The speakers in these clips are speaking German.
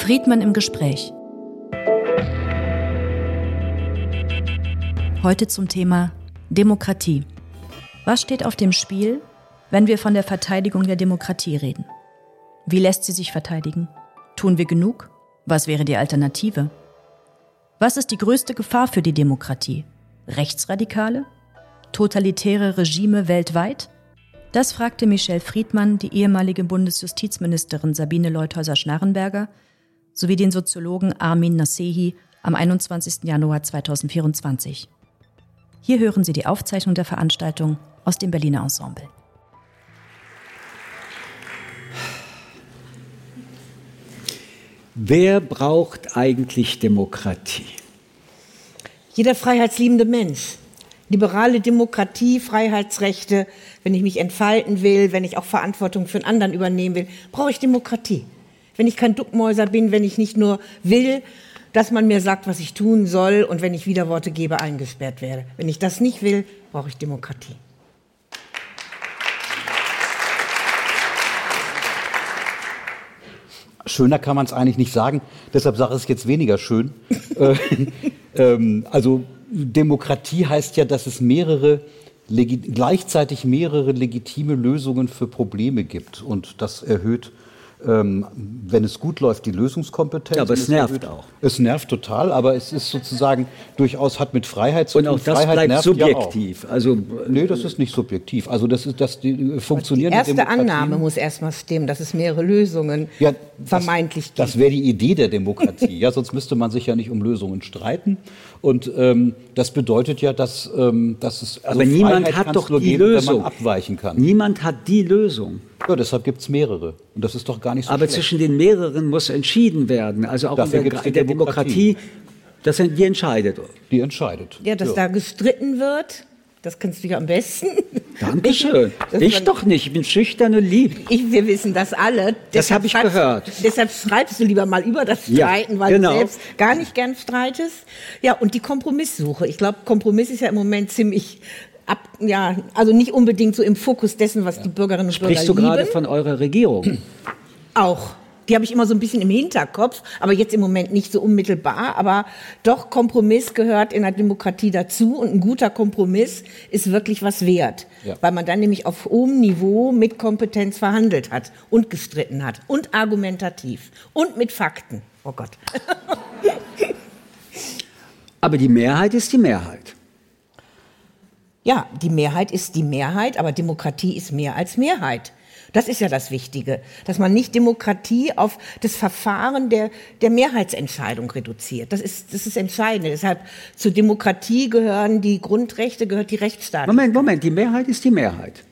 Friedmann im Gespräch. Heute zum Thema Demokratie. Was steht auf dem Spiel, wenn wir von der Verteidigung der Demokratie reden? Wie lässt sie sich verteidigen? Tun wir genug? Was wäre die Alternative? Was ist die größte Gefahr für die Demokratie? Rechtsradikale? Totalitäre Regime weltweit? Das fragte Michelle Friedmann die ehemalige Bundesjustizministerin Sabine Leuthäuser-Schnarrenberger sowie den Soziologen Armin Nasehi am 21. Januar 2024. Hier hören Sie die Aufzeichnung der Veranstaltung aus dem Berliner Ensemble. Wer braucht eigentlich Demokratie? Jeder freiheitsliebende Mensch. Liberale Demokratie, Freiheitsrechte, wenn ich mich entfalten will, wenn ich auch Verantwortung für einen anderen übernehmen will, brauche ich Demokratie. Wenn ich kein Duckmäuser bin, wenn ich nicht nur will, dass man mir sagt, was ich tun soll und wenn ich Widerworte gebe, eingesperrt werde. Wenn ich das nicht will, brauche ich Demokratie. Schöner kann man es eigentlich nicht sagen, deshalb sage ich es jetzt weniger schön. Äh, ähm, also Demokratie heißt ja, dass es mehrere gleichzeitig mehrere legitime Lösungen für Probleme gibt und das erhöht ähm, wenn es gut läuft, die Lösungskompetenz. Ja, aber es nervt auch. Es nervt total, aber es ist sozusagen durchaus hat mit Freiheit zu tun. Und auch das Freiheit bleibt subjektiv. Ja also nee, das ist nicht subjektiv. Also das ist das die funktioniert. Die erste Annahme muss erstmal stimmen, dass es mehrere Lösungen ja, vermeintlich gibt. Das wäre die Idee der Demokratie. ja, sonst müsste man sich ja nicht um Lösungen streiten. Und ähm, das bedeutet ja, dass, ähm, dass es also aber niemand Freiheit hat doch die geben, Lösung. abweichen kann. Niemand hat die Lösung. Ja, deshalb gibt es mehrere. Und das ist doch gar nicht so Aber schlecht. zwischen den mehreren muss entschieden werden. Also auch Dafür in der, in der Demokratie. Das sind, die entscheidet. Die entscheidet. Ja, dass ja. da gestritten wird, das kannst du ja am besten. Dankeschön. Ich, ich doch nicht. Ich bin schüchtern und lieb. Ich, wir wissen das alle. Das habe ich gehört. Deshalb schreibst du lieber mal über das Streiten, ja, weil genau. du selbst gar nicht gern streitest. Ja, und die Kompromisssuche. Ich glaube, Kompromiss ist ja im Moment ziemlich ab, ja, also nicht unbedingt so im Fokus dessen, was ja. die Bürgerinnen und Bürger Sprichst du gerade von eurer Regierung? Auch. Die habe ich immer so ein bisschen im Hinterkopf, aber jetzt im Moment nicht so unmittelbar. Aber doch, Kompromiss gehört in der Demokratie dazu und ein guter Kompromiss ist wirklich was wert. Ja. Weil man dann nämlich auf hohem Niveau mit Kompetenz verhandelt hat und gestritten hat und argumentativ und mit Fakten. Oh Gott. aber die Mehrheit ist die Mehrheit. Ja, die Mehrheit ist die Mehrheit, aber Demokratie ist mehr als Mehrheit. Das ist ja das Wichtige, dass man nicht Demokratie auf das Verfahren der, der Mehrheitsentscheidung reduziert. Das ist, das ist entscheidend. Deshalb zur Demokratie gehören die Grundrechte, gehört die Rechtsstaatlichkeit. Moment, Moment, die Mehrheit ist die Mehrheit.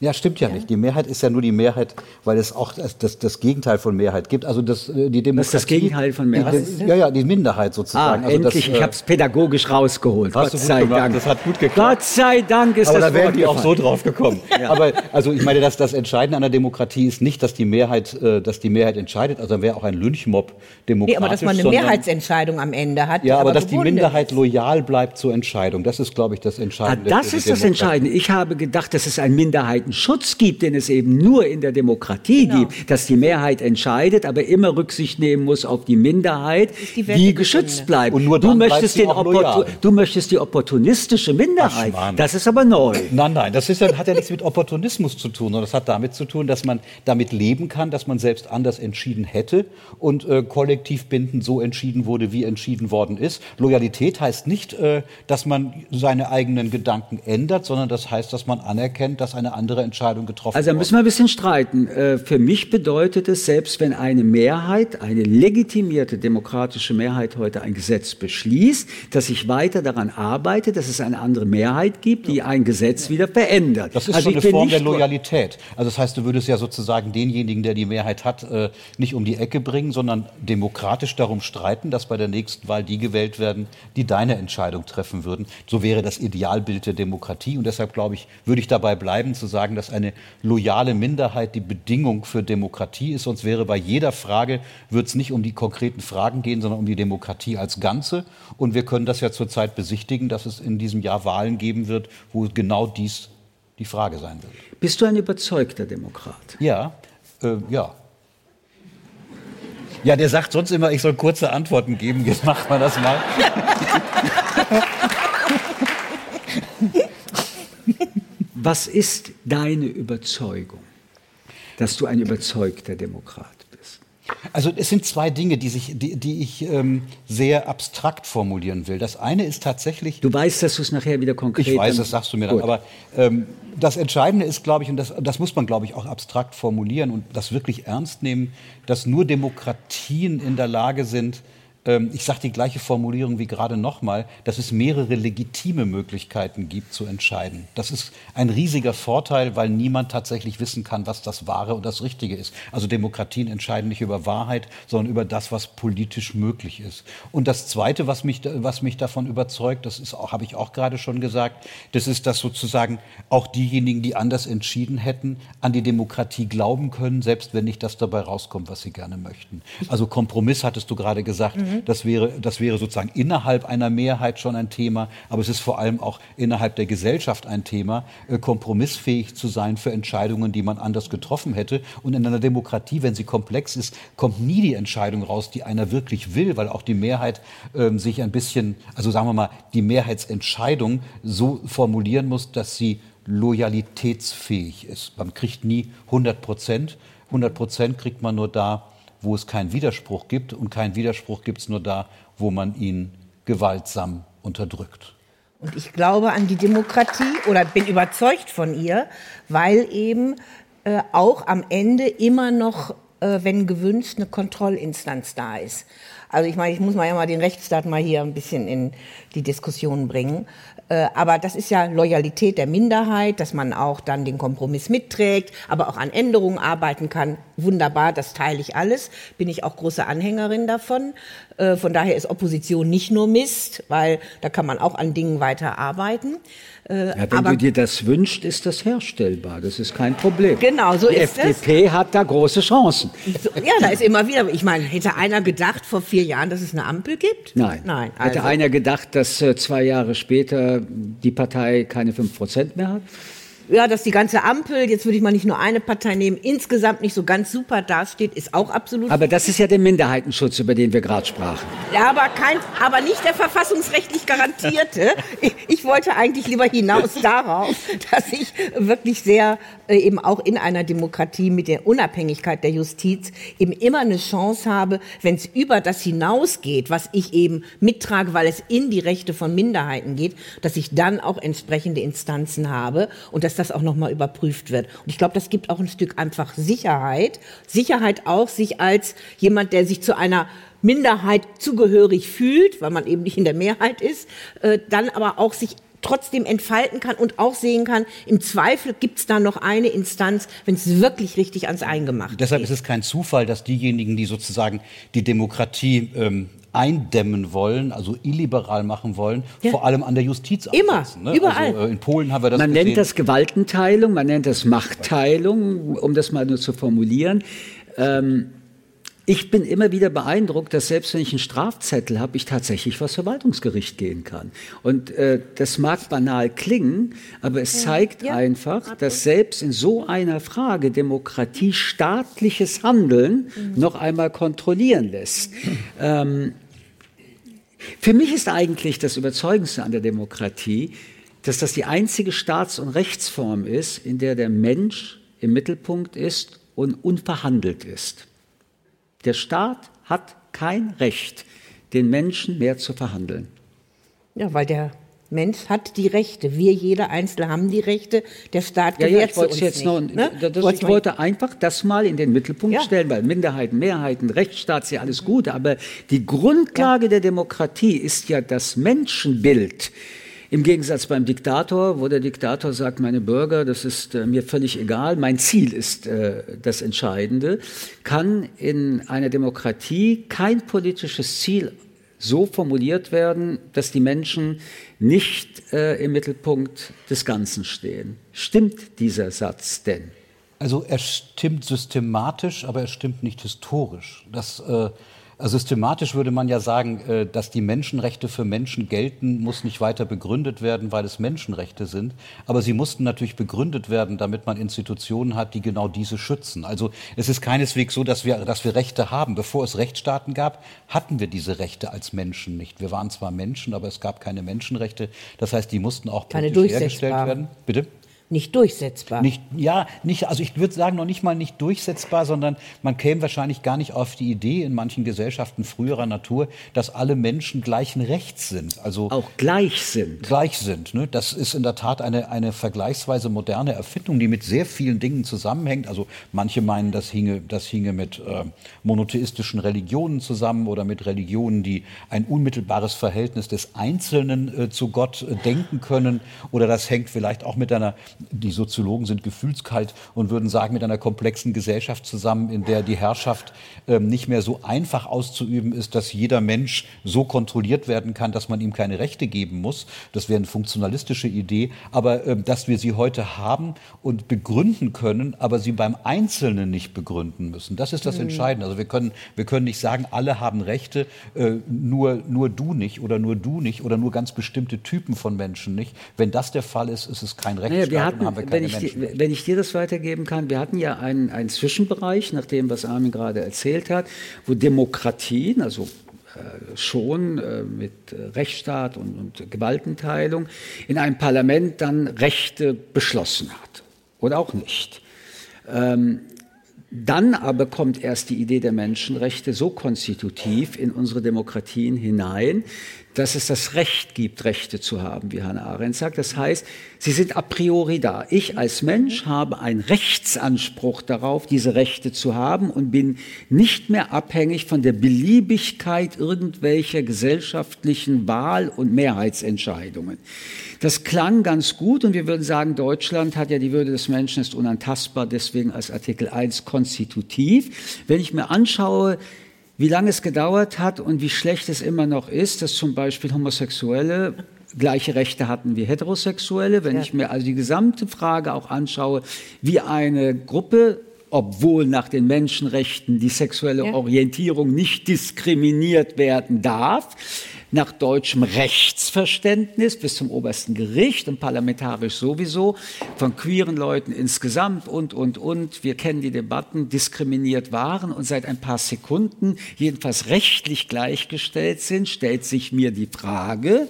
Ja, stimmt ja, ja, nicht. Die Mehrheit ist ja nur die Mehrheit, weil es auch das, das, das Gegenteil von Mehrheit gibt. Also das, äh, die Demokratie. Was ist das Gegenteil von Mehrheit? Die, ja, ja, die Minderheit sozusagen. Ah, also endlich, das, ich habe es pädagogisch rausgeholt. Gott sei gemacht. Dank. Das hat gut geklappt. Gott sei Dank ist Aber das da wären die auch so drauf gekommen. ja. Aber also ich meine, dass das Entscheidende an der Demokratie ist nicht, dass die Mehrheit, äh, dass die Mehrheit entscheidet. Also dann wäre auch ein Lynchmob demokratisch. Nee, aber dass man eine sondern, Mehrheitsentscheidung am Ende hat. Ja, aber, aber dass die Minderheit loyal bleibt zur Entscheidung. Das ist, glaube ich, das Entscheidende. Ah, das ist das Entscheidende. Ich habe gedacht, dass es einen Minderheitenschutz gibt den es eben nur in der Demokratie genau. gibt, dass die Mehrheit entscheidet, aber immer Rücksicht nehmen muss auf die Minderheit, die, die geschützt bleibt. Und nur du, möchtest den du möchtest die opportunistische Minderheit. Ach, das ist aber neu. Nein, nein, das ist hat ja nichts mit Opportunismus zu tun, sondern das hat damit zu tun, dass man damit leben kann, dass man selbst anders entschieden hätte und äh, kollektiv bindend so entschieden wurde, wie entschieden worden ist. Loyalität heißt nicht, äh, dass man seine eigenen Gedanken ändert, sondern das heißt, dass man anerkennt, dass eine andere Entscheidung getroffen also da müssen wir ein bisschen streiten. Äh, für mich bedeutet es, selbst wenn eine Mehrheit, eine legitimierte demokratische Mehrheit heute ein Gesetz beschließt, dass ich weiter daran arbeite, dass es eine andere Mehrheit gibt, die ein Gesetz wieder verändert. Das ist also schon eine Form der Loyalität. Also das heißt, du würdest ja sozusagen denjenigen, der die Mehrheit hat, äh, nicht um die Ecke bringen, sondern demokratisch darum streiten, dass bei der nächsten Wahl die gewählt werden, die deine Entscheidung treffen würden. So wäre das Idealbild der Demokratie. Und deshalb, glaube ich, würde ich dabei bleiben, zu sagen, dass eine loyale Minderheit die Bedingung für Demokratie ist. Sonst wäre bei jeder Frage, wird es nicht um die konkreten Fragen gehen, sondern um die Demokratie als Ganze. Und wir können das ja zurzeit besichtigen, dass es in diesem Jahr Wahlen geben wird, wo genau dies die Frage sein wird. Bist du ein überzeugter Demokrat? Ja, äh, ja. Ja, der sagt sonst immer, ich soll kurze Antworten geben. Jetzt macht man das mal. Was ist deine Überzeugung, dass du ein überzeugter Demokrat bist? Also es sind zwei Dinge, die, sich, die, die ich ähm, sehr abstrakt formulieren will. Das eine ist tatsächlich. Du weißt, dass du es nachher wieder konkret. Ich weiß, das sagst du mir dann. Aber ähm, das Entscheidende ist, glaube ich, und das, das muss man, glaube ich, auch abstrakt formulieren und das wirklich ernst nehmen, dass nur Demokratien in der Lage sind, ich sage die gleiche Formulierung wie gerade nochmal, dass es mehrere legitime Möglichkeiten gibt zu entscheiden. Das ist ein riesiger Vorteil, weil niemand tatsächlich wissen kann, was das Wahre und das Richtige ist. Also Demokratien entscheiden nicht über Wahrheit, sondern über das, was politisch möglich ist. Und das Zweite, was mich, was mich davon überzeugt, das ist auch, habe ich auch gerade schon gesagt, das ist, dass sozusagen auch diejenigen, die anders entschieden hätten, an die Demokratie glauben können, selbst wenn nicht das dabei rauskommt, was sie gerne möchten. Also Kompromiss hattest du gerade gesagt. Mhm. Das wäre, das wäre sozusagen innerhalb einer Mehrheit schon ein Thema, aber es ist vor allem auch innerhalb der Gesellschaft ein Thema, äh, kompromissfähig zu sein für Entscheidungen, die man anders getroffen hätte. Und in einer Demokratie, wenn sie komplex ist, kommt nie die Entscheidung raus, die einer wirklich will, weil auch die Mehrheit ähm, sich ein bisschen, also sagen wir mal, die Mehrheitsentscheidung so formulieren muss, dass sie loyalitätsfähig ist. Man kriegt nie 100 Prozent. 100 Prozent kriegt man nur da, wo es keinen Widerspruch gibt. Und keinen Widerspruch gibt es nur da, wo man ihn gewaltsam unterdrückt. Und ich glaube an die Demokratie oder bin überzeugt von ihr, weil eben äh, auch am Ende immer noch, äh, wenn gewünscht, eine Kontrollinstanz da ist. Also ich meine, ich muss mal ja mal den Rechtsstaat mal hier ein bisschen in die Diskussion bringen. Äh, aber das ist ja Loyalität der Minderheit, dass man auch dann den Kompromiss mitträgt, aber auch an Änderungen arbeiten kann. Wunderbar, das teile ich alles. Bin ich auch große Anhängerin davon. Äh, von daher ist Opposition nicht nur Mist, weil da kann man auch an Dingen weiter arbeiten. Äh, ja, wenn aber, du dir das wünschst, ist das herstellbar. Das ist kein Problem. Genau, so Die ist FDP es. hat da große Chancen. So, ja, da ist immer wieder. Ich meine, hätte einer gedacht vor vier Jahren, dass es eine Ampel gibt? Nein. Nein. Also. Hätte einer gedacht, dass äh, zwei Jahre später die Partei keine fünf Prozent mehr hat? Ja, dass die ganze Ampel, jetzt würde ich mal nicht nur eine Partei nehmen, insgesamt nicht so ganz super dasteht, ist auch absolut. Aber das ist ja der Minderheitenschutz, über den wir gerade sprachen. Ja, aber, kein, aber nicht der verfassungsrechtlich garantierte. ich, ich wollte eigentlich lieber hinaus darauf, dass ich wirklich sehr äh, eben auch in einer Demokratie mit der Unabhängigkeit der Justiz eben immer eine Chance habe, wenn es über das hinausgeht, was ich eben mittrage, weil es in die Rechte von Minderheiten geht, dass ich dann auch entsprechende Instanzen habe und dass das auch nochmal überprüft wird. Und ich glaube, das gibt auch ein Stück einfach Sicherheit. Sicherheit auch, sich als jemand, der sich zu einer Minderheit zugehörig fühlt, weil man eben nicht in der Mehrheit ist, äh, dann aber auch sich trotzdem entfalten kann und auch sehen kann, im Zweifel gibt es da noch eine Instanz, wenn es wirklich richtig ans Eingemachte Deshalb geht. ist es kein Zufall, dass diejenigen, die sozusagen die Demokratie ähm, eindämmen wollen, also illiberal machen wollen, ja. vor allem an der Justiz Immer, ne? überall. Also, äh, in Polen haben wir das Man gesehen. nennt das Gewaltenteilung, man nennt das Machtteilung, um das mal nur zu formulieren. Ähm, ich bin immer wieder beeindruckt, dass selbst wenn ich einen Strafzettel habe, ich tatsächlich vor das Verwaltungsgericht gehen kann. Und äh, das mag banal klingen, aber es zeigt ja, einfach, dass selbst in so einer Frage Demokratie staatliches Handeln mhm. noch einmal kontrollieren lässt. Ähm, für mich ist eigentlich das Überzeugendste an der Demokratie, dass das die einzige Staats- und Rechtsform ist, in der der Mensch im Mittelpunkt ist und unverhandelt ist. Der Staat hat kein Recht, den Menschen mehr zu verhandeln. Ja, weil der Mensch hat die Rechte. Wir, jeder Einzelne, haben die Rechte. Der Staat gewährt ja, ja, ich wollte jetzt nicht, noch, ne? das, ich wollte einfach das mal in den Mittelpunkt ja. stellen, weil Minderheiten, Mehrheiten, Rechtsstaat ist ja alles gut. Aber die Grundlage ja. der Demokratie ist ja das Menschenbild. Im Gegensatz beim Diktator, wo der Diktator sagt, meine Bürger, das ist äh, mir völlig egal, mein Ziel ist äh, das Entscheidende, kann in einer Demokratie kein politisches Ziel so formuliert werden, dass die Menschen nicht äh, im Mittelpunkt des Ganzen stehen. Stimmt dieser Satz denn? Also er stimmt systematisch, aber er stimmt nicht historisch. Das, äh, systematisch würde man ja sagen, äh, dass die Menschenrechte für Menschen gelten, muss nicht weiter begründet werden, weil es Menschenrechte sind. Aber sie mussten natürlich begründet werden, damit man Institutionen hat, die genau diese schützen. Also es ist keineswegs so, dass wir, dass wir Rechte haben. Bevor es Rechtsstaaten gab, hatten wir diese Rechte als Menschen nicht. Wir waren zwar Menschen, aber es gab keine Menschenrechte. Das heißt, die mussten auch politisch hergestellt werden. Bitte? Nicht durchsetzbar. Nicht, ja, nicht, also ich würde sagen, noch nicht mal nicht durchsetzbar, sondern man käme wahrscheinlich gar nicht auf die Idee in manchen Gesellschaften früherer Natur, dass alle Menschen gleichen Rechts sind. Also auch gleich sind. Gleich sind. Ne? Das ist in der Tat eine, eine vergleichsweise moderne Erfindung, die mit sehr vielen Dingen zusammenhängt. Also manche meinen, das hinge, das hinge mit äh, monotheistischen Religionen zusammen oder mit Religionen, die ein unmittelbares Verhältnis des Einzelnen äh, zu Gott äh, denken können. Oder das hängt vielleicht auch mit einer die Soziologen sind gefühlskalt und würden sagen, mit einer komplexen Gesellschaft zusammen, in der die Herrschaft ähm, nicht mehr so einfach auszuüben ist, dass jeder Mensch so kontrolliert werden kann, dass man ihm keine Rechte geben muss. Das wäre eine funktionalistische Idee. Aber äh, dass wir sie heute haben und begründen können, aber sie beim Einzelnen nicht begründen müssen, das ist das mhm. Entscheidende. Also wir können, wir können nicht sagen, alle haben Rechte, äh, nur, nur du nicht oder nur du nicht oder nur ganz bestimmte Typen von Menschen nicht. Wenn das der Fall ist, ist es kein Rechtsstaat. Naja, hatten, wenn ich, wenn ich dir das weitergeben kann, wir hatten ja einen, einen Zwischenbereich, nach dem, was Armin gerade erzählt hat, wo Demokratien, also äh, schon äh, mit Rechtsstaat und, und, Gewaltenteilung in einem Parlament dann Rechte beschlossen hat oder auch nicht. Ähm, dann aber kommt erst die Idee der Menschenrechte so konstitutiv in unsere Demokratien hinein, dass es das Recht gibt, Rechte zu haben, wie Hannah Arendt sagt. Das heißt, sie sind a priori da. Ich als Mensch habe einen Rechtsanspruch darauf, diese Rechte zu haben und bin nicht mehr abhängig von der Beliebigkeit irgendwelcher gesellschaftlichen Wahl- und Mehrheitsentscheidungen. Das klang ganz gut und wir würden sagen, Deutschland hat ja die Würde des Menschen ist unantastbar, deswegen als Artikel 1 konstitutiv. Wenn ich mir anschaue, wie lange es gedauert hat und wie schlecht es immer noch ist, dass zum Beispiel Homosexuelle gleiche Rechte hatten wie Heterosexuelle. Wenn ja. ich mir also die gesamte Frage auch anschaue, wie eine Gruppe obwohl nach den Menschenrechten die sexuelle ja. Orientierung nicht diskriminiert werden darf, nach deutschem Rechtsverständnis bis zum obersten Gericht und parlamentarisch sowieso von queeren Leuten insgesamt und, und, und, wir kennen die Debatten, diskriminiert waren und seit ein paar Sekunden jedenfalls rechtlich gleichgestellt sind, stellt sich mir die Frage,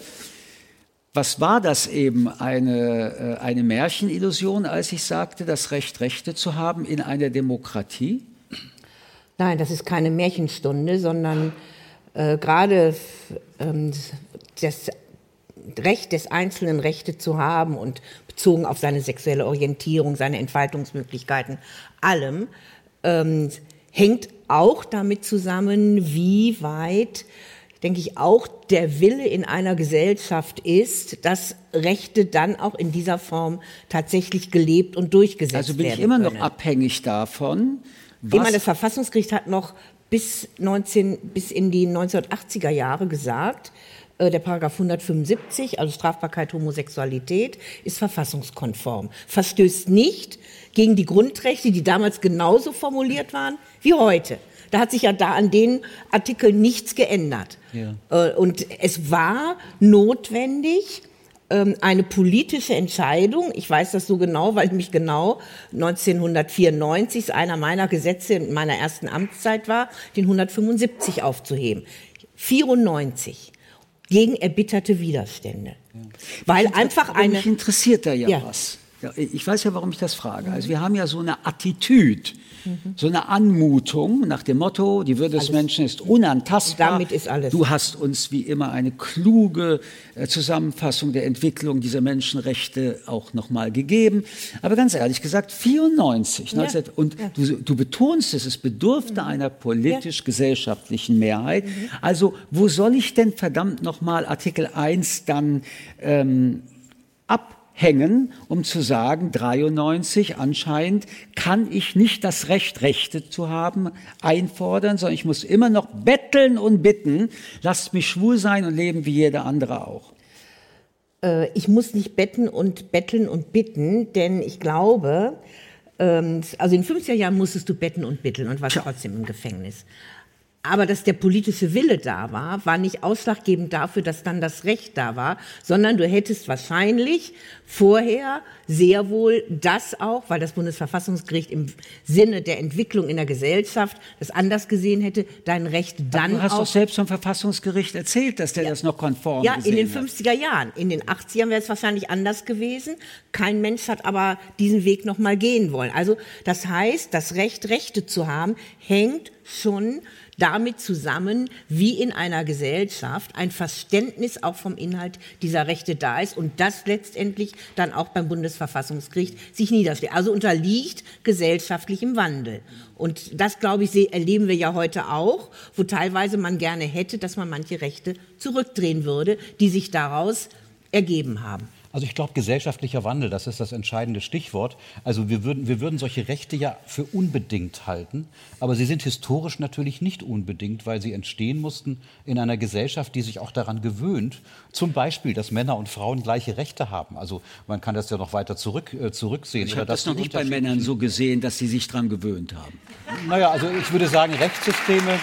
was war das eben, eine, äh, eine Märchenillusion, als ich sagte, das Recht, Rechte zu haben in einer Demokratie? Nein, das ist keine Märchenstunde, sondern äh, gerade ähm, das Recht des Einzelnen, Rechte zu haben und bezogen auf seine sexuelle Orientierung, seine Entfaltungsmöglichkeiten, allem, ähm, hängt auch damit zusammen, wie weit, denke ich, auch der Wille in einer Gesellschaft ist, dass Rechte dann auch in dieser Form tatsächlich gelebt und durchgesetzt werden. Also bin ich immer können. noch abhängig davon. Was ich meine, das Verfassungsgericht hat noch bis, 19, bis in die 1980er Jahre gesagt, äh, der Paragraph 175, also Strafbarkeit Homosexualität, ist verfassungskonform, verstößt nicht gegen die Grundrechte, die damals genauso formuliert waren wie heute. Da hat sich ja da an den Artikeln nichts geändert. Ja. Äh, und es war notwendig, ähm, eine politische Entscheidung, ich weiß das so genau, weil mich genau 1994 einer meiner Gesetze in meiner ersten Amtszeit war, den 175 aufzuheben. 94 gegen erbitterte Widerstände. Ja. Weil einfach eine. Mich interessiert da ja, ja. was. Ja, ich weiß ja, warum ich das frage. Also wir haben ja so eine Attitüde, mhm. so eine Anmutung nach dem Motto, die Würde des Menschen ist unantastbar. Damit ist alles. Du hast uns wie immer eine kluge äh, Zusammenfassung der Entwicklung dieser Menschenrechte auch nochmal gegeben. Aber ganz ehrlich gesagt, 94, ja. 19, und ja. du, du, betonst es, es bedurfte mhm. einer politisch-gesellschaftlichen Mehrheit. Mhm. Also wo soll ich denn verdammt nochmal Artikel 1 dann ähm, ab hängen, um zu sagen, 93 anscheinend kann ich nicht das Recht, Rechte zu haben, einfordern, sondern ich muss immer noch betteln und bitten, lasst mich schwul sein und leben wie jeder andere auch. Äh, ich muss nicht betten und betteln und bitten, denn ich glaube, ähm, also in 50er Jahren musstest du betten und bitteln und warst trotzdem im Gefängnis. Aber dass der politische Wille da war, war nicht ausschlaggebend dafür, dass dann das Recht da war, sondern du hättest wahrscheinlich vorher sehr wohl das auch, weil das Bundesverfassungsgericht im Sinne der Entwicklung in der Gesellschaft das anders gesehen hätte, dein Recht dann du hast auch doch selbst vom Verfassungsgericht erzählt, dass der das noch konform ja, in den hat. 50er Jahren. In den 80ern wäre es wahrscheinlich anders gewesen. Kein Mensch hat aber diesen Weg noch mal gehen wollen. Also das heißt, das Recht, Rechte zu haben, hängt schon damit zusammen, wie in einer Gesellschaft ein Verständnis auch vom Inhalt dieser Rechte da ist und das letztendlich dann auch beim Bundesverfassungsgericht sich niederschlägt. Also unterliegt gesellschaftlichem Wandel. Und das, glaube ich, erleben wir ja heute auch, wo teilweise man gerne hätte, dass man manche Rechte zurückdrehen würde, die sich daraus ergeben haben. Also ich glaube, gesellschaftlicher Wandel, das ist das entscheidende Stichwort. Also wir würden, wir würden solche Rechte ja für unbedingt halten, aber sie sind historisch natürlich nicht unbedingt, weil sie entstehen mussten in einer Gesellschaft, die sich auch daran gewöhnt, zum Beispiel, dass Männer und Frauen gleiche Rechte haben. Also man kann das ja noch weiter zurück, äh, zurücksehen. Ich habe das noch nicht bei Männern so gesehen, dass sie sich dran gewöhnt haben. Naja, also ich würde sagen, Rechtssysteme.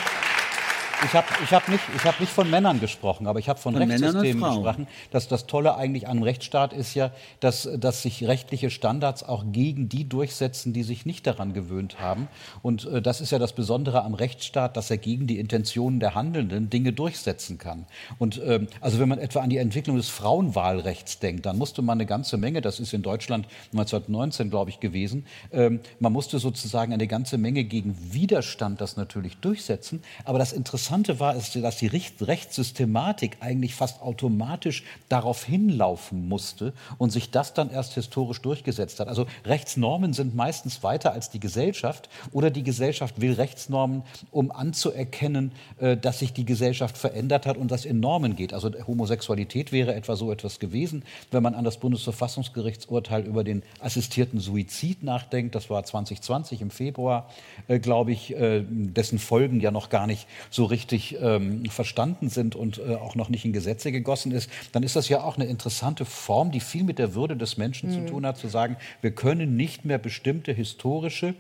Ich habe ich hab nicht, ich hab nicht von Männern gesprochen, aber ich habe von, Von Rechtssystemen gesprochen. Dass das Tolle eigentlich an einem Rechtsstaat ist ja, dass, dass sich rechtliche Standards auch gegen die durchsetzen, die sich nicht daran gewöhnt haben. Und äh, das ist ja das Besondere am Rechtsstaat, dass er gegen die Intentionen der Handelnden Dinge durchsetzen kann. Und ähm, also wenn man etwa an die Entwicklung des Frauenwahlrechts denkt, dann musste man eine ganze Menge, das ist in Deutschland 1919, glaube ich, gewesen, ähm, man musste sozusagen eine ganze Menge gegen Widerstand das natürlich durchsetzen. Aber das Interessante war, ist, dass die Recht- Rechtssystematik eigentlich fast automatisch darauf hinlaufen musste und sich das dann erst historisch durchgesetzt hat. Also Rechtsnormen sind meistens weiter als die Gesellschaft oder die Gesellschaft will Rechtsnormen, um anzuerkennen, äh, dass sich die Gesellschaft verändert hat und das in Normen geht. Also Homosexualität wäre etwa so etwas gewesen, wenn man an das Bundesverfassungsgerichtsurteil über den assistierten Suizid nachdenkt. Das war 2020 im Februar, äh, glaube ich, äh, dessen Folgen ja noch gar nicht so richtig ähm, verstanden sind und äh, auch noch nicht in Gesetze gegossen ist, dann ist das ja auch eine interessante Form, die viel mit der Würde des Menschen zu tun hat, zu sagen, wir können nicht mehr bestimmte historische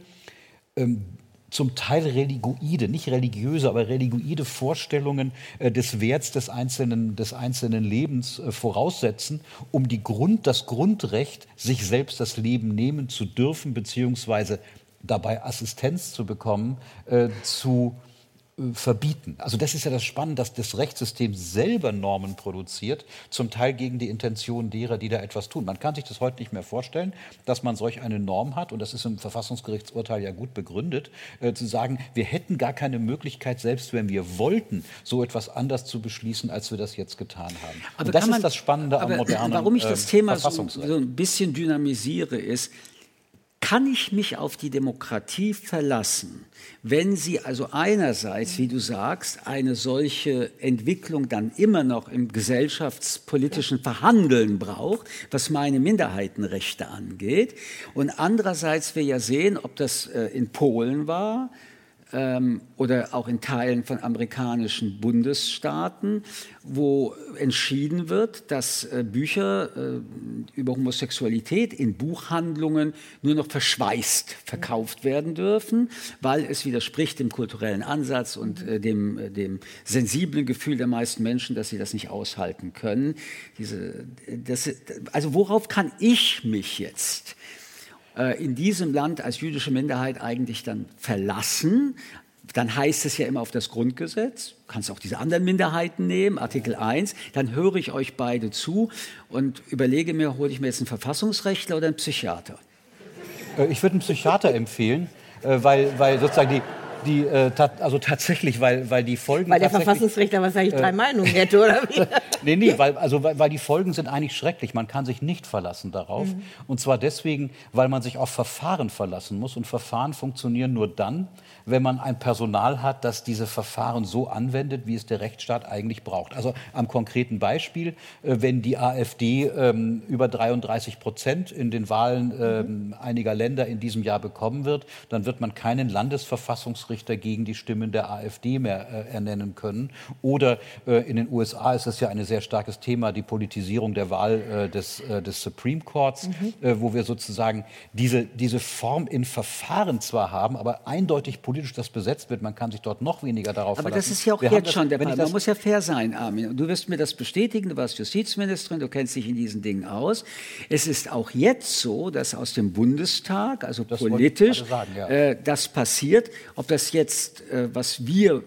ähm, zum Teil religioide, nicht religiöse, aber religioide Vorstellungen äh, des Werts des einzelnen, des einzelnen Lebens äh, voraussetzen, um die Grund, das Grundrecht, sich selbst das Leben nehmen zu dürfen, beziehungsweise dabei Assistenz zu bekommen, äh, zu verbieten. Also das ist ja das Spannende, dass das Rechtssystem selber Normen produziert, zum Teil gegen die Intention derer, die da etwas tun. Man kann sich das heute nicht mehr vorstellen, dass man solch eine Norm hat, und das ist im Verfassungsgerichtsurteil ja gut begründet, äh, zu sagen, wir hätten gar keine Möglichkeit, selbst wenn wir wollten, so etwas anders zu beschließen, als wir das jetzt getan haben. und das ist das Spannende am aber modernen Warum ich das Thema so, Verfassungsrecht. so ein bisschen dynamisiere, ist, kann ich mich auf die Demokratie verlassen, wenn sie also einerseits, wie du sagst, eine solche Entwicklung dann immer noch im gesellschaftspolitischen Verhandeln braucht, was meine Minderheitenrechte angeht, und andererseits wir ja sehen, ob das äh, in Polen war, ähm, oder auch in Teilen von amerikanischen Bundesstaaten, wo entschieden wird, dass äh, Bücher äh, über Homosexualität in Buchhandlungen nur noch verschweißt verkauft werden dürfen, weil es widerspricht dem kulturellen Ansatz und äh, dem, äh, dem sensiblen Gefühl der meisten Menschen, dass sie das nicht aushalten können. Diese, das, also worauf kann ich mich jetzt äh, in diesem Land als jüdische Minderheit eigentlich dann verlassen. Dann heißt es ja immer auf das Grundgesetz. Du kannst auch diese anderen Minderheiten nehmen, Artikel 1. Dann höre ich euch beide zu und überlege mir, hole ich mir jetzt einen Verfassungsrechtler oder einen Psychiater? Äh, Ich würde einen Psychiater empfehlen, äh, weil, weil sozusagen die, die äh, tat, also tatsächlich, weil, weil die Folgen Weil der Verfassungsrechtler wahrscheinlich drei Meinungen hätte, oder wie? Nee, nee, weil, also, weil, weil die Folgen sind eigentlich schrecklich. Man kann sich nicht verlassen darauf. Und zwar deswegen, weil man sich auf Verfahren verlassen muss. Und Verfahren funktionieren nur dann, wenn man ein Personal hat, das diese Verfahren so anwendet, wie es der Rechtsstaat eigentlich braucht. Also am konkreten Beispiel, äh, wenn die AfD ähm, über 33 Prozent in den Wahlen ähm, einiger Länder in diesem Jahr bekommen wird, dann wird man keinen Landesverfassungsrichter Bundesrichter gegen die Stimmen der AfD mehr äh, ernennen können. Oder äh, in den USA ist es ja ein sehr starkes Thema, die Politisierung der Wahl äh, des, äh, des Supreme Courts, mhm. Äh, wo wir sozusagen diese, diese Form in Verfahren zwar haben, aber eindeutig politisch das besetzt wird. Man kann sich dort noch weniger darauf aber verlassen. Aber das ist ja auch wir jetzt das, schon der Fall. Man muss ja fair sein, Armin. Du wirst mir das bestätigen. Du warst Justizministerin, du kennst dich in diesen Dingen aus. Es ist auch jetzt so, dass aus dem Bundestag, also das politisch, sagen, ja. äh, das passiert. Ob das jetzt, äh, was wir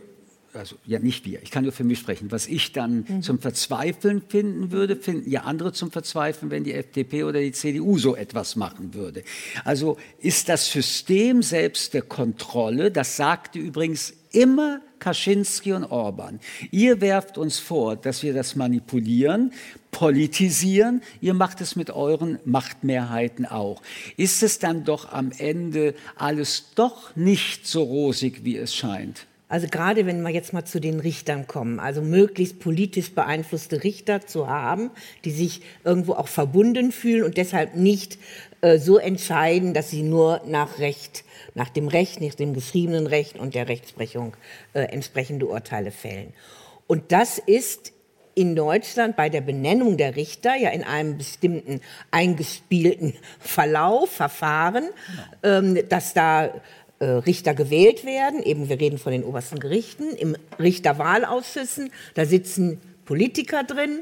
also ja nicht wir, ich kann nur für mich sprechen, was ich dann mhm. zum Verzweifeln finden würde, finden ja andere zum Verzweifeln, wenn die FDP oder die CDU so etwas machen würde. Also ist das System selbst der Kontrolle, das sagte übrigens immer Kaczynski und Orban. Ihr werft uns vor, dass wir das manipulieren, politisieren. Ihr macht es mit euren Machtmehrheiten auch. Ist es dann doch am Ende alles doch nicht so rosig, wie es scheint? Also gerade wenn wir jetzt mal zu den Richtern kommen, also möglichst politisch beeinflusste Richter zu haben, die sich irgendwo auch verbunden fühlen und deshalb nicht äh, so entscheiden, dass sie nur nach Recht, nach dem Recht, nach dem geschriebenen Recht und der Rechtsprechung äh, entsprechende Urteile fällen. Und das ist in Deutschland bei der Benennung der Richter ja in einem bestimmten eingespielten Verlauf, Verfahren, genau. ähm, dass da äh, Richter gewählt werden. Eben, wir reden von den obersten Gerichten. Im Richterwahlausschüssen, da sitzen Politiker drin,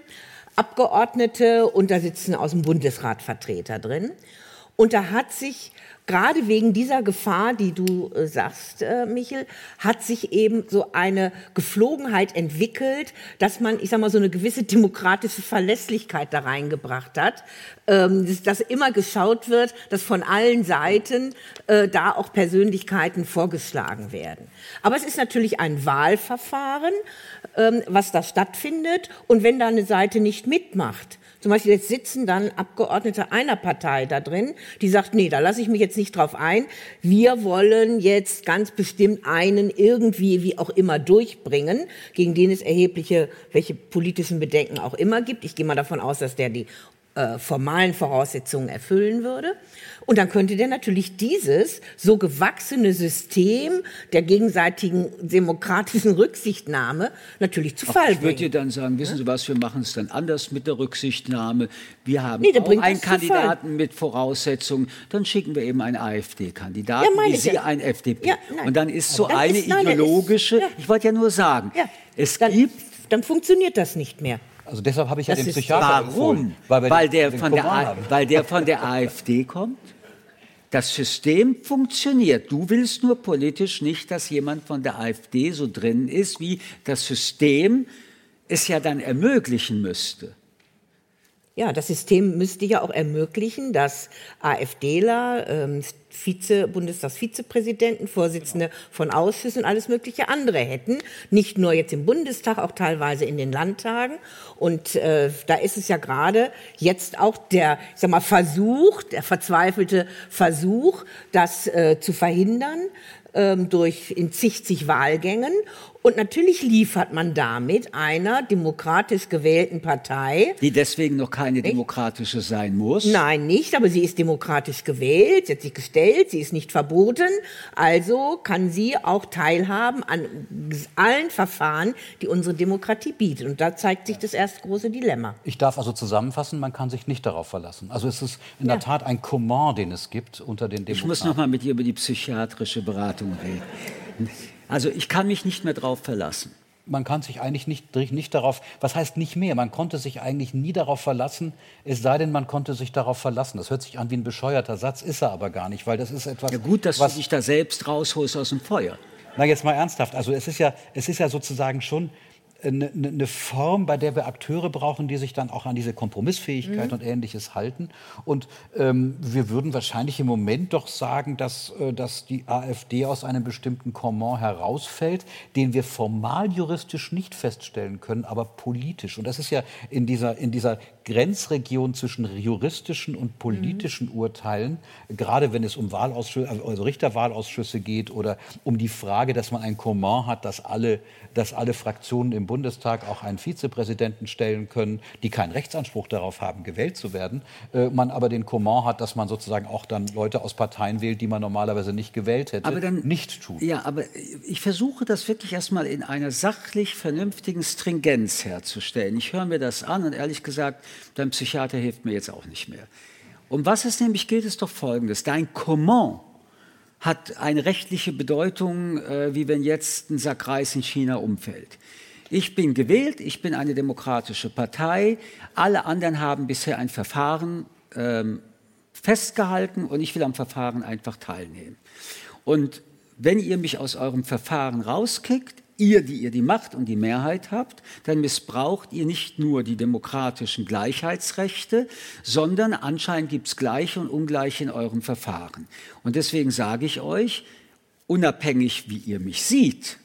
Abgeordnete und da sitzen aus dem Bundesrat Vertreter drin. Und da hat sich gerade wegen dieser Gefahr, die du äh, sagst, äh, Michel, hat sich eben so eine Geflogenheit entwickelt, dass man, ich sag mal, so eine gewisse demokratische Verlässlichkeit da reingebracht hat, ähm, dass, dass, immer geschaut wird, dass von allen Seiten äh, da auch Persönlichkeiten vorgeschlagen werden. Aber es ist natürlich ein Wahlverfahren, ähm, was da stattfindet, und wenn da eine Seite nicht mitmacht, zum Beispiel jetzt sitzen dann Abgeordnete einer Partei da drin, die sagt, nee, da lasse ich mich jetzt nicht drauf ein. Wir wollen jetzt ganz bestimmt einen irgendwie, wie auch immer, durchbringen, gegen den es erhebliche, welche politischen Bedenken auch immer gibt. Ich gehe mal davon aus, dass der die äh, formalen Voraussetzungen erfüllen würde. Und dann könnte der natürlich dieses so gewachsene System der gegenseitigen demokratischen Rücksichtnahme natürlich zu Fall bringen. Ich würde dir dann sagen, wissen Sie was, wir machen es dann anders mit der Rücksichtnahme. Wir haben nee, auch einen Kandidaten mit Voraussetzungen. Dann schicken wir eben einen AfD-Kandidaten, ja, wie Sie ein FDP. Ja, Und dann ist so dann eine ist, nein, ideologische, ist, ja. ich wollte ja nur sagen, es dann, gibt... Dann funktioniert das nicht mehr. Also deshalb habe ich das ja den Psychiater warum? empfohlen. Weil, weil, der von der, weil der von der AfD kommt? Das System funktioniert. Du willst nur politisch nicht, dass jemand von der AfD so drin ist, wie das System es ja dann ermöglichen müsste. Ja, das System müsste ja auch ermöglichen, dass AfDler, ähm, Vize, Bundestagsvizepräsidenten, Vorsitzende von Ausschüssen und alles mögliche andere hätten. Nicht nur jetzt im Bundestag, auch teilweise in den Landtagen. Und äh, da ist es ja gerade jetzt auch der, ich sag mal, Versuch, der verzweifelte Versuch, das äh, zu verhindern ähm, durch in zig, zig Wahlgängen. Und natürlich liefert man damit einer demokratisch gewählten Partei. Die deswegen noch keine demokratische sein muss? Nein, nicht, aber sie ist demokratisch gewählt, sie hat sich gestellt, sie ist nicht verboten. Also kann sie auch teilhaben an allen Verfahren, die unsere Demokratie bietet. Und da zeigt sich das erste große Dilemma. Ich darf also zusammenfassen, man kann sich nicht darauf verlassen. Also es ist in ja. der Tat ein Comment, den es gibt unter den Demokraten. Ich muss noch mal mit dir über die psychiatrische Beratung reden. Also ich kann mich nicht mehr darauf verlassen. Man kann sich eigentlich nicht, nicht darauf, was heißt nicht mehr? Man konnte sich eigentlich nie darauf verlassen, es sei denn, man konnte sich darauf verlassen. Das hört sich an wie ein bescheuerter Satz, ist er aber gar nicht, weil das ist etwas. Ja gut, dass was, du dich da selbst rausholst aus dem Feuer. Na jetzt mal ernsthaft. Also es ist ja, es ist ja sozusagen schon eine, eine, Form, bei der wir Akteure brauchen, die sich dann auch an diese Kompromissfähigkeit mhm. und Ähnliches halten. Und ähm, wir würden wahrscheinlich im Moment doch sagen, dass, äh, dass die AfD aus einem bestimmten Comment herausfällt, den wir formal juristisch nicht feststellen können, aber politisch. Und das ist ja in dieser, in dieser Grenzregion zwischen juristischen und politischen mhm. Urteilen, gerade wenn es um Wahlausschüsse, also Richterwahlausschüsse geht oder um die Frage, dass man ein Comment hat, dass alle, dass alle Fraktionen im Bund Bundestag auch einen Vizepräsidenten stellen können, die keinen Rechtsanspruch darauf haben, gewählt zu werden, äh, man aber den Comment hat, dass man sozusagen auch dann Leute aus Parteien wählt, die man normalerweise nicht gewählt hätte, aber dann, nicht tut. Ja, aber ich versuche das wirklich erstmal in einer sachlich vernünftigen Stringenz herzustellen. Ich höre mir das an und ehrlich gesagt, dein Psychiater hilft mir jetzt auch nicht mehr. Um was es nämlich geht, ist doch Folgendes. Dein Comment hat eine rechtliche Bedeutung, äh, wie wenn jetzt ein Sack Reis in China umfällt. Ich bin gewählt, ich bin eine demokratische Partei, alle anderen haben bisher ein Verfahren ähm, festgehalten und ich will am Verfahren einfach teilnehmen. Und wenn ihr mich aus eurem Verfahren rauskickt, ihr, die ihr die Macht und die Mehrheit habt, dann missbraucht ihr nicht nur die demokratischen Gleichheitsrechte, sondern anscheinend gibt es Gleiche und Ungleiche in eurem Verfahren. Und deswegen sage ich euch, unabhängig wie ihr mich seht,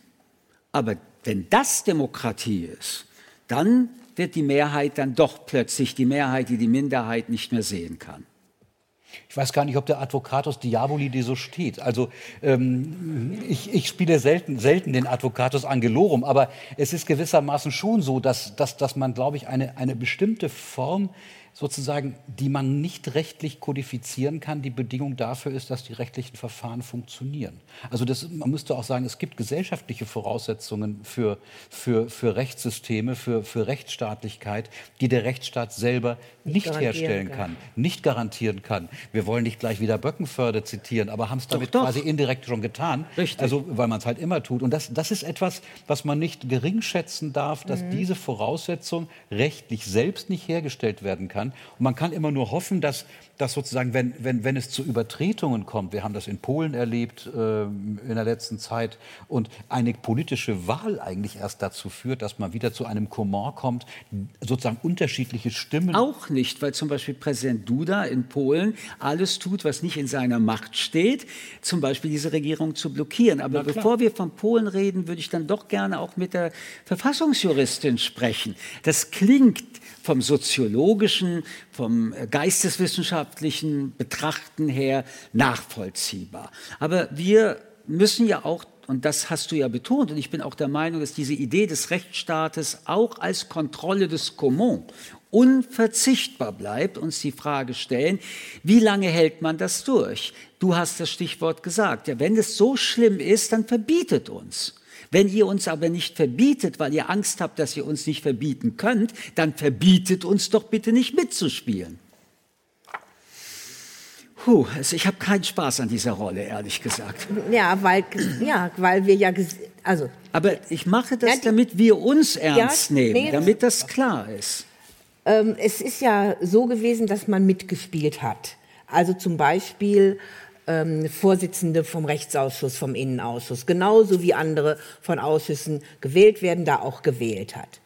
aber wenn das Demokratie ist, dann wird die Mehrheit dann doch plötzlich die Mehrheit, die die Minderheit nicht mehr sehen kann. Ich weiß gar nicht, ob der Advocatus Diaboli dir so steht. Also ähm, ich, ich, spiele selten, selten den Advocatus Angelorum, aber es ist gewissermaßen schon so, dass, dass, dass man, glaube ich, eine, eine bestimmte Form sozusagen, die man nicht rechtlich kodifizieren kann, die Bedingung dafür ist, dass die rechtlichen Verfahren funktionieren. Also das, man müsste auch sagen, es gibt gesellschaftliche Voraussetzungen für, für, für Rechtssysteme, für, für Rechtsstaatlichkeit, die der Rechtsstaat selber nicht, nicht herstellen kann, kann, nicht garantieren kann. Wir wollen nicht gleich wieder Böckenförde zitieren, aber haben es damit doch, doch. quasi indirekt schon getan. Richtig. Also, weil man es halt immer tut. Und das, das ist etwas, was man nicht geringschätzen darf, dass mhm. diese Voraussetzung rechtlich selbst nicht hergestellt werden kann und man kann immer nur hoffen, dass, dass sozusagen, wenn, wenn, wenn es zu Übertretungen kommt, wir haben das in Polen erlebt äh, in der letzten Zeit, und eine politische Wahl eigentlich erst dazu führt, dass man wieder zu einem Komor kommt, sozusagen unterschiedliche Stimmen. Auch nicht, weil zum Beispiel Präsident Duda in Polen alles tut, was nicht in seiner Macht steht, zum Beispiel diese Regierung zu blockieren. Aber bevor wir von Polen reden, würde ich dann doch gerne auch mit der Verfassungsjuristin sprechen. Das klingt vom soziologischen, vom geisteswissenschaftlichen Betrachten her nachvollziehbar. Aber wir müssen ja auch und das hast du ja betont, und ich bin auch der Meinung, dass diese Idee des Rechtsstaates auch als Kontrolle des Common unverzichtbar bleibt, uns die Frage stellen, wie lange hält man das durch? Du hast das Stichwort gesagt. Ja, wenn es so schlimm ist, dann verbietet uns. Wenn ihr uns aber nicht verbietet, weil ihr Angst habt, dass ihr uns nicht verbieten könnt, dann verbietet uns doch bitte nicht mitzuspielen. Puh, also ich habe keinen Spaß an dieser Rolle, ehrlich gesagt. Ja, weil, ja, weil wir ja, also. Aber ich mache das, ja, die, damit wir uns ernst ja, nehmen, nee, damit das klar ist. Ähm, es ist ja so gewesen, dass man mitgespielt hat. Also zum Beispiel ähm, Vorsitzende vom Rechtsausschuss, vom Innenausschuss, genauso wie andere von Ausschüssen gewählt werden, da auch gewählt hat.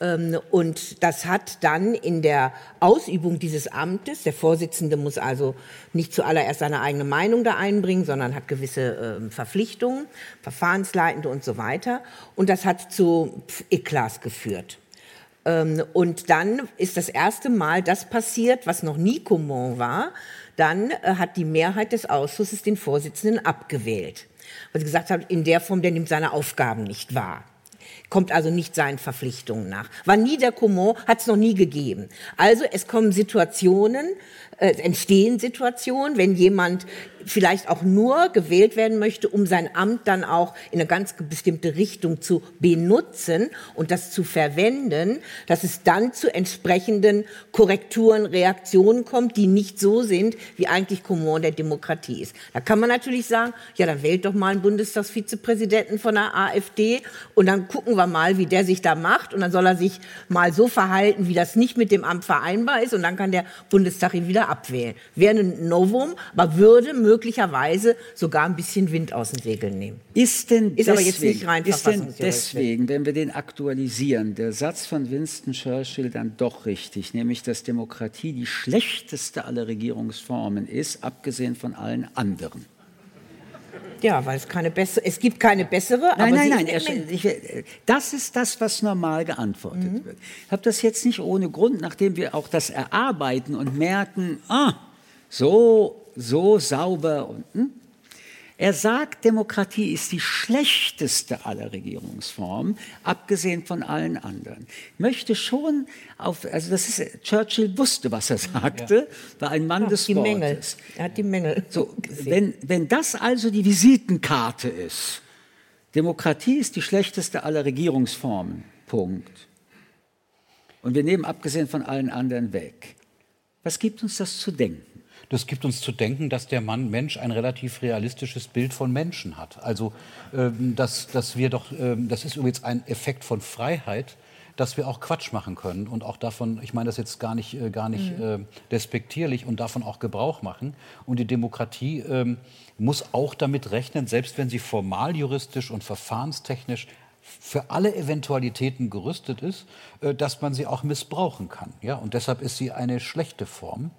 Ähm, und das hat dann in der Ausübung dieses Amtes, der Vorsitzende muss also nicht zuallererst seine eigene Meinung da einbringen, sondern hat gewisse äh, Verpflichtungen, Verfahrensleitende und so weiter. Und das hat zu Eklas geführt. Ähm, und dann ist das erste Mal das passiert, was noch nie Common war, dann äh, hat die Mehrheit des Ausschusses den Vorsitzenden abgewählt. Weil sie gesagt haben, in der Form, der nimmt seine Aufgaben nicht wahr. Kommt also nicht seinen Verpflichtungen nach. War nie der Common, hat es noch nie gegeben. Also es kommen Situationen, äh, entstehen Situationen, wenn jemand vielleicht auch nur gewählt werden möchte, um sein Amt dann auch in eine ganz bestimmte Richtung zu benutzen und das zu verwenden, dass es dann zu entsprechenden Korrekturen, Reaktionen kommt, die nicht so sind, wie eigentlich Common der Demokratie ist. Da kann man natürlich sagen, ja, dann wählt doch mal einen Bundestagsvizepräsidenten von der AfD und dann gucken wir mal, wie der sich da macht und dann soll er sich mal so verhalten, wie das nicht mit dem Amt vereinbar ist und dann kann der Bundestag ihn wieder abwählen. Wäre ein Novum, aber würde möglicherweise sogar ein bisschen Wind aus den Segeln nehmen. Ist denn ist deswegen, aber jetzt nicht rein ist denn deswegen, wenn wir den aktualisieren, der Satz von Winston Churchill dann doch richtig, nämlich dass Demokratie die schlechteste aller Regierungsformen ist, abgesehen von allen anderen? Ja, weil es keine bessere, es gibt keine bessere. Nein, nein, nein. Er, ich, das ist das, was normal geantwortet mhm. wird. Ich habe das jetzt nicht ohne Grund, nachdem wir auch das erarbeiten und merken, ah, so, so sauber und hm, Er sagt, Demokratie ist die schlechteste aller Regierungsformen, abgesehen von allen anderen. Ich möchte schon auf, also das ist, Churchill wusste, was er sagte, war ein Mann Ach, des die Wortes. Mängel. Er hat die Mängel. So, gesehen. wenn, wenn das also die Visitenkarte ist, Demokratie ist die schlechteste aller Regierungsformen, Punkt. Und wir nehmen abgesehen von allen anderen weg. Was gibt uns das zu denken? Das gibt uns zu denken, dass der Mann Mensch ein relativ realistisches Bild von Menschen hat. Also, ähm, dass, dass wir doch, ähm, das ist übrigens ein Effekt von Freiheit, dass wir auch Quatsch machen können und auch davon, ich meine das jetzt gar nicht, äh, gar nicht äh, despektierlich und davon auch Gebrauch machen. Und die Demokratie ähm, muss auch damit rechnen, selbst wenn sie formal juristisch und verfahrenstechnisch für alle Eventualitäten gerüstet ist, äh, dass man sie auch missbrauchen kann. Ja? Und deshalb ist sie eine schlechte Form.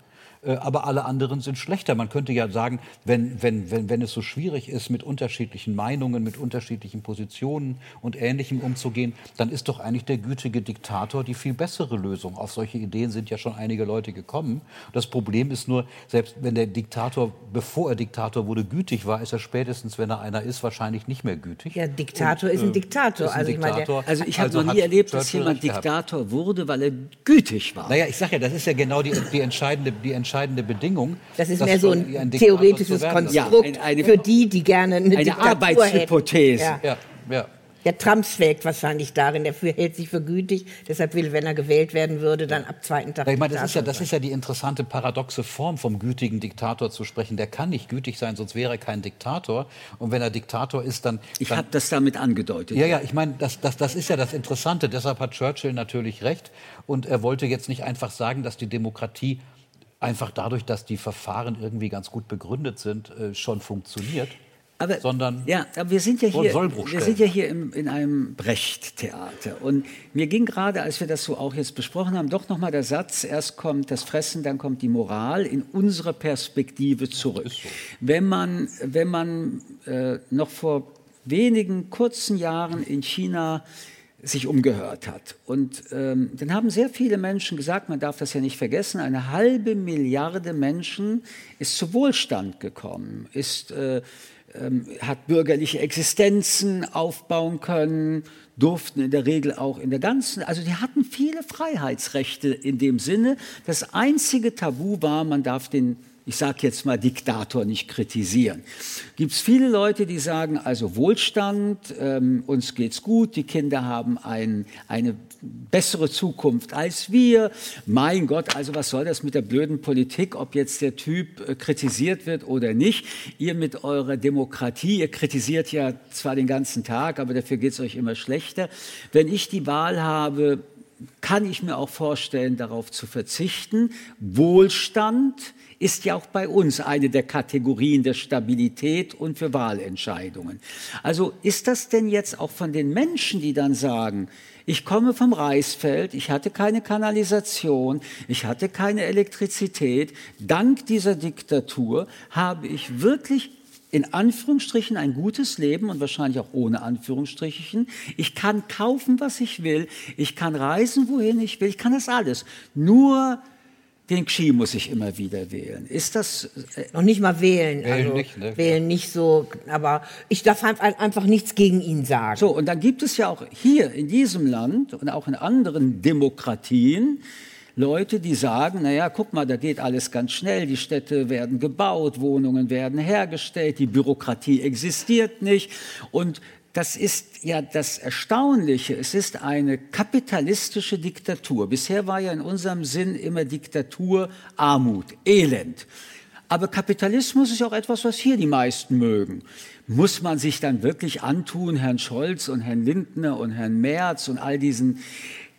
Äh, Aber alle anderen sind schlechter. Man könnte ja sagen, wenn, wenn, wenn, wenn es so schwierig ist, mit unterschiedlichen Meinungen, mit unterschiedlichen Positionen und Ähnlichem umzugehen, dann ist doch eigentlich der gütige Diktator die viel bessere Lösung. Auf solche Ideen sind ja schon einige Leute gekommen. Das Problem ist nur, selbst wenn der Diktator, bevor er Diktator wurde, gütig war, ist er spätestens, wenn er einer ist, wahrscheinlich nicht mehr gütig. Ja, Diktator ist ein Diktator. ist ein Also ich Diktator. Also ich habe Also noch nie erlebt, dass jemand recht gehabt. Diktator wurde, weil er gütig war. Naja, ich sage ja, das ist ja genau die, die, entscheidende, die entscheidende Bedingung. Das ist mehr so ein Diktator theoretisches ist. Ja, Konstrukt ein- eine- für die, die gerne eine, eine Diktatur Arbeitshypothese. hätten. Ja. Ja, ja. Der Trump schwelgt wahrscheinlich darin, der für- hält sich für gütig, deshalb will, wenn er gewählt werden würde, dann ab zweiten Tag. Ich meine, das ist, ja, das ist ja die interessante paradoxe Form, vom gütigen Diktator zu sprechen. Der kann nicht gütig sein, sonst wäre er kein Diktator. Und wenn er Diktator ist, dann. Ich habe das damit angedeutet. ja, ja, ich meine, das, das, das ist ja das Interessante. Deshalb hat Churchill natürlich recht. Und er wollte jetzt nicht einfach sagen, dass die Demokratie einfach dadurch, dass die Verfahren irgendwie ganz gut begründet sind, äh, schon funktioniert. Aber, sondern ja, aber wir sind ja hier, wir sind ja hier im, in einem Brecht-Theater. Und mir ging gerade, als wir das so auch jetzt besprochen haben, doch nochmal der Satz, erst kommt das Fressen, dann kommt die Moral in unserer Perspektive zurück. Wenn man, wenn man äh, noch vor wenigen kurzen Jahren in China sich umgehört hat. Und ähm, dann haben sehr viele Menschen gesagt, man darf das ja nicht vergessen, eine halbe Milliarde Menschen ist zu Wohlstand gekommen, ist, äh, ähm, hat bürgerliche Existenzen aufbauen können, durften in der Regel auch in der ganzen, also die hatten viele Freiheitsrechte in dem Sinne. Das einzige Tabu war, man darf den ich sage jetzt mal Diktator nicht kritisieren. Gibt es viele Leute, die sagen, also Wohlstand, ähm, uns geht's gut, die Kinder haben ein, eine bessere Zukunft als wir. Mein Gott, also was soll das mit der blöden Politik, ob jetzt der Typ äh, kritisiert wird oder nicht? Ihr mit eurer Demokratie, ihr kritisiert ja zwar den ganzen Tag, aber dafür geht's euch immer schlechter. Wenn ich die Wahl habe, kann ich mir auch vorstellen, darauf zu verzichten. Wohlstand ist ja auch bei uns eine der Kategorien der Stabilität und für Wahlentscheidungen. Also ist das denn jetzt auch von den Menschen, die dann sagen, ich komme vom Reisfeld, ich hatte keine Kanalisation, ich hatte keine Elektrizität, dank dieser Diktatur habe ich wirklich in Anführungsstrichen ein gutes Leben und wahrscheinlich auch ohne Anführungsstrichen. Ich kann kaufen, was ich will. Ich kann reisen, wohin ich will. Ich kann das alles. Nur den Xi muss ich immer wieder wählen. Ist das äh, Noch nicht mal wählen. Wählen also, nicht, ne? Wählen nicht so, aber ich darf ein- einfach nichts gegen ihn sagen. so? Und dann gibt es ja auch hier in diesem Land und auch in anderen Demokratien Leute, die sagen, naja, guck mal, da geht alles ganz schnell, die Städte werden gebaut, Wohnungen werden hergestellt, die Bürokratie existiert nicht. Und das ist ja das Erstaunliche. Es ist eine kapitalistische Diktatur. Bisher war ja in unserem Sinn immer Diktatur Armut, Elend. Aber Kapitalismus ist ja auch etwas, was hier die meisten mögen. Muss man sich dann wirklich antun, Herrn Scholz und Herrn Lindner und Herrn Merz und all diesen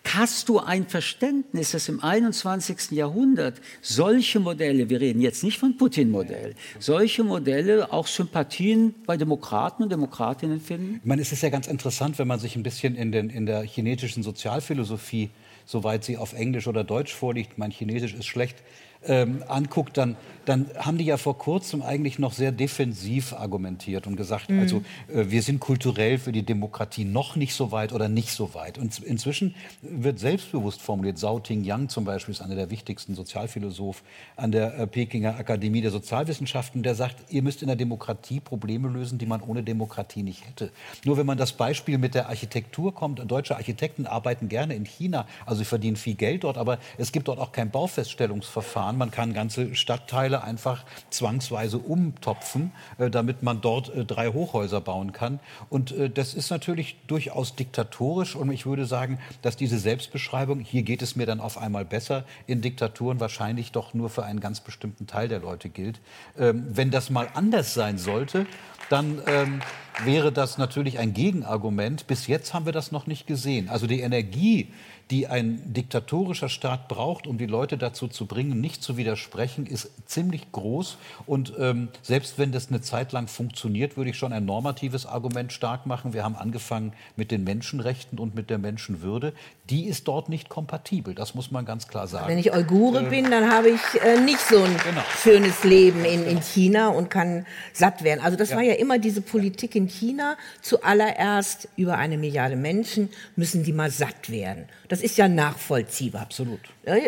Hast du ein Verständnis, dass im 21. Jahrhundert solche Modelle, wir reden jetzt nicht von Putin-Modell, solche Modelle auch Sympathien bei Demokraten und Demokratinnen finden? Ich meine, es ist ja ganz interessant, wenn man sich ein bisschen in, den, in der chinesischen Sozialphilosophie, soweit sie auf Englisch oder Deutsch vorliegt, mein Chinesisch ist schlecht, ähm, anguckt, dann, dann haben die ja vor kurzem eigentlich noch sehr defensiv argumentiert und gesagt, mhm. also äh, wir sind kulturell für die Demokratie noch nicht so weit oder nicht so weit. Und inzwischen wird selbstbewusst formuliert, Zhao Ting Yang zum Beispiel ist einer der wichtigsten Sozialphilosophen an der äh, Pekinger Akademie der Sozialwissenschaften, der sagt, ihr müsst in der Demokratie Probleme lösen, die man ohne Demokratie nicht hätte. Nur wenn man das Beispiel mit der Architektur kommt, deutsche Architekten arbeiten gerne in China, also sie verdienen viel Geld dort, aber es gibt dort auch kein Baufeststellungsverfahren. Man kann ganze Stadtteile einfach zwangsweise umtopfen, äh, damit man dort äh, drei Hochhäuser bauen kann. Und äh, das ist natürlich durchaus diktatorisch. Und ich würde sagen, dass diese Selbstbeschreibung, hier geht es mir dann auf einmal besser, in Diktaturen wahrscheinlich doch nur für einen ganz bestimmten Teil der Leute gilt. Ähm, wenn das mal anders sein sollte, dann ähm, wäre das natürlich ein Gegenargument. Bis jetzt haben wir das noch nicht gesehen. Also die Energie, die ein diktatorischer Staat braucht, um die Leute dazu zu bringen, nicht zu widersprechen, ist ziemlich groß. Und ähm, selbst wenn das eine Zeit lang funktioniert, würde ich schon ein normatives Argument stark machen. Wir haben angefangen mit den Menschenrechten und mit der Menschenwürde. Die ist dort nicht kompatibel. Das muss man ganz klar sagen. Wenn ich Uigure äh, bin, dann habe ich äh, nicht so ein genau. schönes Leben in, in China und kann satt werden. Also das ja. war ja immer diese Politik in China. Zuallererst über eine Milliarde Menschen müssen die mal satt werden. Das das ist ja nachvollziehbar. Absolut.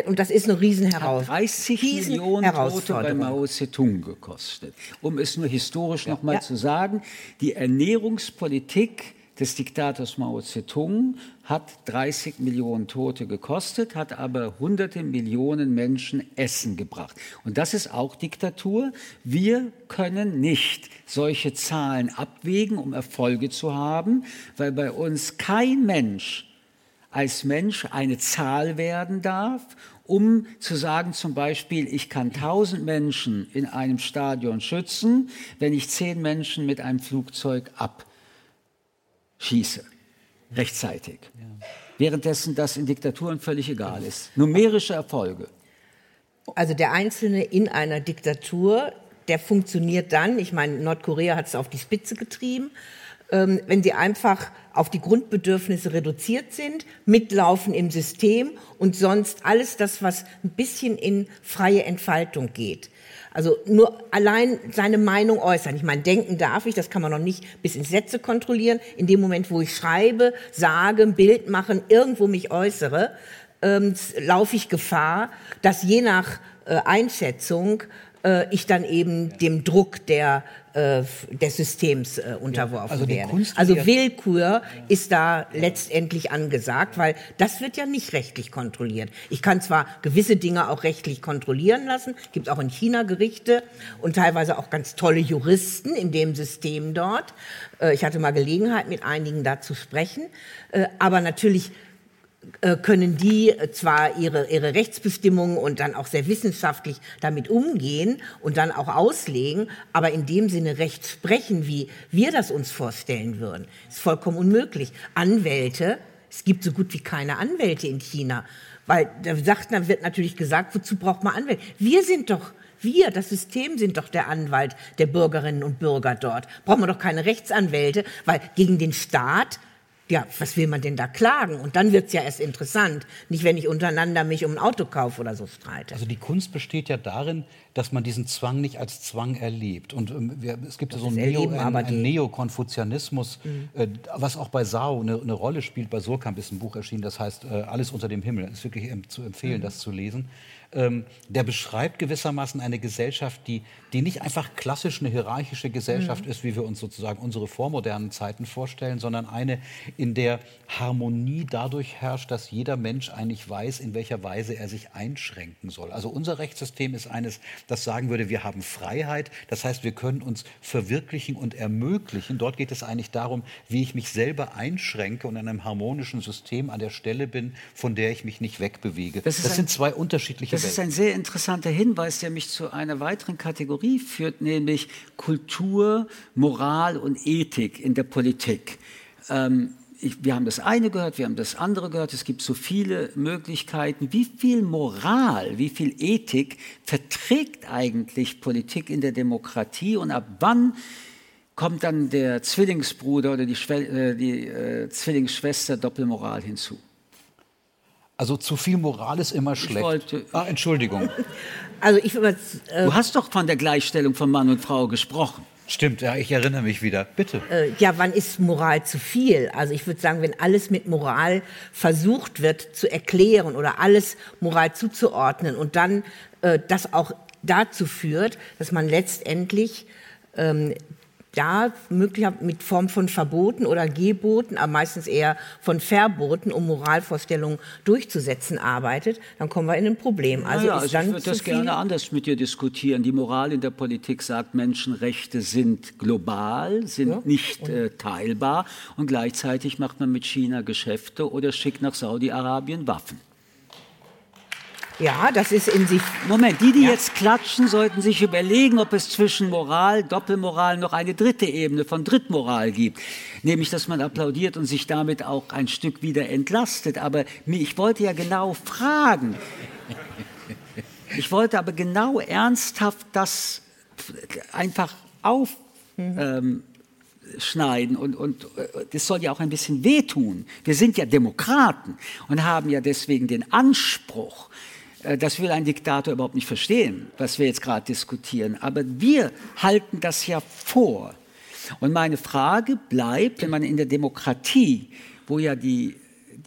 Und das ist eine Riesenherausforderung. 30 Riesen Millionen Tote bei Mao Zedong gekostet. Um es nur historisch ja. nochmal ja. zu sagen, die Ernährungspolitik des Diktators Mao Zedong hat 30 Millionen Tote gekostet, hat aber hunderte Millionen Menschen Essen gebracht. Und das ist auch Diktatur. Wir können nicht solche Zahlen abwägen, um Erfolge zu haben, weil bei uns kein Mensch als Mensch eine Zahl werden darf, um zu sagen zum Beispiel, ich kann tausend Menschen in einem Stadion schützen, wenn ich zehn Menschen mit einem Flugzeug abschieße, rechtzeitig. Ja. Währenddessen das in Diktaturen völlig egal ist. Numerische Erfolge. Also der Einzelne in einer Diktatur, der funktioniert dann, ich meine, Nordkorea hat es auf die Spitze getrieben, ähm, wenn sie einfach auf die Grundbedürfnisse reduziert sind, mitlaufen im System und sonst alles das, was ein bisschen in freie Entfaltung geht. Also nur allein seine Meinung äußern. Ich meine, denken darf ich, das kann man noch nicht bis ins Sätze kontrollieren. In dem Moment, wo ich schreibe, sage, ein Bild machen, irgendwo mich äußere, ähm, laufe ich Gefahr, dass je nach äh, Einschätzung äh, ich dann eben dem Druck der äh, des Systems äh, unterworfen ja, also werde. Kunst, also Willkür ja. ist da letztendlich angesagt, weil das wird ja nicht rechtlich kontrolliert. Ich kann zwar gewisse Dinge auch rechtlich kontrollieren lassen, gibt auch in China Gerichte und teilweise auch ganz tolle Juristen in dem System dort. Äh, ich hatte mal Gelegenheit, mit einigen da zu sprechen, äh, aber natürlich können die zwar ihre, ihre Rechtsbestimmungen und dann auch sehr wissenschaftlich damit umgehen und dann auch auslegen, aber in dem Sinne Recht sprechen, wie wir das uns vorstellen würden, ist vollkommen unmöglich. Anwälte, es gibt so gut wie keine Anwälte in China, weil da sagt, dann wird natürlich gesagt, wozu braucht man Anwälte? Wir sind doch wir, das System, sind doch der Anwalt der Bürgerinnen und Bürger dort. Brauchen wir doch keine Rechtsanwälte, weil gegen den Staat ja, was will man denn da klagen? Und dann wird's ja erst interessant. Nicht, wenn ich untereinander mich um ein Auto kaufe oder so streite. Also die Kunst besteht ja darin, dass man diesen Zwang nicht als Zwang erlebt. Und ähm, wir, es gibt ja so einen, Neo, einen, einen Neokonfuzianismus, mhm. äh, was auch bei Sao eine, eine, Rolle spielt. Bei Surkamp ist ein Buch erschienen, das heißt äh, Alles unter dem Himmel. Es ist wirklich zu empfehlen, mhm. das zu lesen ähm, der beschreibt gewissermaßen eine Gesellschaft, die, die nicht einfach klassisch eine hierarchische Gesellschaft mhm. ist, wie wir uns sozusagen unsere vormodernen Zeiten vorstellen, sondern eine, in der Harmonie dadurch herrscht, dass jeder Mensch eigentlich weiß, in welcher Weise er sich einschränken soll. Also unser Rechtssystem ist eines, das sagen würde, wir haben Freiheit, das heißt, wir können uns verwirklichen und ermöglichen. Dort geht es eigentlich darum, wie ich mich selber einschränke und in einem harmonischen System an der Stelle bin, von der ich mich nicht wegbewege. Das, das sind zwei unterschiedliche das ist ein sehr interessanter Hinweis, der mich zu einer weiteren Kategorie führt, nämlich Kultur, Moral und Ethik in der Politik. Ähm, ich, wir haben das eine gehört, wir haben das andere gehört. Es gibt so viele Möglichkeiten. Wie viel Moral, wie viel Ethik verträgt eigentlich Politik in der Demokratie und ab wann kommt dann der Zwillingsbruder oder die, Schwe äh, die äh, Zwillingsschwester Doppelmoral hinzu? Also zu viel Moral ist immer schlecht. wollte- ah, Entschuldigung. Also ich äh, Du hast doch von der Gleichstellung von Mann und Frau gesprochen. Stimmt, ja, ich erinnere mich wieder. Bitte. äh, ja, wann ist Moral zu viel? Also ich würde sagen, wenn alles mit Moral versucht wird zu erklären oder alles Moral zuzuordnen und dann äh, das auch dazu führt, dass man letztendlich ähm, da möglicherweise mit Form von Verboten oder Geboten, aber meistens eher von Verboten, um Moralvorstellungen durchzusetzen, arbeitet, dann kommen wir in ein Problem. Also ist also ich würde das gerne anders mit dir diskutieren. Die Moral in der Politik sagt, Menschenrechte sind global, sind nicht äh, teilbar und gleichzeitig macht man mit China Geschäfte oder schickt nach Saudi-Arabien Waffen. Ja, das ist in sich Moment, die, die jetzt klatschen, sollten sich überlegen, ob es zwischen Moral, Doppelmoral noch eine dritte Ebene von Drittmoral gibt. Nämlich, dass man applaudiert und sich damit auch ein Stück wieder entlastet. Aber ich wollte ja genau fragen. Ich wollte aber genau ernsthaft das einfach aufschneiden schneiden und, und äh, das soll ja auch ein bisschen wehtun. Wir sind ja Demokraten und haben ja deswegen den Anspruch, äh, das will ein Diktator überhaupt nicht verstehen, was wir jetzt gerade diskutieren. Aber wir halten das ja vor. Und meine Frage bleibt, wenn man in der Demokratie, wo ja die,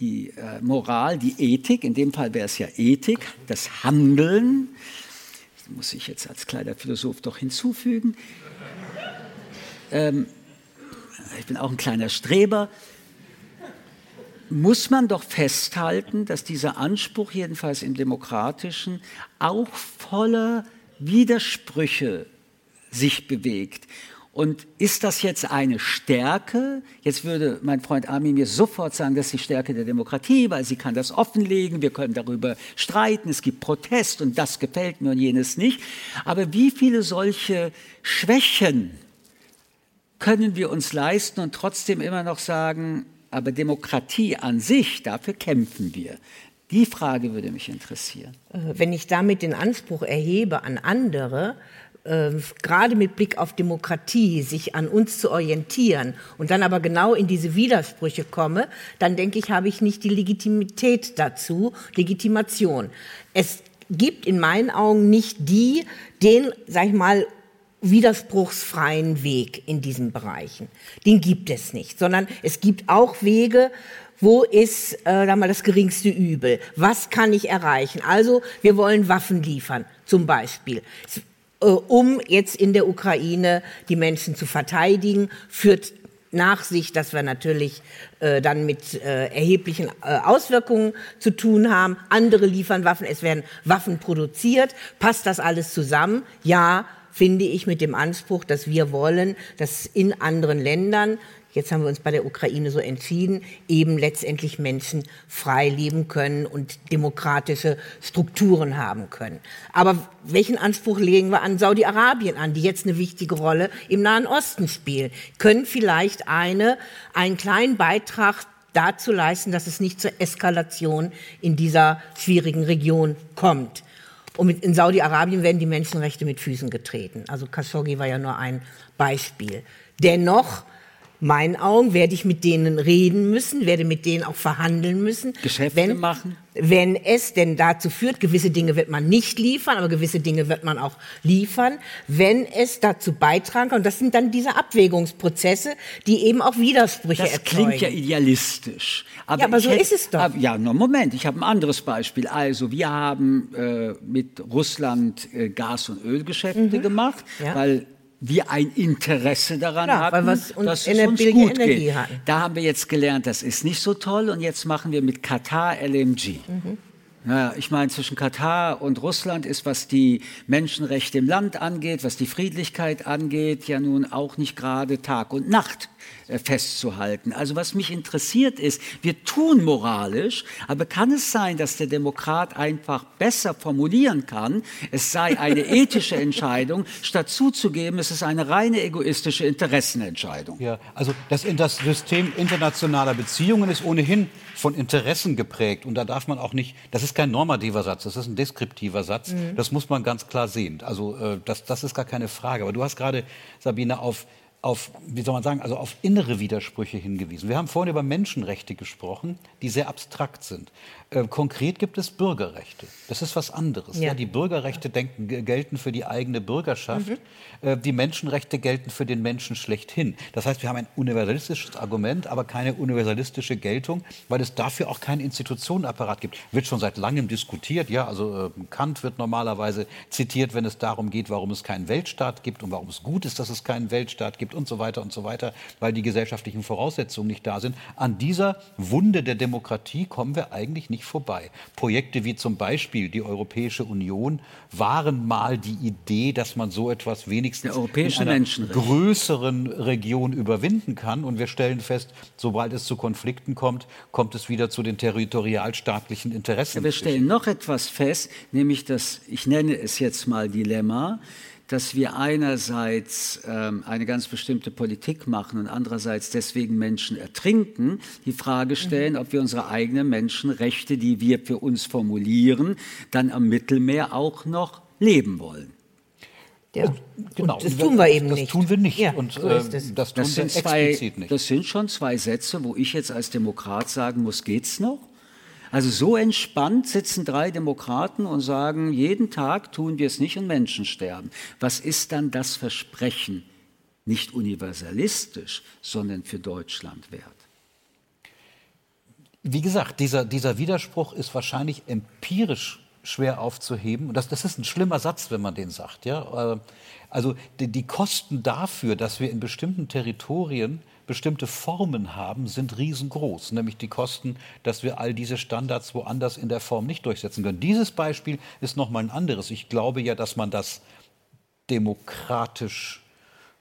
die äh, Moral, die Ethik, in dem Fall wäre es ja Ethik, das Handeln, das muss ich jetzt als kleiner Philosoph doch hinzufügen, ähm, ich bin auch ein kleiner Streber, muss man doch festhalten, dass dieser Anspruch, jedenfalls im Demokratischen, auch voller Widersprüche sich bewegt. Und ist das jetzt eine Stärke? Jetzt würde mein Freund Armin mir sofort sagen, das ist die Stärke der Demokratie, weil sie kann das offenlegen, wir können darüber streiten, es gibt Protest und das gefällt mir und jenes nicht. Aber wie viele solche Schwächen können wir uns leisten und trotzdem immer noch sagen, aber Demokratie an sich, dafür kämpfen wir. Die Frage würde mich interessieren. Äh, wenn ich damit den Anspruch erhebe an andere, äh, gerade mit Blick auf Demokratie, sich an uns zu orientieren und dann aber genau in diese Widersprüche komme, dann denke ich, habe ich nicht die Legitimität dazu, Legitimation. Es gibt in meinen Augen nicht die, den, sag ich mal, widerspruchsfreien Weg in diesen Bereichen. Den gibt es nicht, sondern es gibt auch Wege, wo ist äh, da mal das geringste Übel? Was kann ich erreichen? Also wir wollen Waffen liefern, zum Beispiel. Äh, Um jetzt in der Ukraine die Menschen zu verteidigen, führt nach sich, dass wir natürlich äh, dann mit äh, erheblichen äh, Auswirkungen zu tun haben. Andere liefern Waffen, es werden Waffen produziert. Passt das alles zusammen? Ja, finde ich mit dem Anspruch, dass wir wollen, dass in anderen Ländern, jetzt haben wir uns bei der Ukraine so entschieden, eben letztendlich Menschen frei leben können und demokratische Strukturen haben können. Aber welchen Anspruch legen wir an Saudi-Arabien an, die jetzt eine wichtige Rolle im Nahen Osten spielen? Können vielleicht eine, einen kleinen Beitrag dazu leisten, dass es nicht zur Eskalation in dieser schwierigen Region kommt? Und mit, in Saudi-Arabien werden die Menschenrechte mit Füßen getreten. Also Khashoggi war ja nur ein Beispiel. Dennoch, meinen Augen, werde ich mit denen reden müssen, werde mit denen auch verhandeln müssen. Geschäfte wenn, machen. Wenn es denn dazu führt, gewisse Dinge wird man nicht liefern, aber gewisse Dinge wird man auch liefern, wenn es dazu beitragen kann. Und das sind dann diese Abwägungsprozesse, die eben auch Widersprüche Das erzeugen. klingt ja idealistisch. Ja, aber so hätte- ist es doch. Aber, ja, nur Moment, ich habe ein anderes Beispiel. Also, wir haben äh, mit Russland äh, Gas- und Ölgeschäfte gemacht, Mhm. Ja. weil wir ein Interesse daran weil hatten, dass es uns gut Energie geht. hatten. Da haben wir jetzt gelernt, das ist nicht so toll und jetzt machen wir mit Katar LMG. Mhm. Naja, ich meine, zwischen Katar und Russland ist, was die Menschenrechte im Land angeht, was die Friedlichkeit angeht, ja nun auch nicht gerade Tag und Nacht äh, festzuhalten. Also was mich interessiert ist, wir tun moralisch, aber kann es sein, dass der Demokrat einfach besser formulieren kann, es sei eine ethische Entscheidung, statt zuzugeben, es ist eine reine egoistische Interessenentscheidung? Ja, also das, das System internationaler Beziehungen ist ohnehin von Interessen geprägt. Und da darf man auch nicht, das ist kein normativer Satz, das ist ein deskriptiver Satz. Das muss man ganz klar sehen. Also äh, das, das ist gar keine Frage. Aber du hast gerade, Sabine, auf, auf, wie soll man sagen, also auf innere Widersprüche hingewiesen. Wir haben vorhin über Menschenrechte gesprochen, die sehr abstrakt sind. Äh, konkret gibt es Bürgerrechte. Das ist was anderes. Ja. ja die Bürgerrechte denken, gelten für die eigene Bürgerschaft. Mhm. Äh, die Menschenrechte gelten für den Menschen schlechthin. Das heißt, wir haben ein universalistisches Argument, aber keine universalistische Geltung, weil es dafür auch keinen Institutionenapparat gibt. Wird schon seit langem diskutiert. Ja, also äh, Kant wird normalerweise zitiert, wenn es darum geht, warum es keinen Weltstaat gibt und warum es gut ist, dass es keinen Weltstaat gibt und so weiter und so weiter, weil die gesellschaftlichen Voraussetzungen nicht da sind. An dieser Wunde der Demokratie kommen wir eigentlich nicht vorbei. Projekte wie zum Beispiel die Europäische Union waren mal die Idee, dass man so etwas wenigstens in einer größeren Region überwinden kann. Und wir stellen fest, sobald es zu Konflikten kommt, kommt es wieder zu den territorialstaatlichen Interessen. Ja, wir stellen noch etwas fest, nämlich das, ich nenne es jetzt mal Dilemma, dass wir einerseits ähm, eine ganz bestimmte Politik machen und andererseits deswegen Menschen ertrinken, die Frage mhm. stellen, mhm. ob wir unsere eigenen Menschenrechte, die wir für uns formulieren, dann am Mittelmeer auch noch leben wollen. Ja, genau. das tun wir eben das nicht. Das tun wir nicht. Ja, und so äh, das. das tun das wir zwei, explizit nicht. Das sind schon zwei Sätze, wo ich jetzt als Demokrat sagen muss, geht's noch? Also so entspannt sitzen drei Demokraten und sagen, jeden Tag tun wir es nicht und Menschen sterben. Was ist dann das Versprechen? Nicht universalistisch, sondern für Deutschland wert. Wie gesagt, dieser, dieser Widerspruch ist wahrscheinlich empirisch schwer aufzuheben. Das, das ist ein schlimmer Satz, wenn man den sagt. Ja? Äh, also die, die Kosten dafür, dass wir in bestimmten Territorien bestimmte Formen haben, sind riesengroß, nämlich die Kosten, dass wir all diese Standards woanders in der Form nicht durchsetzen können. Dieses Beispiel ist noch mal ein anderes. Ich glaube ja, dass man das demokratisch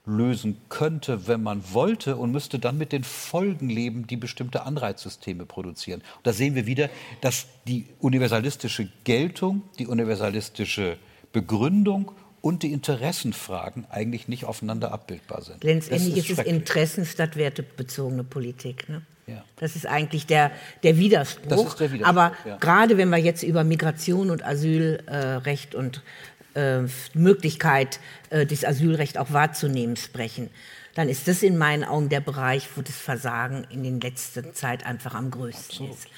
lösen könnte, wenn man wollte und müsste dann mit den Folgen leben, die bestimmte Anreizsysteme produzieren. Und da sehen wir wieder, dass die universalistische Geltung, die universalistische Begründung und die Interessenfragen eigentlich nicht aufeinander abbildbar sind. Letztendlich ist, ist, es Interessen statt wertebezogene Politik. Ne? Ja. Das ist eigentlich der, der, Widerspruch. Ist der Widerspruch. Aber ja. gerade wenn wir jetzt über Migration und Asylrecht äh, und äh, Möglichkeit, äh, das Asylrecht auch wahrzunehmen, sprechen, dann ist das in meinen Augen der Bereich, wo das Versagen in den letzten Zeit einfach am größten Absolut. ist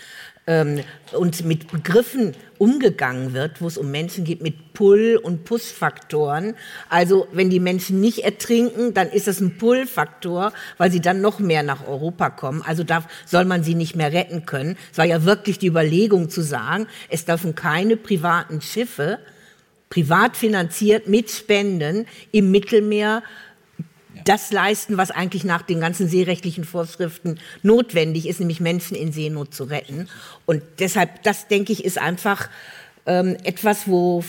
ähm, und mit Begriffen umgegangen wird, wo es um Menschen geht mit Pull- und Push-Faktoren. Also wenn die Menschen nicht ertrinken, dann ist es ein Pull-Faktor, weil sie dann noch mehr nach Europa kommen. Also da soll man sie nicht mehr retten können. Es war ja wirklich die Überlegung zu sagen, es dürfen keine privaten Schiffe privat finanziert mit Spenden im Mittelmeer das leisten, was eigentlich nach den ganzen seerechtlichen Vorschriften notwendig ist, nämlich Menschen in Seenot zu retten. Und deshalb, das denke ich, ist einfach ähm, etwas, wo,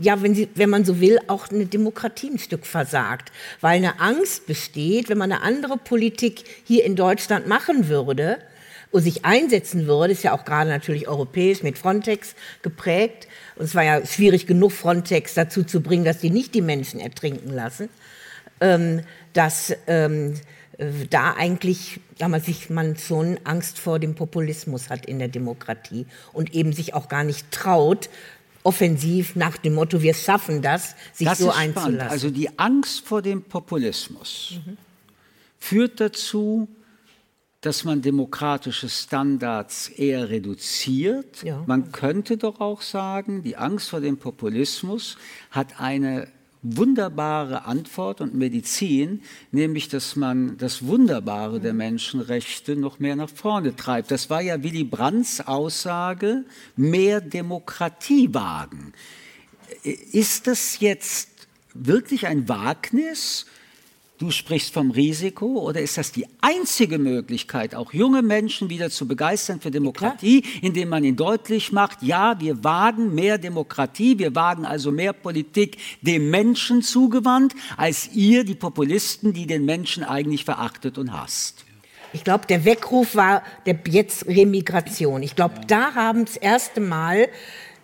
ja, wenn, sie, wenn man so will, auch eine Demokratie ein Stück versagt. Weil eine Angst besteht, wenn man eine andere Politik hier in Deutschland machen würde, und sich einsetzen würde, ist ja auch gerade natürlich europäisch mit Frontex geprägt. Und es war ja schwierig genug, Frontex dazu zu bringen, dass die nicht die Menschen ertrinken lassen ähm, dass ähm, da eigentlich damals sich man schon Angst vor dem Populismus hat in der Demokratie und eben sich auch gar nicht traut, offensiv nach dem Motto, wir schaffen das, sich das so ist einzulassen. Spannend. Also die Angst vor dem Populismus mhm. führt dazu, dass man demokratische Standards eher reduziert. Ja. Man könnte doch auch sagen, die Angst vor dem Populismus hat eine wunderbare Antwort und Medizin, nämlich dass man das Wunderbare der Menschenrechte noch mehr nach vorne treibt. Das war ja Willy Brandts Aussage, mehr Demokratie wagen. Ist das jetzt wirklich ein Wagnis? Du sprichst vom Risiko oder ist das die einzige Möglichkeit, auch junge Menschen wieder zu begeistern für Demokratie, indem man ihnen deutlich macht, ja, wir wagen mehr Demokratie, wir wagen also mehr Politik dem Menschen zugewandt, als ihr, die Populisten, die den Menschen eigentlich verachtet und hasst. Ich glaube, der Weckruf war der jetzt Remigration. Ich glaube, da haben das erste Mal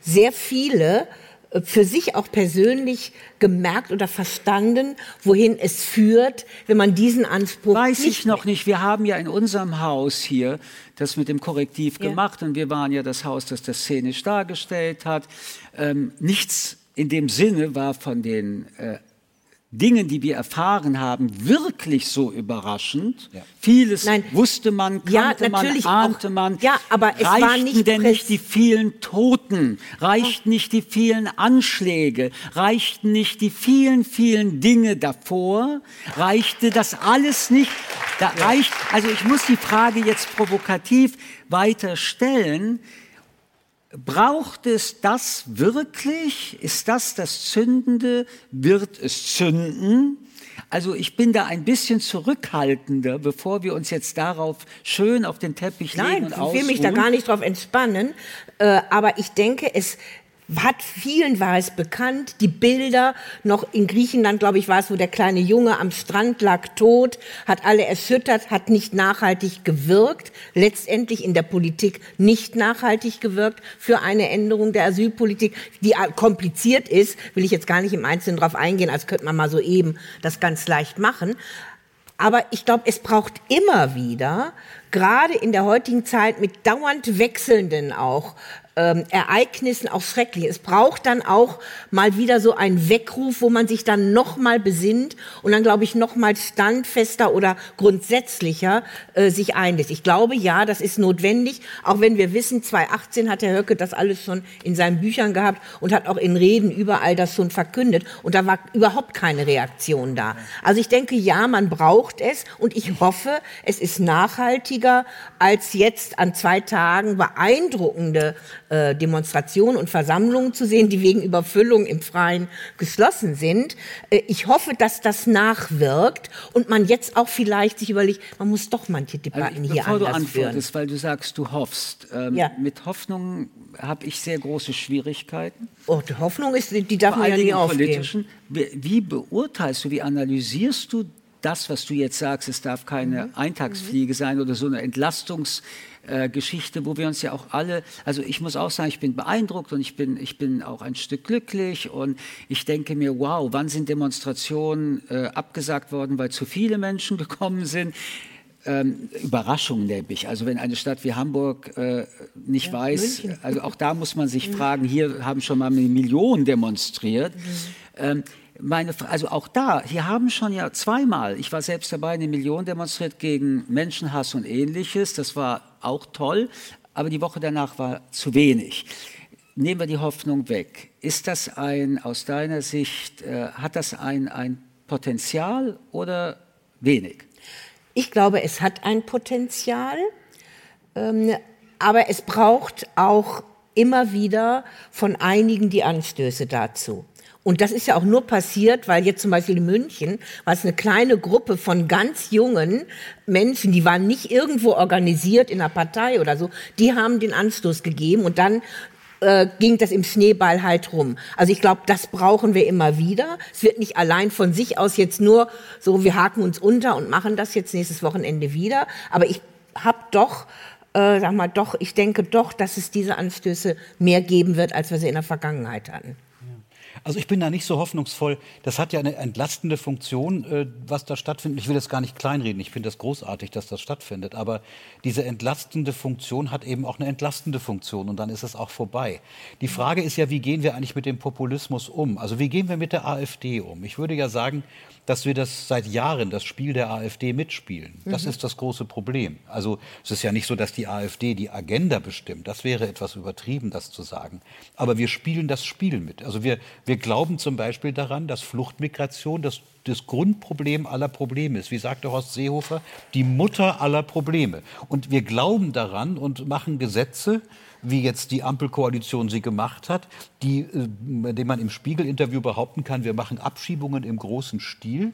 sehr viele für sich auch persönlich gemerkt oder verstanden, wohin es führt, wenn man diesen Anspruch Weiß nicht ich noch nicht. Wir haben ja in unserem Haus hier das mit dem Korrektiv ja. gemacht und wir waren ja das Haus, das das szenisch dargestellt hat. Ähm, nichts in dem Sinne war von den äh, Dingen, die wir erfahren haben, wirklich so überraschend. Ja. Vieles Nein. wusste man, Ja, kannte natürlich man, ahnte auch. man. Ja, aber es Reichten war nicht denn nicht die vielen Toten? Reichten nicht die vielen Anschläge? Reichten nicht die vielen, vielen Dinge davor? Reichte das alles nicht? Da reicht, also ich muss die Frage jetzt provokativ weiter stellen. Braucht es das wirklich? Ist das das Zündende? Wird es zünden? Also ich bin da ein bisschen zurückhaltender, bevor wir uns jetzt darauf schön auf den Teppich legen Nein, und ich will mich da gar nicht drauf entspannen. Äh, aber ich denke, es hat vielen war es bekannt, die Bilder noch in Griechenland, glaube ich, war es, wo der kleine Junge am Strand lag tot, hat alle erschüttert, hat nicht nachhaltig gewirkt, letztendlich in der Politik nicht nachhaltig gewirkt für eine Änderung der Asylpolitik, die kompliziert ist, will ich jetzt gar nicht im Einzelnen drauf eingehen, als könnte man mal so eben das ganz leicht machen. Aber ich glaube, es braucht immer wieder, gerade in der heutigen Zeit mit dauernd wechselnden auch ähm, Ereignissen, auch schrecklich. Es braucht dann auch mal wieder so einen Weckruf, wo man sich dann noch mal besinnt und dann, glaube ich, noch mal standfester oder grundsätzlicher äh, sich einlässt. Ich glaube, ja, das ist notwendig, auch wenn wir wissen, 2018 hat Herr Höcke das alles schon in seinen Büchern gehabt und hat auch in Reden überall das schon verkündet und da war überhaupt keine Reaktion da. Also ich denke, ja, man braucht es und ich hoffe, es ist nachhaltiger als jetzt an zwei Tagen beeindruckende äh, Demonstrationen und Versammlungen zu sehen, die wegen Überfüllung im Freien geschlossen sind. Äh, ich hoffe, dass das nachwirkt und man jetzt auch vielleicht sich überlegt, man muss doch manche Debatten Also, hier bevor du anders führen. antwortest, weil du sagst, du hoffst. Ähm, Ja. Mit Hoffnung habe ich sehr große Schwierigkeiten. Oh, die Hoffnung ist, die darf Vor man ja nie aufgeben. Wie, wie beurteilst du, wie analysierst du das, was du jetzt sagst, es darf keine Mhm. Eintagsfliege sein oder so eine Entlastungsgeschichte, wo wir uns ja auch alle, also ich muss auch sagen, ich bin beeindruckt und ich bin, ich bin auch ein Stück glücklich und ich denke mir, wow, wann sind Demonstrationen äh, abgesagt worden, weil zu viele Menschen gekommen sind? Ähm, Überraschung nämlich. Also wenn eine Stadt wie Hamburg äh, nicht weiß, also auch da muss man sich fragen, hier haben schon mal eine Million demonstriert. Ähm, meine, also auch da, hier haben schon ja zweimal, ich war selbst dabei, eine Million demonstriert gegen Menschenhass und ähnliches. Das war auch toll, aber die Woche danach war zu wenig. Nehmen wir die Hoffnung weg. Ist das ein, aus deiner Sicht, äh, hat das ein, ein Potenzial oder wenig? Ich glaube, es hat ein Potenzial, ähm, aber es braucht auch immer wieder von einigen die Anstöße dazu. Und das ist ja auch nur passiert, weil jetzt zum Beispiel in München war es eine kleine Gruppe von ganz jungen Menschen, die waren nicht irgendwo organisiert in einer Partei oder so, die haben den Anstoß gegeben und dann äh, ging das im Schneeball halt rum. Also ich glaube, das brauchen wir immer wieder. Es wird nicht allein von sich aus jetzt nur so, wir haken uns unter und machen das jetzt nächstes Wochenende wieder. Aber ich habe doch, äh, sag mal, doch, ich denke doch, dass es diese Anstöße mehr geben wird, als wir sie in der Vergangenheit hatten. Also ich bin da nicht so hoffnungsvoll. Das hat ja eine entlastende Funktion, äh, was da stattfindet. Ich will das gar nicht kleinreden. Ich finde das großartig, dass das stattfindet. Aber diese entlastende Funktion hat eben auch eine entlastende Funktion und dann ist es auch vorbei. Die Frage ist ja, wie gehen wir eigentlich mit dem Populismus um? Also wie gehen wir mit der AfD um? Ich würde ja sagen, dass wir das seit Jahren, das Spiel der AfD mitspielen. Das ist das große Problem. Also es ist ja nicht so, dass die AfD die Agenda bestimmt. Das wäre etwas übertrieben, das zu sagen. Aber wir spielen das Spiel mit. Also wir, wir glauben zum Beispiel daran, dass Fluchtmigration das, das Grundproblem aller Probleme ist. Wie sagte Horst Seehofer, die Mutter aller Probleme. Und wir glauben daran und machen Gesetze, wie jetzt die Ampelkoalition sie gemacht hat, die, äh, bei dem man im Spiegel-Interview behaupten kann, wir machen Abschiebungen im großen Stil.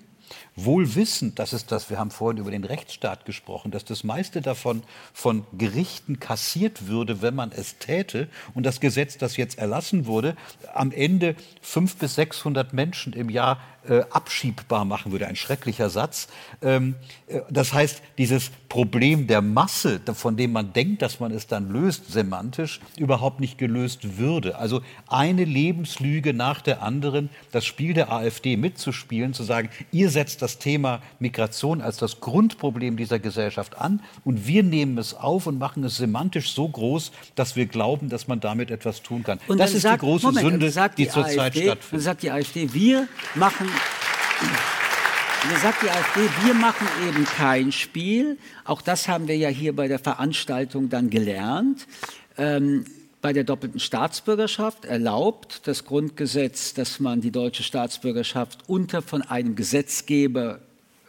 Wohl wissend, dass es das, wir haben vorhin über den Rechtsstaat gesprochen, dass das meiste davon von Gerichten kassiert würde, wenn man es täte. Und das Gesetz, das jetzt erlassen wurde, am Ende 500 bis 600 Menschen im Jahr äh, abschiebbar machen würde. Ein schrecklicher Satz. Ähm, äh, das heißt, dieses Problem der Masse, von dem man denkt, dass man es dann löst, semantisch, überhaupt nicht gelöst würde. Also eine Lebenslüge nach der anderen, das Spiel der AfD mitzuspielen, zu sagen, ihr setzt das Thema Migration als das Grundproblem dieser Gesellschaft an und wir nehmen es auf und machen es semantisch so groß, dass wir glauben, dass man damit etwas tun kann. Und das ist sagt, die große Moment, Sünde, die, die zurzeit AfD, Dann stattfindet. sagt die AfD, wir machen Mir sagt die AfD, wir machen eben kein Spiel. Auch das haben wir ja hier bei der Veranstaltung dann gelernt. Ähm, bei der doppelten Staatsbürgerschaft erlaubt das Grundgesetz, dass man die deutsche Staatsbürgerschaft unter von einem Gesetzgeber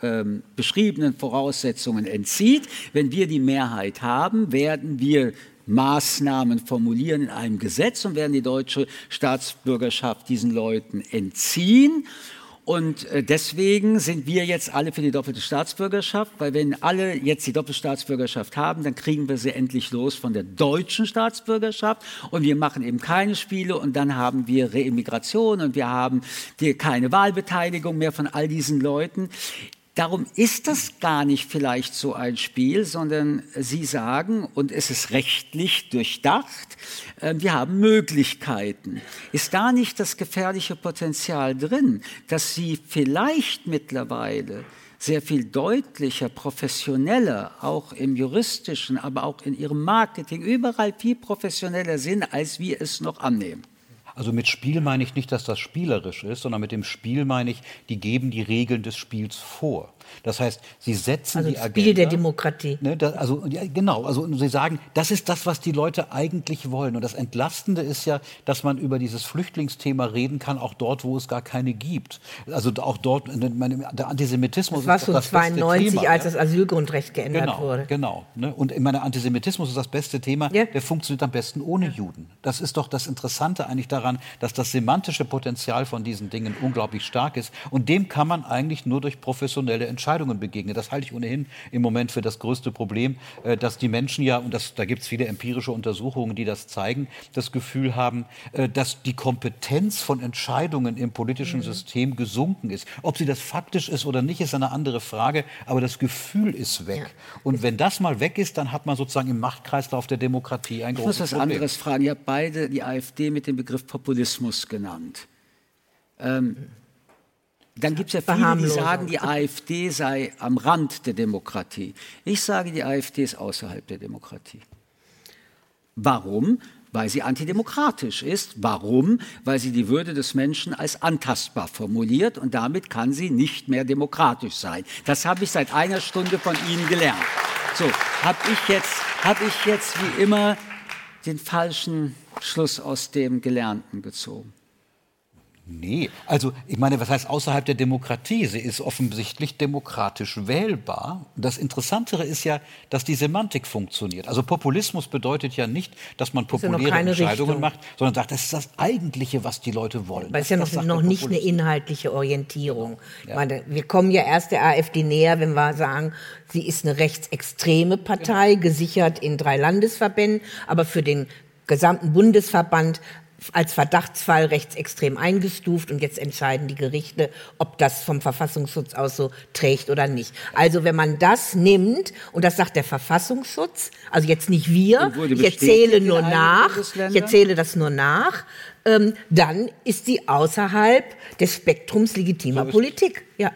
ähm, beschriebenen Voraussetzungen entzieht. Wenn wir die Mehrheit haben, werden wir Maßnahmen formulieren in einem Gesetz und werden die deutsche Staatsbürgerschaft diesen Leuten entziehen. Und äh, deswegen sind wir jetzt alle für die doppelte Staatsbürgerschaft, weil wenn alle jetzt die doppelte Staatsbürgerschaft haben, dann kriegen wir sie endlich los von der deutschen Staatsbürgerschaft und wir machen eben keine Spiele und dann haben wir Reimmigration und wir haben keine Wahlbeteiligung mehr von all diesen Leuten. Darum ist das gar nicht vielleicht so ein Spiel, sondern Sie sagen, und es ist rechtlich durchdacht, äh, wir haben Möglichkeiten. Ist da nicht das gefährliche Potenzial drin, dass Sie vielleicht mittlerweile sehr viel deutlicher, professioneller, auch im juristischen, aber auch in ihrem Marketing, überall viel professioneller sind, als wir es noch annehmen? Also mit Spiel meine ich nicht, dass das spielerisch ist, sondern mit dem Spiel meine ich, die geben die Regeln des Spiels vor. Das heißt, sie setzen also die Agenda. Spiel der Demokratie. Ne, das, also ja, genau. Also sie sagen, das ist das, was die Leute eigentlich wollen. Und das Entlastende ist ja, dass man über dieses Flüchtlingsthema reden kann, auch dort, wo es gar keine gibt. Also auch dort, meine, der Antisemitismus. Das war schon 92, Thema, als das Asylgrundrecht geändert genau, wurde. Genau. Ne? Und ich meine, Antisemitismus ist das beste Thema. Ja. Der funktioniert am besten ohne ja. Juden. Das ist doch das Interessante eigentlich daran, dass das semantische Potenzial von diesen Dingen unglaublich stark ist. Und dem kann man eigentlich nur durch professionelle Entscheidungen Entscheidungen begegne. Das halte ich ohnehin im Moment für das größte Problem, äh, dass die Menschen ja, und das, da gibt es viele empirische Untersuchungen, die das zeigen, das Gefühl haben, äh, dass die Kompetenz von Entscheidungen im politischen mhm. System gesunken ist. Ob sie das faktisch ist oder nicht, ist eine andere Frage, aber das Gefühl ist weg. Ja. Und wenn das mal weg ist, dann hat man sozusagen im Machtkreislauf der Demokratie ein großes Problem. Ich muss was anderes fragen. Ihr habt beide die AfD mit dem Begriff Populismus genannt. Ähm, dann gibt es ja viele, die sagen, die AfD sei am Rand der Demokratie. Ich sage, die AfD ist außerhalb der Demokratie. Warum? Weil sie antidemokratisch ist. Warum? Weil sie die Würde des Menschen als antastbar formuliert und damit kann sie nicht mehr demokratisch sein. Das habe ich seit einer Stunde von Ihnen gelernt. So, habe ich, jetzt, hab ich jetzt wie immer den falschen Schluss aus dem Gelernten gezogen. Nee, also ich meine, was heißt außerhalb der Demokratie? Sie ist offensichtlich demokratisch wählbar. Das Interessantere ist ja, dass die Semantik funktioniert. Also Populismus bedeutet ja nicht, dass man populäre ja Entscheidungen Richtung. macht, sondern sagt, das ist das Eigentliche, was die Leute wollen. Weil es ja noch, noch nicht eine inhaltliche Orientierung. Ja. Meine, wir kommen ja erst der AfD näher, wenn wir sagen, sie ist eine rechtsextreme Partei, genau. gesichert in drei Landesverbänden, aber für den gesamten Bundesverband als Verdachtsfall rechtsextrem eingestuft und jetzt entscheiden die Gerichte, ob das vom Verfassungsschutz aus so trägt oder nicht. Also wenn man das nimmt, und das sagt der Verfassungsschutz, also jetzt nicht wir, ich erzähle nur nach, ich erzähle das nur nach, ähm, dann ist sie außerhalb des Spektrums legitimer Politik. Ja.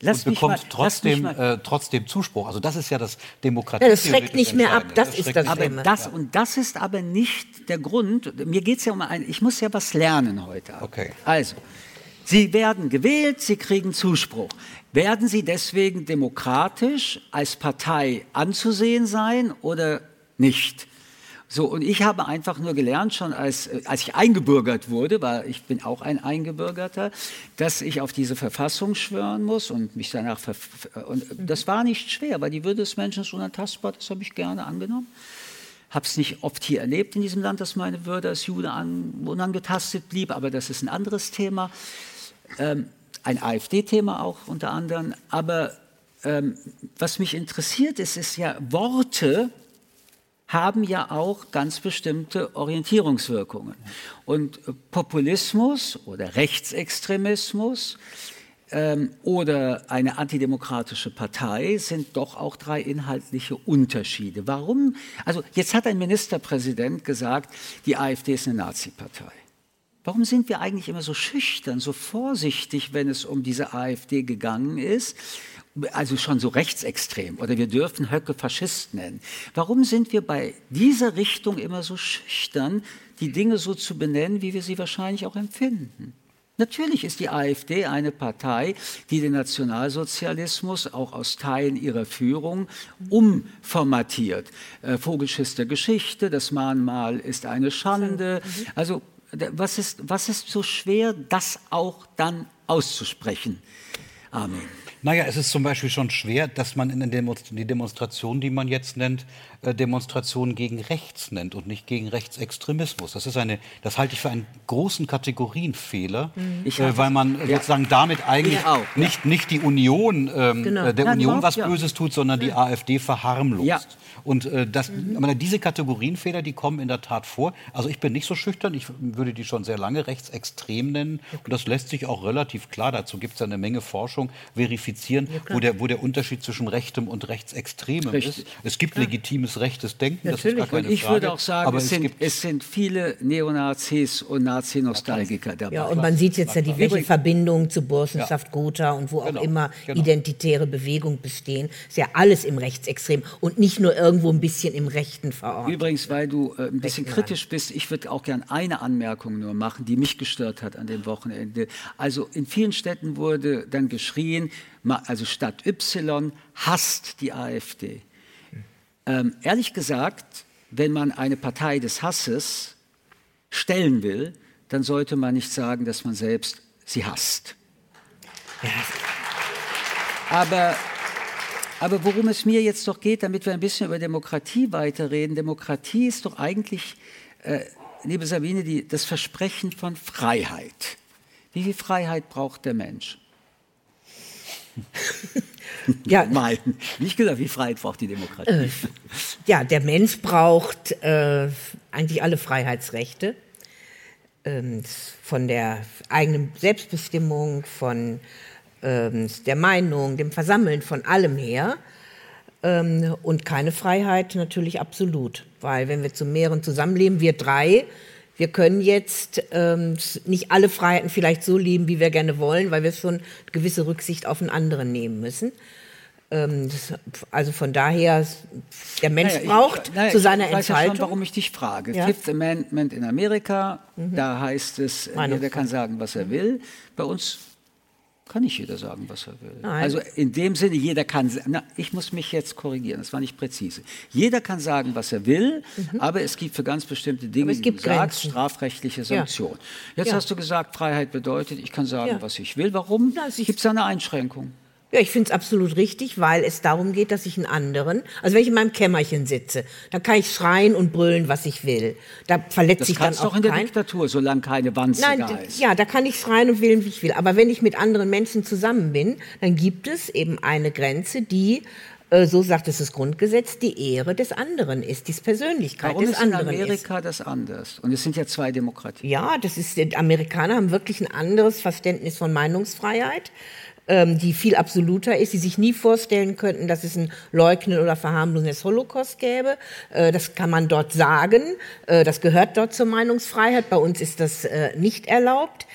Lass und bekommt mal, trotzdem, äh, trotzdem Zuspruch. Also das ist ja das Demokratie. Ja, das schreckt nicht mehr ab, das, das ist das aber das Und das ist aber nicht der Grund. Mir geht es ja um ein, ich muss ja was lernen heute. Okay. Also, Sie werden gewählt, Sie kriegen Zuspruch. Werden Sie deswegen demokratisch als Partei anzusehen sein oder nicht? So, und ich habe einfach nur gelernt, schon als, äh, als ich eingebürgert wurde, weil ich bin auch ein Eingebürgerter, dass ich auf diese Verfassung schwören muss und mich danach, und das war nicht schwer, weil die Würde des Menschen ist unantastbar, das habe ich gerne angenommen. Habe es nicht oft hier erlebt in diesem Land, dass meine Würde als Jude an, unangetastet blieb, aber das ist ein anderes Thema. Ähm, ein AfD-Thema auch unter anderem. Aber ähm, was mich interessiert ist, ist ja Worte, haben ja auch ganz bestimmte Orientierungswirkungen. Und Populismus oder Rechtsextremismus ähm, oder eine antidemokratische Partei sind doch auch drei inhaltliche Unterschiede. Warum? Also jetzt hat ein Ministerpräsident gesagt, die AfD ist eine Nazi-Partei. Warum sind wir eigentlich immer so schüchtern, so vorsichtig, wenn es um diese AfD gegangen ist? Also schon so rechtsextrem oder wir dürfen Höcke Faschist nennen. Warum sind wir bei dieser Richtung immer so schüchtern, die Dinge so zu benennen, wie wir sie wahrscheinlich auch empfinden? Natürlich ist die AfD eine Partei, die den Nationalsozialismus auch aus Teilen ihrer Führung umformatiert. Äh, Vogelschiss der Geschichte, das Mahnmal ist eine Schande. Also was ist, was ist so schwer, das auch dann auszusprechen? Amen. Naja, es ist zum Beispiel schon schwer, dass man in die Demonstration, die man jetzt nennt, Demonstrationen gegen rechts nennt und nicht gegen Rechtsextremismus. Das ist eine, das halte ich für einen großen Kategorienfehler, mhm. äh, weil man ja. sozusagen damit eigentlich auch, nicht, nicht die Union, ähm, genau. Äh, der ja, Union was. Böses tut, sondern die AfD verharmlost. Und äh, das, mhm. diese Kategorienfehler, die kommen in der Tat vor. Also ich bin nicht so schüchtern, ich würde die schon sehr lange rechtsextrem nennen. Und das lässt sich auch relativ klar, dazu gibt es ja eine Menge Forschung, verifizieren, ja, wo, der, wo der Unterschied zwischen Rechtem und Rechtsextremem Richtig. ist. Es gibt ja. legitimes rechtes Denken, Natürlich. das ist gar keine und ich Frage. würde auch sagen, aber es, sind, es sind viele Neonazis und Nazi-Nostalgiker dabei. Ja, und man sieht jetzt ja die welche Verbindungen zu Burschenschaft, Gotha und wo genau. auch immer genau. identitäre Bewegungen bestehen. Ist ja alles im Rechtsextrem und nicht nur irgendwo ein bisschen im Rechten verortet. Übrigens, weil du äh, ein bisschen kritisch bist, ich würde auch gerne eine Anmerkung nur machen, die mich gestört hat an dem Wochenende. Also in vielen Städten wurde dann geschrien, also Stadt Y hasst die AfD. Ähm, ehrlich gesagt, wenn man eine Partei des Hasses stellen will, dann sollte man nicht sagen, dass man selbst sie hasst. Aber aber worum es mir jetzt doch geht, damit wir ein bisschen über Demokratie weiterreden, Demokratie ist doch eigentlich, äh, liebe Sabine, die, das Versprechen von Freiheit. Wie viel Freiheit braucht der Mensch? ja. Nein, nicht gesagt, wie Freiheit braucht die Demokratie. Äh, ja, der Mensch braucht äh, eigentlich alle Freiheitsrechte. Ähm, von der eigenen Selbstbestimmung, von ähm, der Meinung, dem Versammeln von allem her. Ähm, und keine Freiheit natürlich absolut, weil wenn wir zu mehreren zusammenleben, wir drei, wir können jetzt ähm, nicht alle Freiheiten vielleicht so leben, wie wir gerne wollen, weil wir schon gewisse Rücksicht auf den anderen nehmen müssen. Ähm, das, also von daher, der Mensch naja, braucht ich, naja, zu seiner ich weiß Entfaltung. Ja schon, warum ich dich frage. Ja? Fifth Amendment in Amerika, mhm. da heißt es, jeder kann sagen, was er will. Bei uns kann nicht jeder sagen, was er will. Nein. Also in dem Sinne, jeder kann, na, ich muss mich jetzt korrigieren, das war nicht präzise. Jeder kann sagen, was er will, mhm. aber es gibt für ganz bestimmte Dinge, wie du sagst, strafrechtliche Sanktionen. Ja. Jetzt ja. hast du gesagt, Freiheit bedeutet, ich kann sagen, ja. was ich will. Warum? Gibt es da eine Einschränkung? Ja, ich finde es absolut richtig, weil es darum geht, dass ich einen anderen, also wenn ich in meinem Kämmerchen sitze, dann kann ich schreien und brüllen, was ich will. Da verletzt sich dann auch doch in der Diktatur, solange keine Wanze Nein, da ist. Ja, da kann ich schreien und wählen, wie ich will. Aber wenn ich mit anderen Menschen zusammen bin, dann gibt es eben eine Grenze, die äh, so sagt es das Grundgesetz, die Ehre des anderen ist, die Persönlichkeit Warum des anderen ist. in Amerika ist. das anders? Und es sind ja zwei Demokratien. Ja, das ist, die Amerikaner haben wirklich ein anderes Verständnis von Meinungsfreiheit ähm, die viel absoluter ist, die sich nie vorstellen könnten, dass es ein Leugnen oder Verharmlosen des Holocaust gäbe. Äh, das kann man dort sagen. Äh, das gehört dort zur Meinungsfreiheit. Bei uns ist das äh, nicht erlaubt.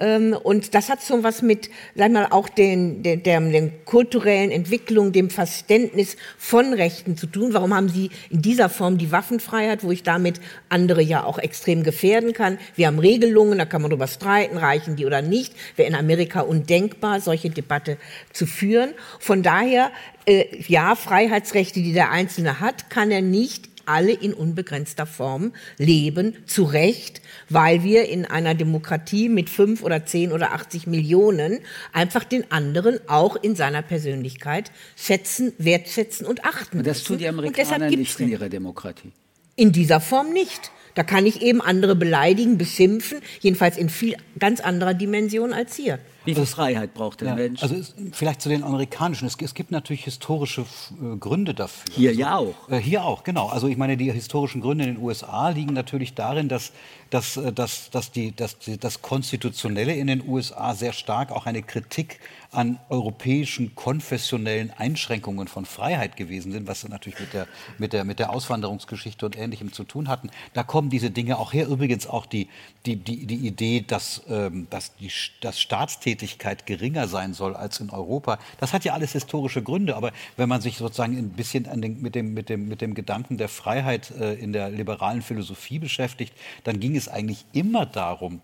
Ähm, und das hat so was mit, sag mal, auch den, den, der, den kulturellen Entwicklungen, dem Verständnis von Rechten zu tun. Warum haben Sie in dieser Form die Waffenfreiheit, wo ich damit andere ja auch extrem gefährden kann? Wir haben Regelungen, da kann man darüber streiten, reichen die oder nicht. Wäre in Amerika undenkbar, solche Debatte zu führen. Von daher, äh, ja, Freiheitsrechte, die der Einzelne hat, kann er nicht alle in unbegrenzter Form leben, zu Recht, weil wir in einer Demokratie mit fünf oder zehn oder 80 Millionen einfach den anderen auch in seiner Persönlichkeit schätzen, wertschätzen und achten. Und das tun die Amerikaner nicht in ihrer Demokratie. In dieser Form nicht. Da kann ich eben andere beleidigen, beschimpfen, jedenfalls in viel ganz anderer Dimension als hier. Wie viel Freiheit braucht der ja, Mensch? Also es, vielleicht zu den amerikanischen. Es, es gibt natürlich historische äh, Gründe dafür. Hier also, ja auch. Äh, hier auch, genau. Also ich meine, die historischen Gründe in den USA liegen natürlich darin, dass, dass, äh, dass, dass, die, dass die, das Konstitutionelle in den USA sehr stark auch eine Kritik an europäischen konfessionellen Einschränkungen von Freiheit gewesen sind, was natürlich mit der, mit der, mit der Auswanderungsgeschichte und Ähnlichem zu tun hatten. Da kommen diese Dinge auch her. Übrigens auch die, die, die, die Idee, dass, ähm, dass die dass Staatstätigkeit geringer sein soll als in Europa. Das hat ja alles historische Gründe. Aber wenn man sich sozusagen ein bisschen den, mit, dem, mit, dem, mit dem Gedanken der Freiheit äh, in der liberalen Philosophie beschäftigt, dann ging es eigentlich immer darum,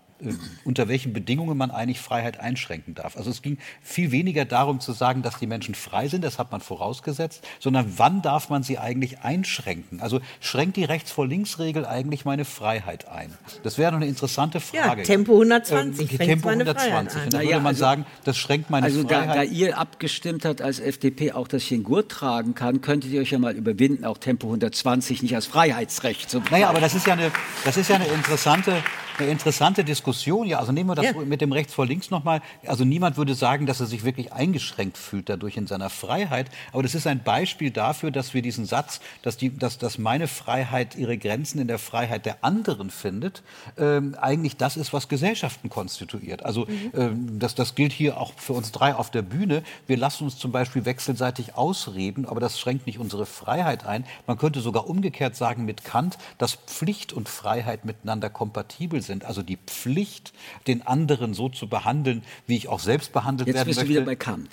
unter welchen Bedingungen man eigentlich Freiheit einschränken darf. Also es ging viel weniger darum zu sagen, dass die Menschen frei sind, das hat man vorausgesetzt, sondern wann darf man sie eigentlich einschränken? Also schränkt die Rechts vor Links Regel eigentlich meine Freiheit ein? Das wäre noch eine interessante Frage. Ja, Tempo 120. Ähm, Tempo 120. Und dann würde man also, sagen, das schränkt meine also Freiheit. Also da, da ihr abgestimmt habt als FDP auch, dass ich den Gurt tragen kann, könntet ihr euch ja mal überwinden, auch Tempo 120 nicht als Freiheitsrecht zu Naja, aber das ist ja eine, das ist ja eine interessante, eine interessante Diskussion. Ja, also nehmen wir das ja. mit dem Rechts vor Links nochmal. Also niemand würde sagen, dass er sich wirklich eingeschränkt fühlt dadurch in seiner Freiheit. Aber das ist ein Beispiel dafür, dass wir diesen Satz, dass, die, dass, dass meine Freiheit ihre Grenzen in der Freiheit der anderen findet, ähm, eigentlich das ist, was Gesellschaften konstituiert. Also mhm. ähm, das, das gilt hier auch für uns drei auf der Bühne. Wir lassen uns zum Beispiel wechselseitig ausreden, aber das schränkt nicht unsere Freiheit ein. Man könnte sogar umgekehrt sagen mit Kant, dass Pflicht und Freiheit miteinander kompatibel sind. Also die Pflicht, den anderen so zu behandeln, wie ich auch selbst behandelt Jetzt werden bist möchte. Du wieder bei Kant.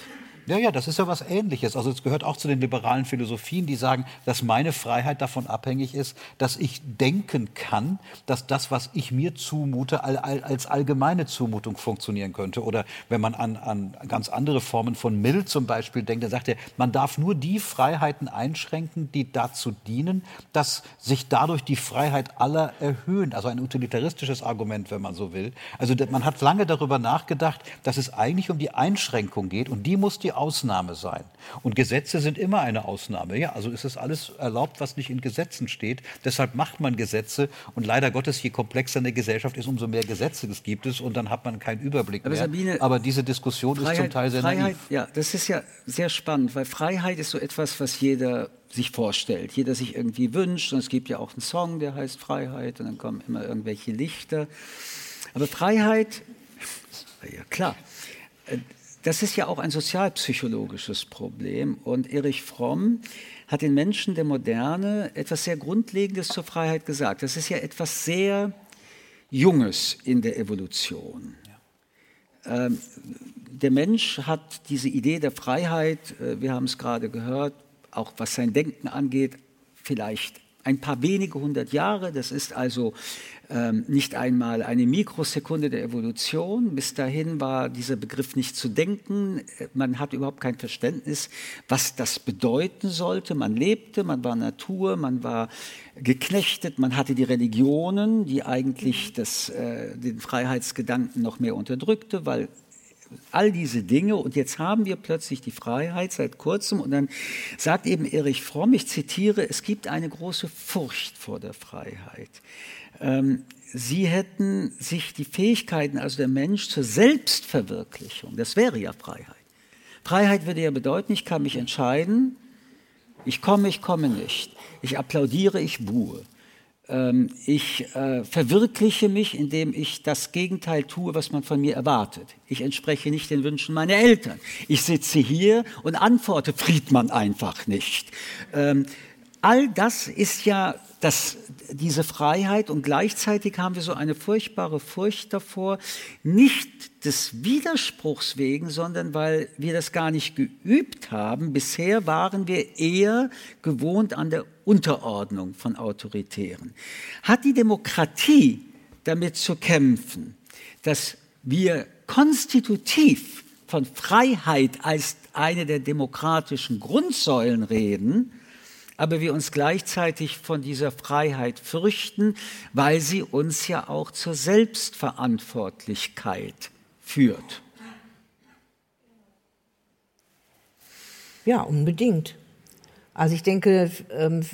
Ja, ja, das ist ja was Ähnliches. Also es gehört auch zu den liberalen Philosophien, die sagen, dass meine Freiheit davon abhängig ist, dass ich denken kann, dass das, was ich mir zumute, als allgemeine Zumutung funktionieren könnte. Oder wenn man an, an ganz andere Formen von Mill zum Beispiel denkt, dann sagt er, man darf nur die Freiheiten einschränken, die dazu dienen, dass sich dadurch die Freiheit aller erhöhen. Also ein utilitaristisches Argument, wenn man so will. Also man hat lange darüber nachgedacht, dass es eigentlich um die Einschränkung geht und die muss die Ausnahme sein. Und Gesetze sind immer eine Ausnahme. Ja, also ist es alles erlaubt, was nicht in Gesetzen steht. Deshalb macht man Gesetze. Und leider Gottes, je komplexer eine Gesellschaft ist, umso mehr Gesetze gibt es. Und dann hat man keinen Überblick Aber mehr. Sabine, Aber diese Diskussion Freiheit, ist zum Teil sehr Freiheit, naiv. Ja, das ist ja sehr spannend, weil Freiheit ist so etwas, was jeder sich vorstellt, jeder sich irgendwie wünscht. Und es gibt ja auch einen Song, der heißt Freiheit. Und dann kommen immer irgendwelche Lichter. Aber Freiheit, ja klar, äh, das ist ja auch ein sozialpsychologisches Problem. Und Erich Fromm hat den Menschen der Moderne etwas sehr Grundlegendes zur Freiheit gesagt. Das ist ja etwas sehr Junges in der Evolution. Ähm, der Mensch hat diese Idee der Freiheit, äh, wir haben es gerade gehört, auch was sein Denken angeht, vielleicht ein paar wenige hundert Jahre. Das ist also nicht einmal eine Mikrosekunde der Evolution. Bis dahin war dieser Begriff nicht zu denken. Man hat überhaupt kein Verständnis, was das bedeuten sollte. Man lebte, man war Natur, man war geknechtet, man hatte die Religionen, die eigentlich das, äh, den Freiheitsgedanken noch mehr unterdrückte, weil all diese Dinge und jetzt haben wir plötzlich die Freiheit seit kurzem und dann sagt eben Erich Fromm, ich zitiere, es gibt eine große Furcht vor der Freiheit. Ähm, sie hätten sich die Fähigkeiten, also der Mensch zur Selbstverwirklichung, das wäre ja Freiheit. Freiheit würde ja bedeuten, ich kann mich entscheiden, ich komme, ich komme nicht. Ich applaudiere, ich buhe. Ähm, ich äh, verwirkliche mich, indem ich das Gegenteil tue, was man von mir erwartet. Ich entspreche nicht den Wünschen meiner Eltern. Ich sitze hier und antworte Friedmann einfach nicht. Ähm, all das ist ja das, diese Freiheit und gleichzeitig haben wir so eine furchtbare Furcht davor, nicht des Widerspruchs wegen, sondern weil wir das gar nicht geübt haben. Bisher waren wir eher gewohnt an der Unterordnung von Autoritären. Hat die Demokratie damit zu kämpfen, dass wir konstitutiv von Freiheit als eine der demokratischen Grundsäulen reden, aber wir uns gleichzeitig von dieser Freiheit fürchten, weil sie uns ja auch zur Selbstverantwortlichkeit führt. Ja, unbedingt. Also ich denke, ähm,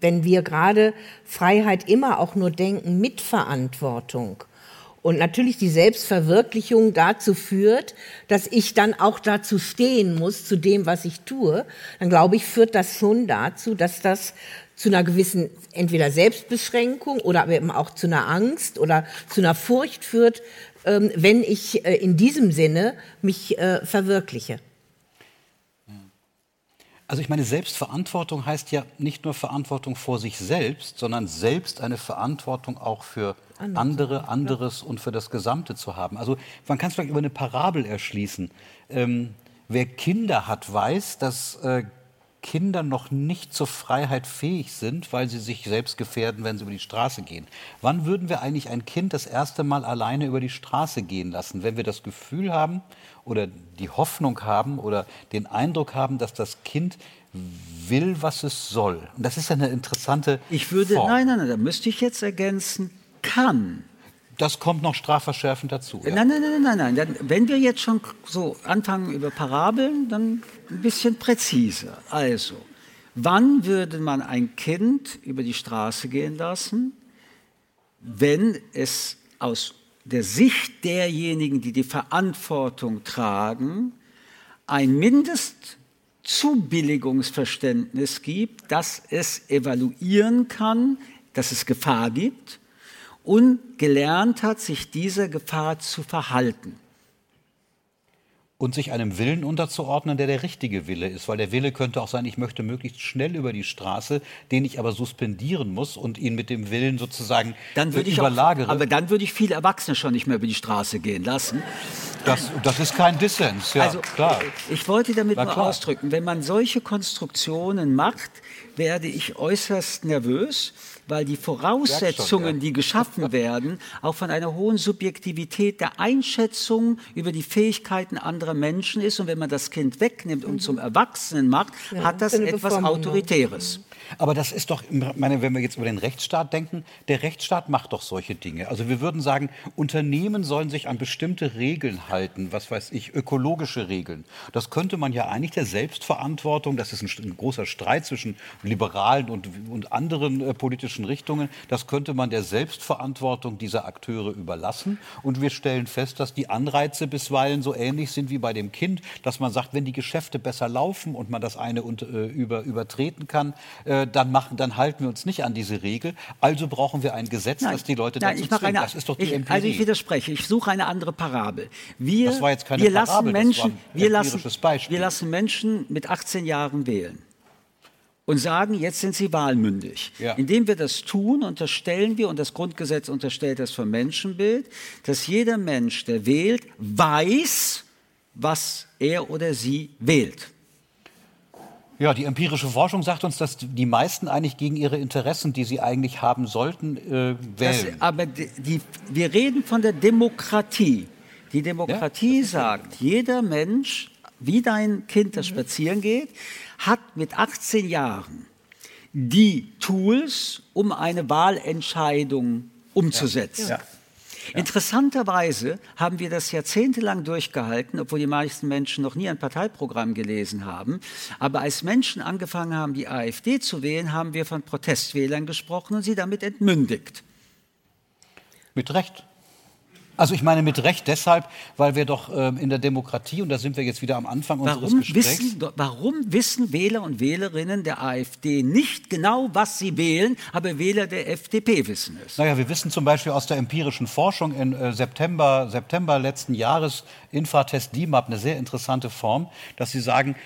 wenn wir gerade Freiheit immer auch nur denken mit Verantwortung, und natürlich die Selbstverwirklichung dazu führt, dass ich dann auch dazu stehen muss, zu dem, was ich tue, dann glaube ich, führt das schon dazu, dass das zu einer gewissen entweder Selbstbeschränkung oder eben auch zu einer Angst oder zu einer Furcht führt, ähm, wenn ich äh, in diesem Sinne mich äh, verwirkliche. Also ich meine, Selbstverantwortung heißt ja nicht nur Verantwortung vor sich selbst, sondern selbst eine Verantwortung auch für andere, anderes und für das Gesamte zu haben. Also man kann es vielleicht über eine Parabel erschließen. Ähm, wer Kinder hat, weiß, dass äh, Kinder noch nicht zur Freiheit fähig sind, weil sie sich selbst gefährden, wenn sie über die Straße gehen. Wann würden wir eigentlich ein Kind das erste Mal alleine über die Straße gehen lassen? Wenn wir das Gefühl haben oder die Hoffnung haben oder den Eindruck haben, dass das Kind will, was es soll. Und das ist ja eine interessante. Ich würde, Form. nein, nein, nein, da müsste ich jetzt ergänzen, kann. Das kommt noch strafverschärfend dazu. Ja. Nein, nein, nein, nein, nein. Dann, wenn wir jetzt schon so anfangen über Parabeln, dann ein bisschen präziser. Also, wann würde man ein Kind über die Straße gehen lassen, wenn es aus der Sicht derjenigen, die die Verantwortung tragen, ein Mindestzubilligungsverständnis gibt, dass es evaluieren kann, dass es Gefahr gibt und gelernt hat, sich dieser Gefahr zu verhalten. Und sich einem Willen unterzuordnen, der der richtige Wille ist. Weil der Wille könnte auch sein, ich möchte möglichst schnell über die Straße, den ich aber suspendieren muss und ihn mit dem Willen sozusagen dann würde ich überlagere. Auch, aber dann würde ich viele Erwachsene schon nicht mehr über die Straße gehen lassen. Das, das ist kein Dissens, ja, also, klar. Ich wollte damit nur ausdrücken, wenn man solche Konstruktionen macht, werde ich äußerst nervös, weil die Voraussetzungen, schon, ja. die geschaffen werden, auch von einer hohen Subjektivität der Einschätzung über die Fähigkeiten anderer Menschen ist. Und wenn man das Kind wegnimmt und zum Erwachsenen macht, hat das etwas. Autoritäres. Aber das ist doch, meine, wenn wir jetzt über den Rechtsstaat denken, der Rechtsstaat macht doch solche Dinge. Also wir würden sagen, Unternehmen sollen sich an bestimmte Regeln halten, was weiß ich, ökologische Regeln. Das könnte man ja eigentlich der Selbstverantwortung, das ist ein, ein großer Streit zwischen liberalen und, und anderen äh, politischen Richtungen, das könnte man der Selbstverantwortung dieser Akteure überlassen. Und wir stellen fest, dass die Anreize bisweilen so ähnlich sind wie bei dem Kind, dass man sagt, wenn die Geschäfte besser laufen und man das eine äh, über, übertreten kann, äh, dann, machen, dann halten wir uns nicht an diese Regel. Also brauchen wir ein Gesetz, das die Leute nein, dazu zwingt. eine, das ist doch die ich, Empirie. Also ich widerspreche. Ich suche eine andere Parabel. Wir, Das war jetzt keine wir lassen Parabel, war Menschen, wir lassen, Beispiel. wir lassen Menschen mit 18 Jahren wählen und sagen, jetzt sind sie wahlmündig. Ja. Indem wir das tun, unterstellen wir, und das Grundgesetz unterstellt das vom Menschenbild, dass jeder Mensch, der wählt, weiß, was er oder sie wählt. Ja, die empirische Forschung sagt uns, dass die meisten eigentlich gegen ihre Interessen, die sie eigentlich haben sollten, äh, Das, wählen. aber die, die, wir reden von der Demokratie. Die Demokratie sagt, jeder Mensch, wie dein Kind, das spazieren geht, hat mit 18 Jahren die Tools, um eine Wahlentscheidung umzusetzen. Ja. Interessanterweise haben wir das jahrzehntelang durchgehalten, obwohl die meisten Menschen noch nie ein Parteiprogramm gelesen haben. Aber als Menschen angefangen haben, die AfD zu wählen, haben wir von Protestwählern gesprochen und sie damit entmündigt. Mit Recht. Also ich meine mit Recht deshalb, weil wir doch ähm, in der Demokratie, und da sind wir jetzt wieder am Anfang unseres Warum Gesprächs, wissen, warum wissen Wähler und Wählerinnen der AfD nicht genau, was sie wählen, aber Wähler der FDP wissen es? Naja, wir wissen zum Beispiel aus der empirischen Forschung in äh, September, September letzten Jahres, Infratest DIMAP, eine sehr interessante Form, dass sie sagen,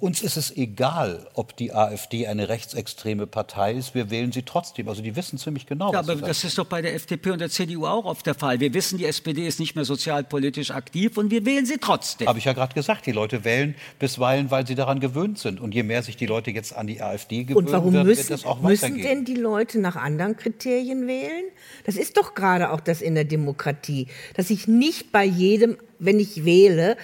uns ist es egal, ob die AfD eine rechtsextreme Partei ist, wir wählen sie trotzdem. Also die wissen ziemlich genau, Ja, was aber sie sagen. das ist doch bei der FDP und der CDU auch oft der Fall. Wir wissen, die SPD ist nicht mehr sozialpolitisch aktiv und wir wählen sie trotzdem. Habe ich ja gerade gesagt, die Leute wählen bisweilen, weil sie daran gewöhnt sind. Und je mehr sich die Leute jetzt an die AfD gewöhnen, Und warum wird, müssen, wird das auch müssen weitergehen. denn die Leute nach anderen Kriterien wählen? Das ist doch gerade auch das in der Demokratie, dass ich nicht bei jedem, wenn ich wähle,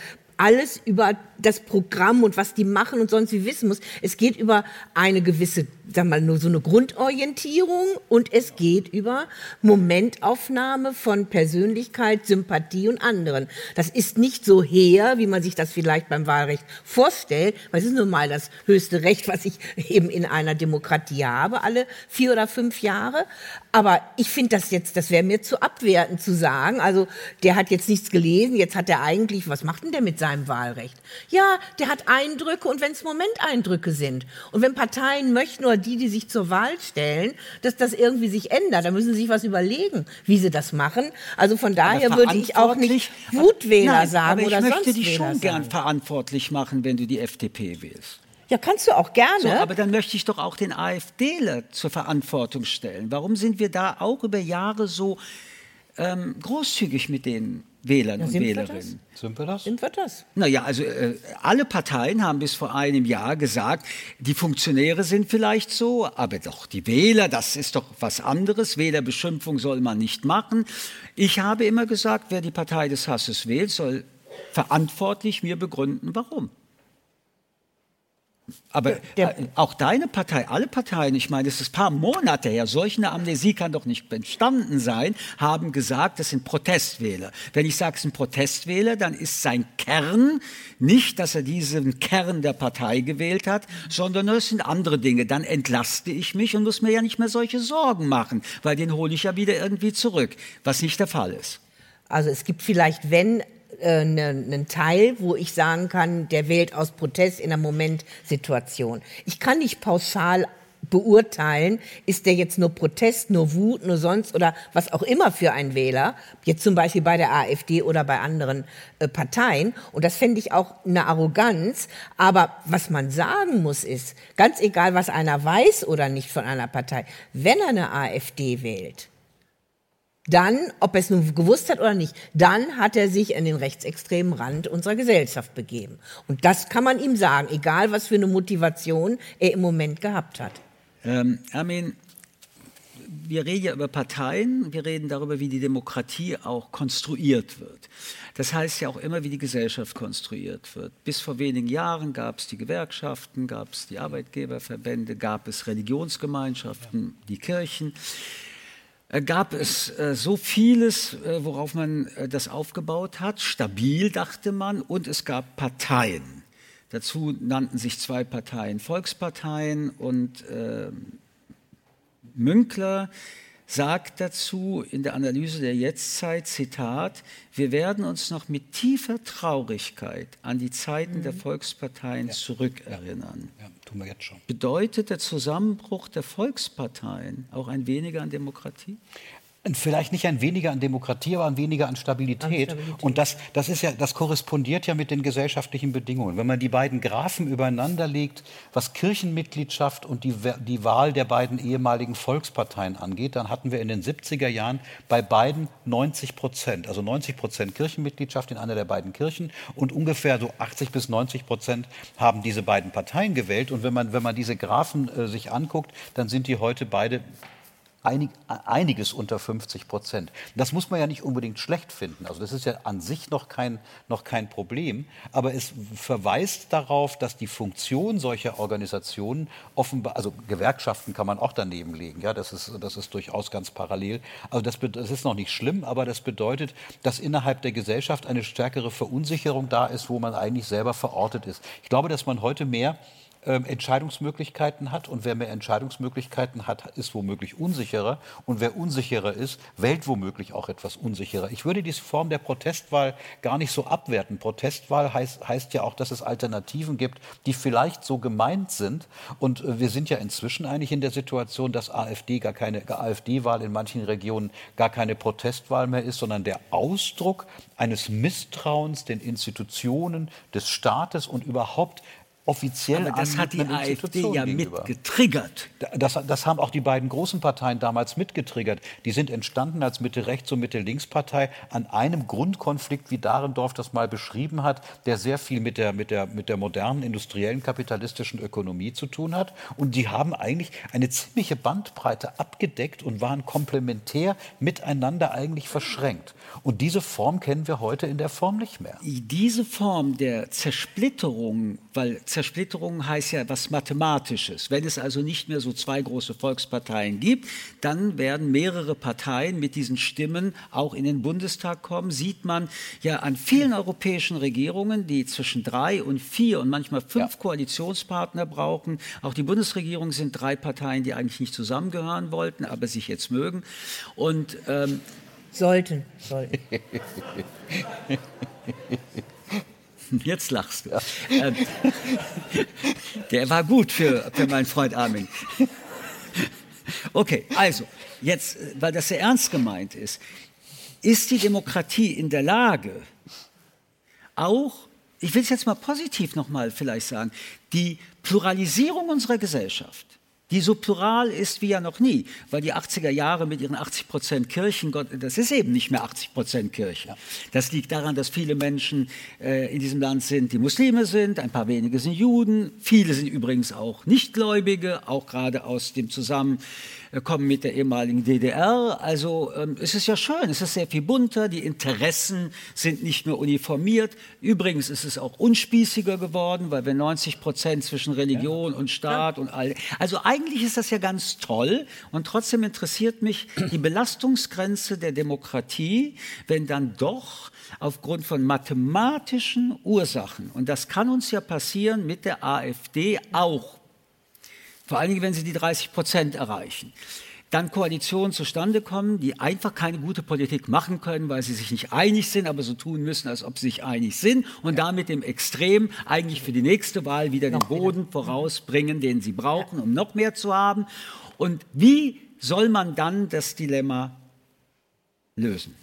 alles über das Programm und was die machen und sonst wie wissen muss. Es geht über eine gewisse, sag mal, nur so eine Grundorientierung und es geht über Momentaufnahme von Persönlichkeit, Sympathie und anderen. Das ist nicht so her, wie man sich das vielleicht beim Wahlrecht vorstellt, weil es ist nun mal das höchste Recht, was ich eben in einer Demokratie habe, alle vier oder fünf Jahre. Aber ich finde das jetzt, das wäre mir zu abwertend zu sagen, also der hat jetzt nichts gelesen, jetzt hat er eigentlich, was macht denn der mit seinem Wahlrecht? Ja, der hat Eindrücke und wenn es Momenteindrücke sind und wenn Parteien möchten oder die, die sich zur Wahl stellen, dass das irgendwie sich ändert, dann müssen sie sich was überlegen, wie sie das machen. Also von daher Aber würde ich auch nicht Wutwähler Nein, sagen aber ich oder möchte sonst dich Wähler schon gern sagen. verantwortlich machen, wenn du die FDP wählst. Ja, kannst du auch gerne. So, aber dann möchte ich doch auch den AfDler zur Verantwortung stellen. Warum sind wir da auch über Jahre so ähm, großzügig mit denen Wählern Ja, und sind wir Wählerinnen. Sind wir das? Sind wir das? Naja, also äh, alle Parteien haben bis vor einem Jahr gesagt, die Funktionäre sind vielleicht so, aber doch die Wähler, das ist doch was anderes. Wählerbeschimpfung soll man nicht machen. Ich habe immer gesagt, wer die Partei des Hasses wählt, soll verantwortlich mir begründen, warum. Aber Der- äh, auch deine Partei, alle Parteien, ich meine, es ist ein paar Monate her, solch eine Amnesie kann doch nicht entstanden sein, haben gesagt, das sind Protestwähler. Wenn ich sage, es sind Protestwähler, dann ist sein Kern nicht, dass er diesen Kern der Partei gewählt hat, sondern es sind andere Dinge. Dann entlaste ich mich und muss mir ja nicht mehr solche Sorgen machen, weil den hole ich ja wieder irgendwie zurück, was nicht der Fall ist. Also es gibt vielleicht, wenn, äh, ne- einen Teil, wo ich sagen kann, der wählt aus Protest in einer Momentsituation. Ich kann nicht pauschal beurteilen, ist der jetzt nur Protest, nur Wut, nur sonst oder was auch immer für ein Wähler, jetzt zum Beispiel bei der AfD oder bei anderen äh, Parteien. Und das fände ich auch eine Arroganz. Aber was man sagen muss ist, ganz egal, was einer weiß oder nicht von einer Partei, wenn er eine AfD wählt, dann, ob er es nun gewusst hat oder nicht, dann hat er sich in den rechtsextremen Rand unserer Gesellschaft begeben. Und das kann man ihm sagen, egal was für eine Motivation er im Moment gehabt hat. Ähm, Armin, wir reden ja über Parteien, wir reden darüber, wie die Demokratie auch konstruiert wird. Das heißt ja auch immer, wie die Gesellschaft konstruiert wird. Bis vor wenigen Jahren gab es die Gewerkschaften, gab es die Arbeitgeberverbände, gab es Religionsgemeinschaften, die Kirchen. Äh, Gab es äh, so vieles, äh, worauf man das aufgebaut hat, stabil dachte man, und es gab Parteien. Dazu nannten sich zwei Parteien Volksparteien und äh, Münkler. Sagt dazu in der Analyse der Jetztzeit, Zitat, wir werden uns noch mit tiefer Traurigkeit an die Zeiten der Volksparteien zurückerinnern. Ja, tun wir jetzt schon. Bedeutet der Zusammenbruch der Volksparteien auch ein weniger an Demokratie? Vielleicht nicht ein weniger an Demokratie, aber ein weniger an Stabilität. Und das, das, ist ja, das korrespondiert ja mit den gesellschaftlichen Bedingungen. Wenn man die beiden Graphen übereinander legt, was Kirchenmitgliedschaft und die, die Wahl der beiden ehemaligen Volksparteien angeht, dann hatten wir in den 70er Jahren bei beiden 90 Prozent. Also 90 Prozent Kirchenmitgliedschaft in einer der beiden Kirchen und ungefähr so 80 bis 90 Prozent haben diese beiden Parteien gewählt. Und wenn man, wenn man diese Graphen äh, sich anguckt, dann sind die heute beide einig, einiges unter 50 Prozent. Das muss man ja nicht unbedingt schlecht finden. Also das ist ja an sich noch kein, noch kein Problem. Aber es verweist darauf, dass die Funktion solcher Organisationen offenbar, also Gewerkschaften kann man auch daneben legen. Ja, das ist, das ist durchaus ganz parallel. Also das, das ist noch nicht schlimm, aber das bedeutet, dass innerhalb der Gesellschaft eine stärkere Verunsicherung da ist, wo man eigentlich selber verortet ist. Ich glaube, dass man heute mehr ähm, Entscheidungsmöglichkeiten hat. Und wer mehr Entscheidungsmöglichkeiten hat, ist womöglich unsicherer. Und wer unsicherer ist, wählt womöglich auch etwas unsicherer. Ich würde diese Form der Protestwahl gar nicht so abwerten. Protestwahl heißt, heißt ja auch, dass es Alternativen gibt, die vielleicht so gemeint sind. Und äh, wir sind ja inzwischen eigentlich in der Situation, dass AfD gar keine AfD-Wahl in manchen Regionen gar keine Protestwahl mehr ist, sondern der Ausdruck eines Misstrauens den Institutionen des Staates und überhaupt offiziell Aber das hat die AfD ja gegenüber. mit getriggert. Das, das haben auch die beiden großen Parteien damals mitgetriggert. Die sind entstanden als Mitte-Rechts- und Mitte-Links-Partei an einem Grundkonflikt, wie Dahrendorf das mal beschrieben hat, der sehr viel mit der, mit der, mit der modernen industriellen kapitalistischen Ökonomie zu tun hat. Und die haben eigentlich eine ziemliche Bandbreite abgedeckt und waren komplementär miteinander eigentlich verschränkt. Und diese Form kennen wir heute in der Form nicht mehr. Diese Form der Zersplitterung, weil Zersplitterung heißt ja was Mathematisches. Wenn es also nicht mehr so zwei große Volksparteien gibt, dann werden mehrere Parteien mit diesen Stimmen auch in den Bundestag kommen. Sieht man ja an vielen europäischen Regierungen, die zwischen drei und vier und manchmal fünf Ja. Koalitionspartner brauchen. Auch die Bundesregierung sind drei Parteien, die eigentlich nicht zusammengehören wollten, aber sich jetzt mögen. Und ähm, Sollten, sollten. Jetzt lachst du. Ähm, der war gut für, für meinen Freund Armin. Okay, also, jetzt, weil das sehr ernst gemeint ist, ist die Demokratie in der Lage, auch, ich will es jetzt mal positiv nochmal vielleicht sagen, die Pluralisierung unserer Gesellschaft, die so plural ist wie ja noch nie, weil die 80er Jahre mit ihren 80 Prozent Kirchen, das ist eben nicht mehr 80 Prozent Kirche. Das liegt daran, dass viele Menschen äh, in diesem Land sind, die Muslime sind, ein paar wenige sind Juden, viele sind übrigens auch Nichtgläubige, auch gerade aus dem Zusammenkommen mit der ehemaligen DDR. Also ähm, es ist ja schön, es ist sehr viel bunter, die Interessen sind nicht mehr uniformiert. Übrigens ist es auch unspießiger geworden, weil wir 90 Prozent zwischen Religion ja. und Staat ja. und all. Also eigentlich ist das ja ganz toll und trotzdem interessiert mich die Belastungsgrenze der Demokratie, wenn dann doch aufgrund von mathematischen Ursachen, und das kann uns ja passieren mit der AfD auch, vor allen Dingen, wenn sie die 30 Prozent erreichen, dann Koalitionen zustande kommen, die einfach keine gute Politik machen können, weil sie sich nicht einig sind, aber so tun müssen, als ob sie sich einig sind und damit im Extrem eigentlich für die nächste Wahl wieder den Boden vorausbringen, den sie brauchen, um noch mehr zu haben. Und wie soll man dann das Dilemma lösen?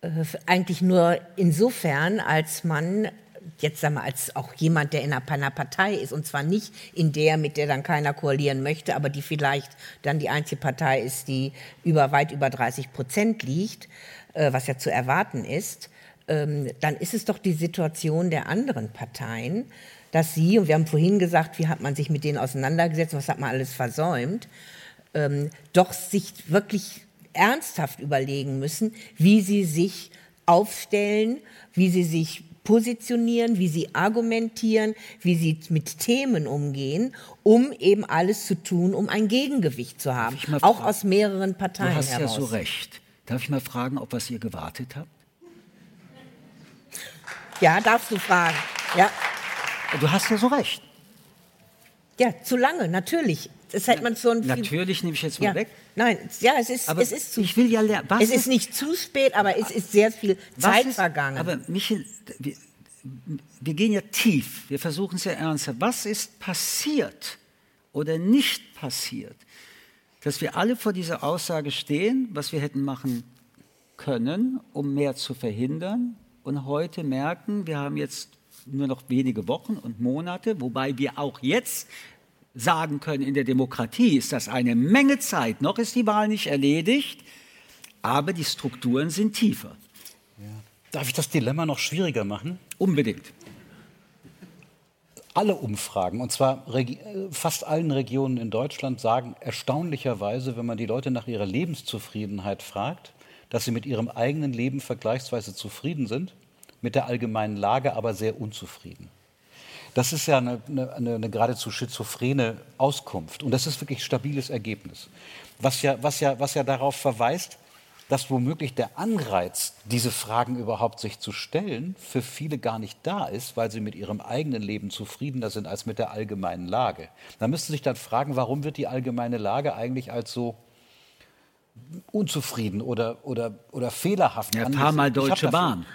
Äh, eigentlich nur insofern, als man jetzt sagen wir als auch jemand, der in einer Partei ist und zwar nicht in der, mit der dann keiner koalieren möchte, aber die vielleicht dann die einzige Partei ist, die über weit über 30 Prozent liegt, äh, was ja zu erwarten ist, ähm, dann ist es doch die Situation der anderen Parteien, dass sie und wir haben vorhin gesagt, wie hat man sich mit denen auseinandergesetzt, was hat man alles versäumt, ähm, doch sich wirklich ernsthaft überlegen müssen, wie sie sich aufstellen, wie sie sich positionieren, wie sie argumentieren, wie sie mit Themen umgehen, um eben alles zu tun, um ein Gegengewicht zu haben, auch aus mehreren Parteien Du hast heraus. ja so recht. Darf ich mal fragen, ob was ihr gewartet habt? Ja, darfst du fragen. Ja. Du hast ja so recht. Ja, zu lange, natürlich. Das hätte man so ein Natürlich nehme ich jetzt mal ja. weg. Nein, ja, es ist, aber es ist zu. Ich will ja lernen. es ist, nicht zu spät, aber es ist sehr viel Zeit ist, vergangen. Aber Michael, wir, wir gehen ja tief. Wir versuchen es ja ernsthaft. Was ist passiert oder nicht passiert, dass wir alle vor dieser Aussage stehen, was wir hätten machen können, um mehr zu verhindern, und heute merken, wir haben jetzt nur noch wenige Wochen und Monate, wobei wir auch jetzt sagen können, in der Demokratie ist das eine Menge Zeit. Noch ist die Wahl nicht erledigt, aber die Strukturen sind tiefer. Ja. Darf ich das Dilemma noch schwieriger machen? Unbedingt. Alle Umfragen, und zwar fast allen Regionen in Deutschland, sagen erstaunlicherweise, wenn man die Leute nach ihrer Lebenszufriedenheit fragt, dass sie mit ihrem eigenen Leben vergleichsweise zufrieden sind, mit der allgemeinen Lage aber sehr unzufrieden. Das ist ja eine, eine, eine, geradezu schizophrene Auskunft. Und das ist wirklich stabiles Ergebnis. Was ja, was ja, was ja darauf verweist, dass womöglich der Anreiz, diese Fragen überhaupt sich zu stellen, für viele gar nicht da ist, weil sie mit ihrem eigenen Leben zufriedener sind als mit der allgemeinen Lage. Da müsste sich dann fragen, warum wird die allgemeine Lage eigentlich als so unzufrieden oder, oder, oder fehlerhaft ja, fahr mal Deutsche Bahn.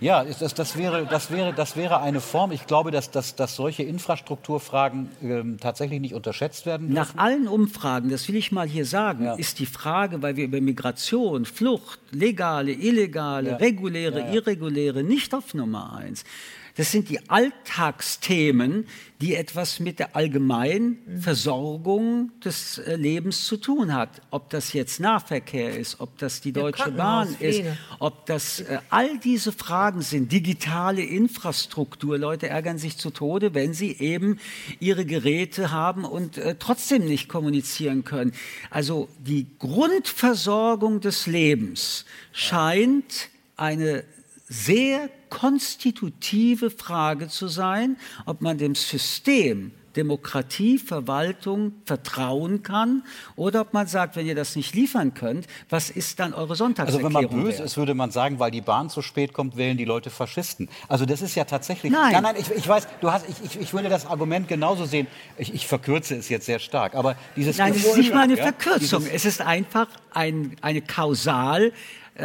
Ja, das, das, wäre, das, wäre, das wäre eine Form. Ich glaube, dass, dass, dass solche Infrastrukturfragen ähm, tatsächlich nicht unterschätzt werden dürfen. Nach allen Umfragen, das will ich mal hier sagen, ja. ist die Frage, weil wir über Migration, Flucht, legale, illegale, ja. reguläre, ja, irreguläre nicht auf Nummer eins. Das sind die Alltagsthemen, die etwas mit der allgemeinen Versorgung des äh, Lebens zu tun hat. Ob das jetzt Nahverkehr ist, ob das die Deutsche Bahn ist, ob das äh, all diese Fragen sind, digitale Infrastruktur. Leute ärgern sich zu Tode, wenn sie eben ihre Geräte haben und äh, trotzdem nicht kommunizieren können. Also die Grundversorgung des Lebens scheint eine sehr konstitutive Frage zu sein, ob man dem System Demokratie, Verwaltung vertrauen kann oder ob man sagt, wenn ihr das nicht liefern könnt, was ist dann eure Sonntagserklärung? Also wenn man böse ist, würde man sagen, weil die Bahn zu spät kommt, wählen die Leute Faschisten. Also das ist ja tatsächlich... Nein, nein, nein ich, ich weiß, du hast, ich, ich, ich würde das Argument genauso sehen. Ich, ich verkürze es jetzt sehr stark, aber dieses... Nein, es ist nicht mal eine ja, Verkürzung. Es ist einfach ein, eine Kausal...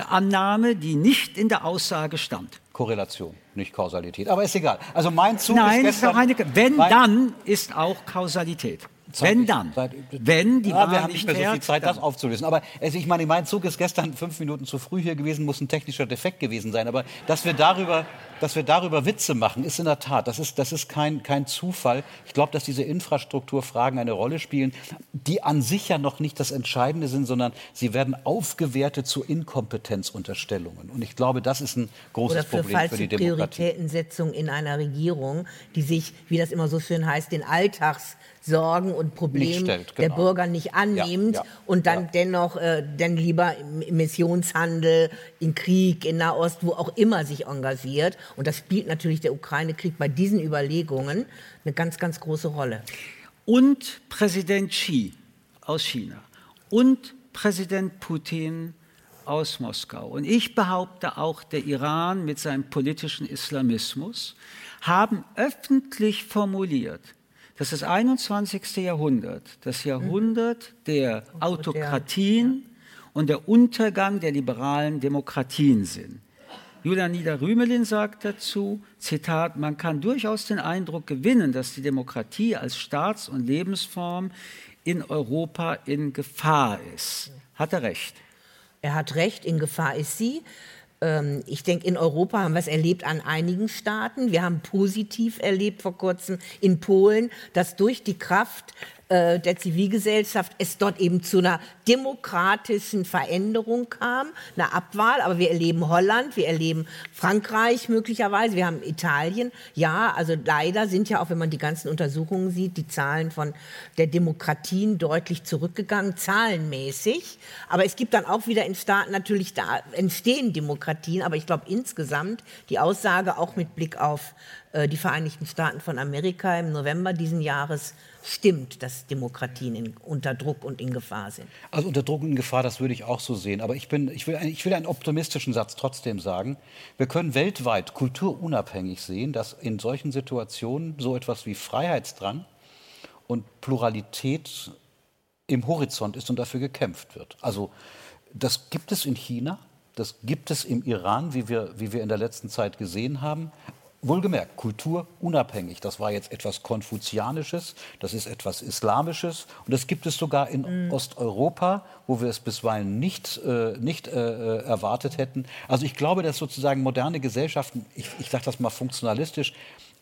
Annahme, die nicht in der Aussage stand. Korrelation, nicht Kausalität. Aber ist egal. Also mein Zug Nein, ist gestern, ist eine, wenn dann ist auch Kausalität. Wenn dann. Zeit, Wenn die ja, Wahl wir haben nicht mehr so viel Zeit, das dann. aufzulösen. Aber also ich meine, mein Zug ist gestern fünf Minuten zu früh hier gewesen, muss ein technischer Defekt gewesen sein. Aber dass wir darüber, dass wir darüber Witze machen, ist in der Tat, das ist, das ist kein, kein Zufall. Ich glaube, dass diese Infrastrukturfragen eine Rolle spielen, die an sich ja noch nicht das Entscheidende sind, sondern sie werden aufgewertet zu Inkompetenzunterstellungen. Und ich glaube, das ist ein großes Oder für Problem für falsche die Demokratie. Prioritätensetzung in einer Regierung, die sich, wie das immer so schön heißt, den Alltagssorgen und Problemen stellt, der genau. Bürger nicht annimmt Ja, ja, und dann ja. dennoch äh, dann lieber im Emissionshandel, in Krieg, in Nahost, wo auch immer sich engagiert. Und das spielt natürlich der Ukraine-Krieg bei diesen Überlegungen eine ganz, ganz große Rolle. und Präsident Xi aus China und Präsident Putin aus Moskau. Und ich behaupte auch, der Iran mit seinem politischen Islamismus haben öffentlich formuliert, dass das 21. Jahrhundert das Jahrhundert der Autokratien und der Untergang der liberalen Demokratien sind. Julian Nieder-Rümelin sagt dazu, Zitat, man kann durchaus den Eindruck gewinnen, dass die Demokratie als Staats- und Lebensform in Europa in Gefahr ist. Hat er recht? Er hat recht, in Gefahr ist sie. Ähm, Ich denke, in Europa haben wir es erlebt an einigen Staaten. Wir haben positiv erlebt vor kurzem in Polen, dass durch die Kraft äh, der Zivilgesellschaft es dort eben zu einer demokratischen Veränderung kam, einer Abwahl. Aber wir erleben Holland, wir erleben Frankreich möglicherweise, wir haben Italien. Ja, also leider sind ja auch, wenn man die ganzen Untersuchungen sieht, die Zahlen von der Demokratien deutlich zurückgegangen, zahlenmäßig. Aber es gibt dann auch wieder in Staaten natürlich, da entstehen Demokratien. Aber ich glaube insgesamt die Aussage auch mit Blick auf äh, die Vereinigten Staaten von Amerika im November diesen Jahres stimmt, dass Demokratien in, unter Druck und in Gefahr sind. Also unter Druck und Gefahr, das würde ich auch so sehen. Aber ich, bin, ich, will, ich will einen optimistischen Satz trotzdem sagen. Wir können weltweit kulturunabhängig sehen, dass in solchen Situationen so etwas wie Freiheitsdrang und Pluralität im Horizont ist und dafür gekämpft wird. Also das gibt es in China, das gibt es im Iran, wie wir, wie wir in der letzten Zeit gesehen haben. Wohlgemerkt, kulturunabhängig. Das war jetzt etwas Konfuzianisches, das ist etwas Islamisches und das gibt es sogar in Osteuropa, wo wir es bisweilen nicht, äh, nicht äh, äh, erwartet hätten. Also ich glaube, dass sozusagen moderne Gesellschaften, ich, ich sage das mal funktionalistisch,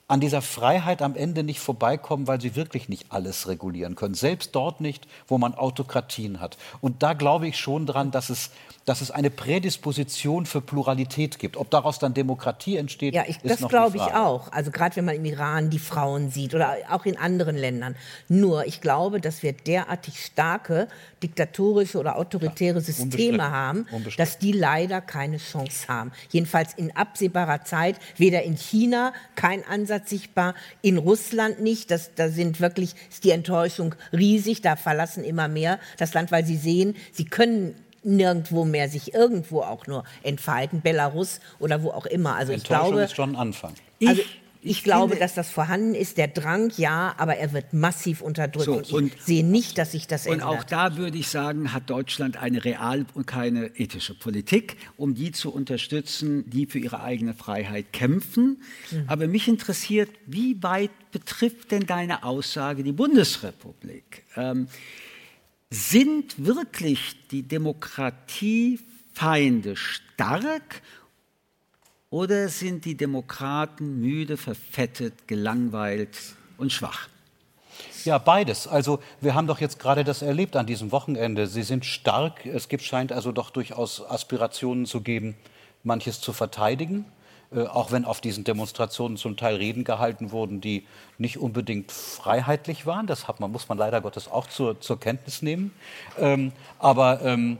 an dieser Freiheit am Ende nicht vorbeikommen, weil sie wirklich nicht alles regulieren können. Selbst dort nicht, wo man Autokratien hat. Und da glaube ich schon dran, dass es, dass es eine Prädisposition für Pluralität gibt. Ob daraus dann Demokratie entsteht, Ja, ich, das glaube ich auch. Also gerade wenn man im Iran die Frauen sieht oder auch in anderen Ländern. Nur, ich glaube, dass wir derartig starke diktatorische oder autoritäre Systeme unbestritten. haben, dass die leider keine Chance haben. Jedenfalls in absehbarer Zeit, weder in China kein Ansatz sichtbar, in Russland nicht. Das, da sind wirklich, ist die Enttäuschung riesig. Da verlassen immer mehr das Land, weil sie sehen, sie können nirgendwo mehr sich irgendwo auch nur entfalten, Belarus oder wo auch immer. Also ich Enttäuschung glaube, ist schon ein Anfang. also ich, glaube, finde- dass das vorhanden ist. Der Drang, ja, aber er wird massiv unterdrückt. So, und ich und- sehe nicht, dass sich das Und ändert. auch da würde ich sagen, hat Deutschland eine real und keine ethische Politik, um die zu unterstützen, die für ihre eigene Freiheit kämpfen. Aber mich interessiert, wie weit betrifft denn deine Aussage die Bundesrepublik? Ähm, sind wirklich die Demokratiefeinde stark oder sind die Demokraten müde, verfettet, gelangweilt und schwach? Ja, beides. Also wir haben doch jetzt gerade das erlebt an diesem Wochenende. Sie sind stark. Es gibt, scheint also doch durchaus Aspirationen zu geben, manches zu verteidigen. Äh, auch wenn auf diesen Demonstrationen zum Teil Reden gehalten wurden, die nicht unbedingt freiheitlich waren. Das hat man, muss man leider Gottes auch zur, zur Kenntnis nehmen. Ähm, aber ähm,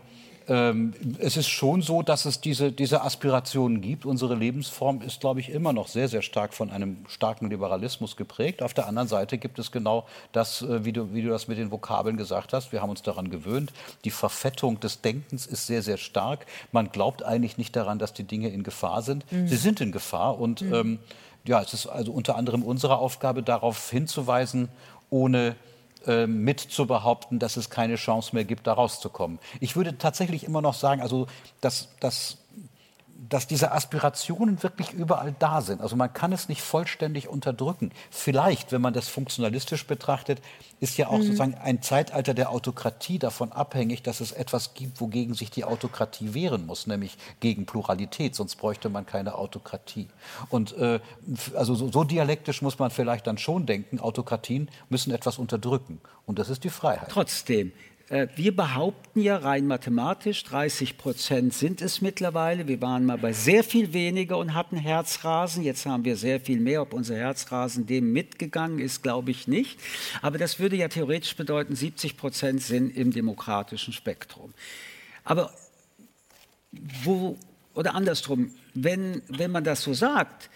ähm, es ist schon so, dass es diese, diese Aspirationen gibt. Unsere Lebensform ist, glaube ich, immer noch sehr, sehr stark von einem starken Liberalismus geprägt. Auf der anderen Seite gibt es genau das, äh, wie du, wie du das mit den Vokabeln gesagt hast. Wir haben uns daran gewöhnt. Die Verfettung des Denkens ist sehr, sehr stark. Man glaubt eigentlich nicht daran, dass die Dinge in Gefahr sind. Sie sind in Gefahr. Und ähm, ja, es ist also unter anderem unsere Aufgabe, darauf hinzuweisen, ohne ähm, mit zu behaupten, dass es keine Chance mehr gibt, da rauszukommen. Ich würde tatsächlich immer noch sagen, also dass, dass dass diese Aspirationen wirklich überall da sind. Also man kann es nicht vollständig unterdrücken. Vielleicht, wenn man das funktionalistisch betrachtet, ist ja auch mhm. sozusagen ein Zeitalter der Autokratie davon abhängig, dass es etwas gibt, wogegen sich die Autokratie wehren muss, nämlich gegen Pluralität. Sonst bräuchte man keine Autokratie. Und äh, also so, so dialektisch muss man vielleicht dann schon denken, Autokratien müssen etwas unterdrücken. Und das ist die Freiheit. Trotzdem, wir behaupten ja rein mathematisch, 30 Prozent sind es mittlerweile. Wir waren mal bei sehr viel weniger und hatten Herzrasen. Jetzt haben wir sehr viel mehr. Ob unser Herzrasen dem mitgegangen ist, glaube ich nicht. Aber das würde ja theoretisch bedeuten, 70 Prozent sind im demokratischen Spektrum. Aber wo, oder andersrum, wenn, wenn man das so sagt,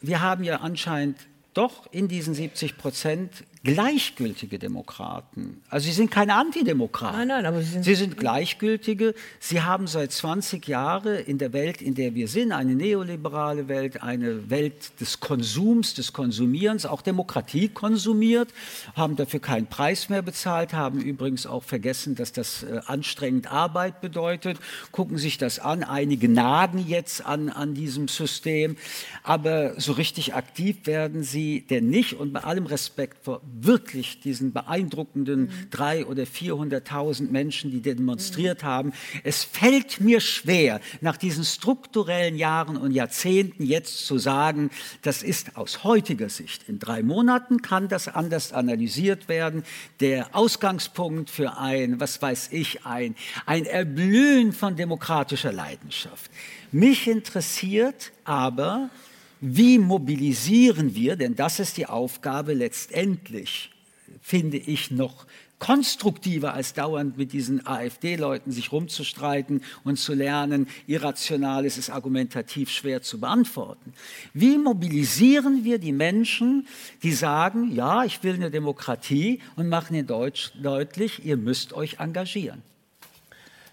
wir haben ja anscheinend doch in diesen 70 Prozent gleichgültige Demokraten. Also sie sind keine Antidemokraten. Nein, nein, aber sie sind, sie sind gleichgültige. Sie haben seit 20 Jahren in der Welt, in der wir sind, eine neoliberale Welt, eine Welt des Konsums, des Konsumierens, auch Demokratie konsumiert, haben dafür keinen Preis mehr bezahlt, haben übrigens auch vergessen, dass das äh, anstrengend Arbeit bedeutet, gucken sich das an. Einige nagen jetzt an, an diesem System, aber so richtig aktiv werden sie denn nicht. Und bei allem Respekt vor wirklich diesen beeindruckenden mhm. drei oder 400.000 Menschen, die demonstriert mhm. haben. Es fällt mir schwer, nach diesen strukturellen Jahren und Jahrzehnten jetzt zu sagen, das ist aus heutiger Sicht. In drei Monaten kann das anders analysiert werden. Der Ausgangspunkt für ein, was weiß ich, ein, ein Erblühen von demokratischer Leidenschaft. Mich interessiert aber, wie mobilisieren wir, denn das ist die Aufgabe letztendlich, finde ich noch konstruktiver als dauernd mit diesen AfD-Leuten sich rumzustreiten und zu lernen, irrational ist es argumentativ schwer zu beantworten. Wie mobilisieren wir die Menschen, die sagen, ja, ich will eine Demokratie und machen in Deutsch deutlich, ihr müsst euch engagieren?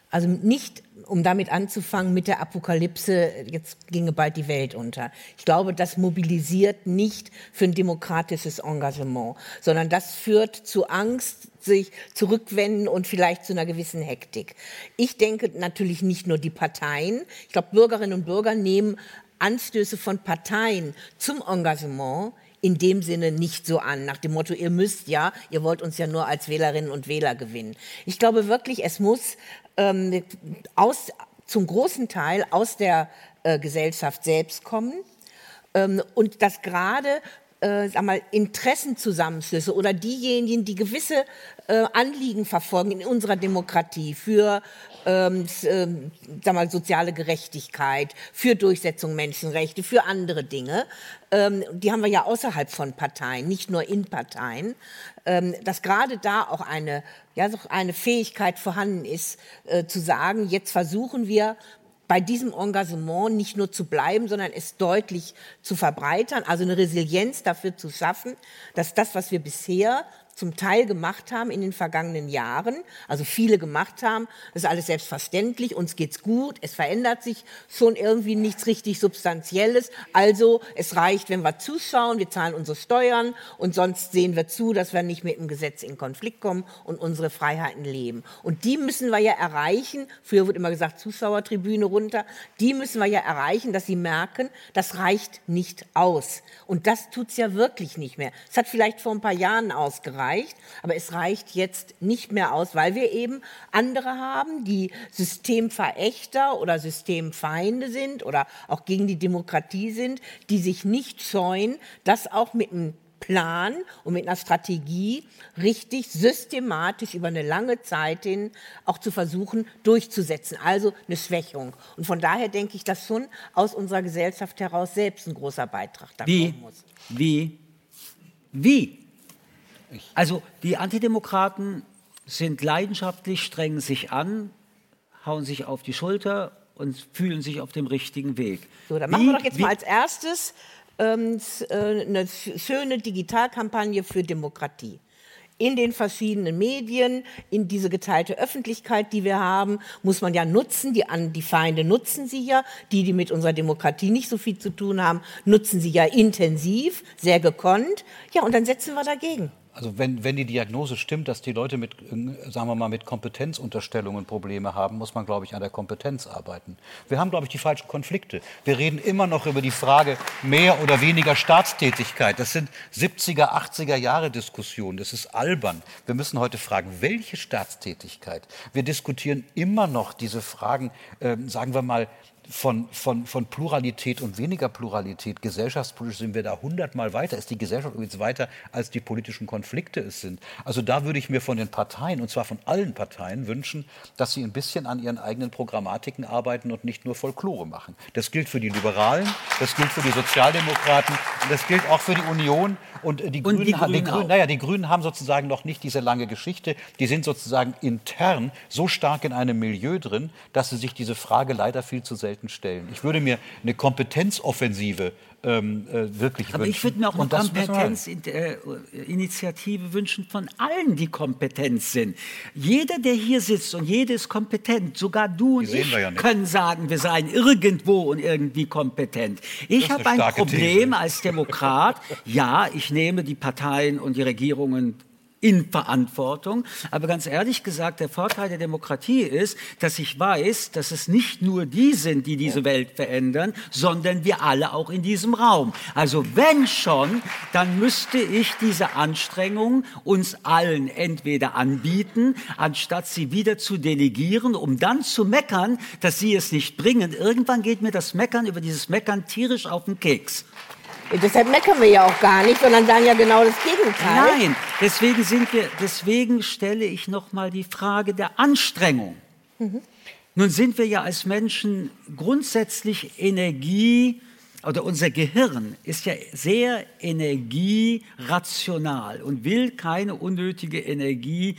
Also nicht, um damit anzufangen, mit der Apokalypse, jetzt ginge bald die Welt unter. Ich glaube, das mobilisiert nicht für ein demokratisches Engagement, sondern das führt zu Angst, sich zurückwenden und vielleicht zu einer gewissen Hektik. Ich denke natürlich nicht nur die Parteien. Ich glaube, Bürgerinnen und Bürger nehmen Anstöße von Parteien zum Engagement in dem Sinne nicht so an, nach dem Motto, ihr müsst ja, ihr wollt uns ja nur als Wählerinnen und Wähler gewinnen. Ich glaube wirklich, es muss ähm, aus, zum großen Teil aus der äh, Gesellschaft selbst kommen. Ähm, und dass gerade äh, sag mal, Interessenzusammenschlüsse oder diejenigen, die gewisse äh, Anliegen verfolgen in unserer Demokratie für ähm, äh, sag mal, soziale Gerechtigkeit, für Durchsetzung Menschenrechte, für andere Dinge, ähm, die haben wir ja außerhalb von Parteien, nicht nur in Parteien, ähm, dass gerade da auch eine, ja, eine Fähigkeit vorhanden ist, äh, zu sagen, jetzt versuchen wir bei diesem Engagement nicht nur zu bleiben, sondern es deutlich zu verbreitern, also eine Resilienz dafür zu schaffen, dass das, was wir bisher zum Teil gemacht haben in den vergangenen Jahren, also viele gemacht haben. Das ist alles selbstverständlich, uns geht's gut, es verändert sich schon irgendwie nichts richtig Substanzielles. Also es reicht, wenn wir zuschauen, wir zahlen unsere Steuern und sonst sehen wir zu, dass wir nicht mit dem Gesetz in Konflikt kommen und unsere Freiheiten leben. Und die müssen wir ja erreichen. Früher wird immer gesagt, Zuschauertribüne runter. Die müssen wir ja erreichen, dass sie merken, das reicht nicht aus. Und das tut's ja wirklich nicht mehr. Es hat vielleicht vor ein paar Jahren ausgereicht gereicht, aber es reicht jetzt nicht mehr aus, weil wir eben andere haben, die Systemverächter oder Systemfeinde sind oder auch gegen die Demokratie sind, die sich nicht scheuen, das auch mit einem Plan und mit einer Strategie richtig systematisch über eine lange Zeit hin auch zu versuchen durchzusetzen. Also eine Schwächung. Und von daher denke ich, dass schon aus unserer Gesellschaft heraus selbst ein großer Beitrag da kommen muss. Wie? Wie? Also die Antidemokraten sind leidenschaftlich, strengen sich an, hauen sich auf die Schulter und fühlen sich auf dem richtigen Weg. So, dann machen wir doch jetzt mal als erstes ähm, äh, eine schöne Digitalkampagne für Demokratie in den verschiedenen Medien, in diese geteilte Öffentlichkeit, die wir haben, muss man ja nutzen. Die, die Feinde nutzen sie ja. Die, die mit unserer Demokratie nicht so viel zu tun haben, nutzen sie ja intensiv, sehr gekonnt. Ja, und dann setzen wir dagegen. Also wenn, wenn die Diagnose stimmt, dass die Leute mit, äh, sagen wir mal, mit Kompetenzunterstellungen Probleme haben, muss man, glaube ich, an der Kompetenz arbeiten. Wir haben, glaube ich, die falschen Konflikte. Wir reden immer noch über die Frage mehr oder weniger Staatstätigkeit. Das sind 70er, 80er Jahre Diskussionen. Das ist albern. Wir müssen heute fragen, welche Staatstätigkeit? Wir diskutieren immer noch diese Fragen, äh, sagen wir mal, von, von, von Pluralität und weniger Pluralität. Gesellschaftspolitisch sind wir da hundertmal weiter. Ist die Gesellschaft übrigens weiter, als die politischen Konflikte es sind. Also da würde ich mir von den Parteien, und zwar von allen Parteien, wünschen, dass sie ein bisschen an ihren eigenen Programmatiken arbeiten und nicht nur Folklore machen. Das gilt für die Liberalen, das gilt für die Sozialdemokraten das gilt auch für die Union. Und die, und Grünen, die Grünen, die Grünen, naja, die Grünen haben sozusagen noch nicht diese lange Geschichte. Die sind sozusagen intern so stark in einem Milieu drin, dass sie sich diese Frage leider viel zu selten selten stellen. Ich würde mir eine Kompetenzoffensive ähm, äh, wirklich Aber wünschen. ich würde mir auch eine Kompetenzinitiative wünschen von allen, die kompetent sind. Jeder, der hier sitzt und jede ist kompetent, sogar du und ich ja können sagen, wir seien irgendwo und irgendwie kompetent. Ich habe ein Problem These. als Demokrat. ja, ich nehme die Parteien und die Regierungen in Verantwortung. Aber ganz ehrlich gesagt, der Vorteil der Demokratie ist, dass ich weiß, dass es nicht nur die sind, die diese Welt verändern, sondern wir alle auch in diesem Raum. Also wenn schon, dann müsste ich diese Anstrengung uns allen entweder anbieten, anstatt sie wieder zu delegieren, um dann zu meckern, dass sie es nicht bringen. Irgendwann geht mir das Meckern über dieses Meckern tierisch auf den Keks. Deshalb meckern wir ja auch gar nicht, sondern sagen ja genau das Gegenteil. Nein, deswegen sind wir, deswegen stelle ich noch mal die Frage der Anstrengung. Mhm. Nun sind wir ja als Menschen grundsätzlich Energie oder unser Gehirn ist ja sehr energierational und will keine unnötige Energie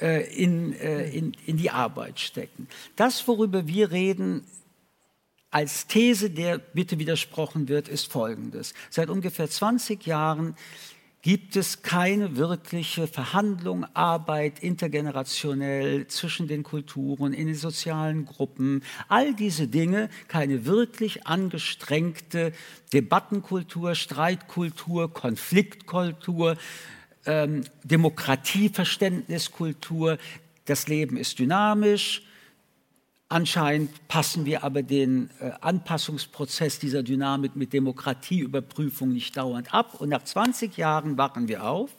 äh, in, äh, in, in die Arbeit stecken. Das, worüber wir reden, als These, der bitte widersprochen wird, ist folgendes. Seit ungefähr 20 Jahren gibt es keine wirkliche Verhandlung, Arbeit intergenerationell zwischen den Kulturen, in den sozialen Gruppen, all diese Dinge, keine wirklich angestrengte Debattenkultur, Streitkultur, Konfliktkultur, ähm, Demokratieverständniskultur. Das Leben ist dynamisch, Anscheinend passen wir aber den äh, Anpassungsprozess dieser Dynamik mit Demokratieüberprüfung nicht dauernd ab. Und nach 20 Jahren wachen wir auf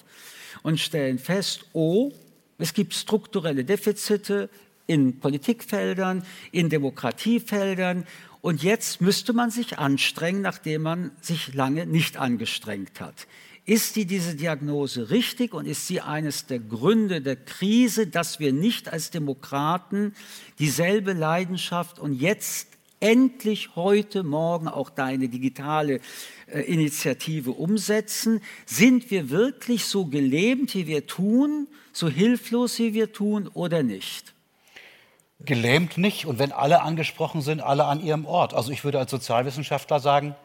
und stellen fest, oh, es gibt strukturelle Defizite in Politikfeldern, in Demokratiefeldern. Und jetzt müsste man sich anstrengen, nachdem man sich lange nicht angestrengt hat. Ist die, diese Diagnose richtig und ist sie eines der Gründe der Krise, dass wir nicht als Demokraten dieselbe Leidenschaft und jetzt endlich heute Morgen auch deine digitale äh, Initiative umsetzen? Sind wir wirklich so gelähmt, wie wir tun, so hilflos, wie wir tun oder nicht? Gelähmt nicht und wenn alle angesprochen sind, alle an ihrem Ort. Also ich würde als Sozialwissenschaftler sagen,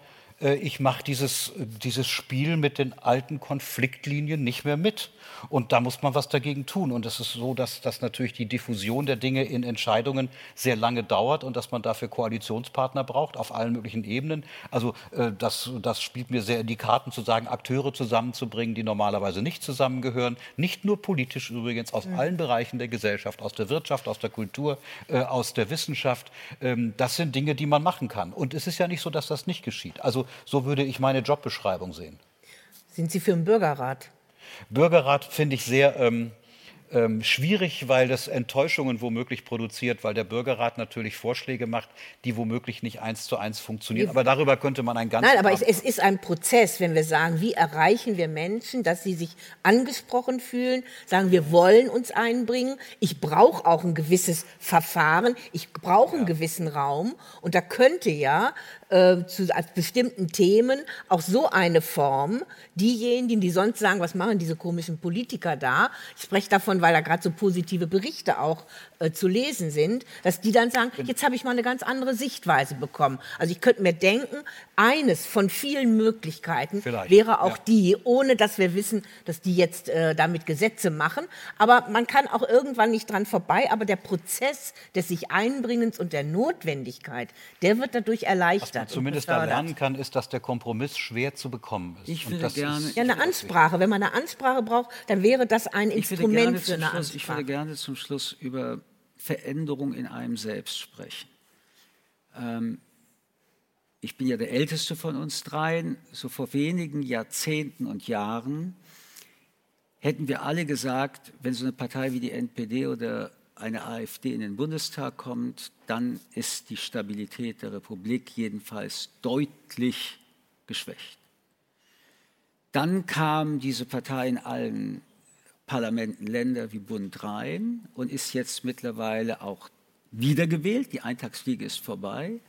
ich mache dieses, dieses Spiel mit den alten Konfliktlinien nicht mehr mit. Und da muss man was dagegen tun. Und es ist so, dass, dass natürlich die Diffusion der Dinge in Entscheidungen sehr lange dauert und dass man dafür Koalitionspartner braucht auf allen möglichen Ebenen. Also äh, das, das spielt mir sehr in die Karten zu sagen, Akteure zusammenzubringen, die normalerweise nicht zusammengehören. Nicht nur politisch übrigens, aus mhm. allen Bereichen der Gesellschaft, aus der Wirtschaft, aus der Kultur, äh, aus der Wissenschaft. Ähm, das sind Dinge, die man machen kann. Und es ist ja nicht so, dass das nicht geschieht. Also so würde ich meine Jobbeschreibung sehen. Sind Sie für einen Bürgerrat? Bürgerrat finde ich sehr ähm, ähm, schwierig, weil das Enttäuschungen womöglich produziert, weil der Bürgerrat natürlich Vorschläge macht, die womöglich nicht eins zu eins funktionieren. Aber darüber könnte man ein ganz Nein, aber es, es, ist ein Prozess, wenn wir sagen, wie erreichen wir Menschen, dass sie sich angesprochen fühlen, sagen, wir wollen uns einbringen. Ich brauche auch ein gewisses Verfahren, ich brauche einen ja. gewissen Raum und da könnte ja äh, zu bestimmten Themen auch so eine Form, diejenigen, die sonst sagen, was machen diese komischen Politiker da? Ich spreche davon, weil da gerade so positive Berichte auch äh, zu lesen sind, dass die dann sagen, jetzt habe ich mal eine ganz andere Sichtweise bekommen. Also ich könnte mir denken, eines von vielen Möglichkeiten Vielleicht, wäre auch ja. die, ohne dass wir wissen, dass die jetzt äh, damit Gesetze machen. Aber man kann auch irgendwann nicht dran vorbei. Aber der Prozess des sich Einbringens und der Notwendigkeit, der wird dadurch erleichtert. Und zumindest da lernen kann, ist, dass der Kompromiss schwer zu bekommen ist. Ich Und würde das gerne- ist- Ja, eine Ansprache. Wenn man eine Ansprache braucht, dann wäre das ein Instrument für zum eine Schluss, ich würde Ansprache. gerne zum Schluss über Veränderung in einem selbst sprechen. Ähm, ich bin ja der älteste von uns dreien. So vor wenigen Jahrzehnten und Jahren hätten wir alle gesagt, wenn so eine Partei wie die NPD oder eine AfD in den Bundestag kommt, dann ist die Stabilität der Republik jedenfalls deutlich geschwächt. Dann kam diese Partei in allen Parlamenten Länder wie Bund rein und ist jetzt mittlerweile auch wiedergewählt. Die Eintagsfliege ist vorbei.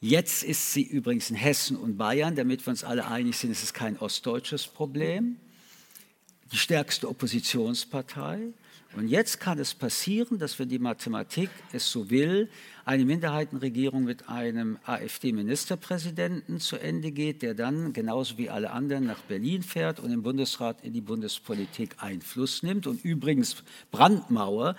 Jetzt ist sie übrigens in Hessen und Bayern, damit wir uns alle einig sind, ist es kein ostdeutsches Problem. Die stärkste Oppositionspartei. Und jetzt kann es passieren, dass wenn die Mathematik es so will, eine Minderheitenregierung mit einem AfD-Ministerpräsidenten zu Ende geht, der dann genauso wie alle anderen nach Berlin fährt und im Bundesrat in die Bundespolitik Einfluss nimmt. Und übrigens Brandmauer,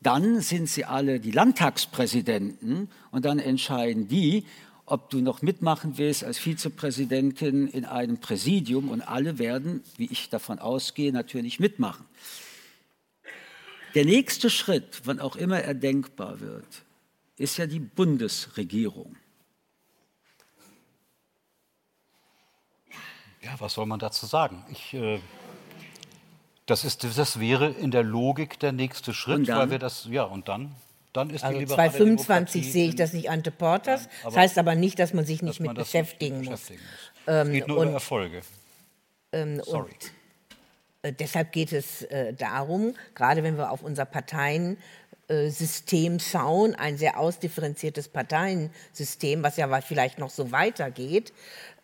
dann sind sie alle die Landtagspräsidenten und dann entscheiden die, ob du noch mitmachen willst als Vizepräsidentin in einem Präsidium und alle werden, wie ich davon ausgehe, natürlich mitmachen. Der nächste Schritt, wann auch immer er denkbar wird, ist ja die Bundesregierung. Ja, was soll man dazu sagen? Ich, äh, das, ist, das wäre in der Logik der nächste Schritt, Und dann? weil wir das, ja, und dann, dann ist Also die liberale 2025 Demokratie sehe ich das nicht ante Portas. Nein, Das heißt aber nicht, dass man sich nicht mit beschäftigen muss. muss. es geht nur und- über Erfolge. Ähm, Sorry. Und deshalb geht es äh, darum, gerade wenn wir auf unser Parteiensystem schauen, ein sehr ausdifferenziertes Parteiensystem, was ja vielleicht noch so weitergeht.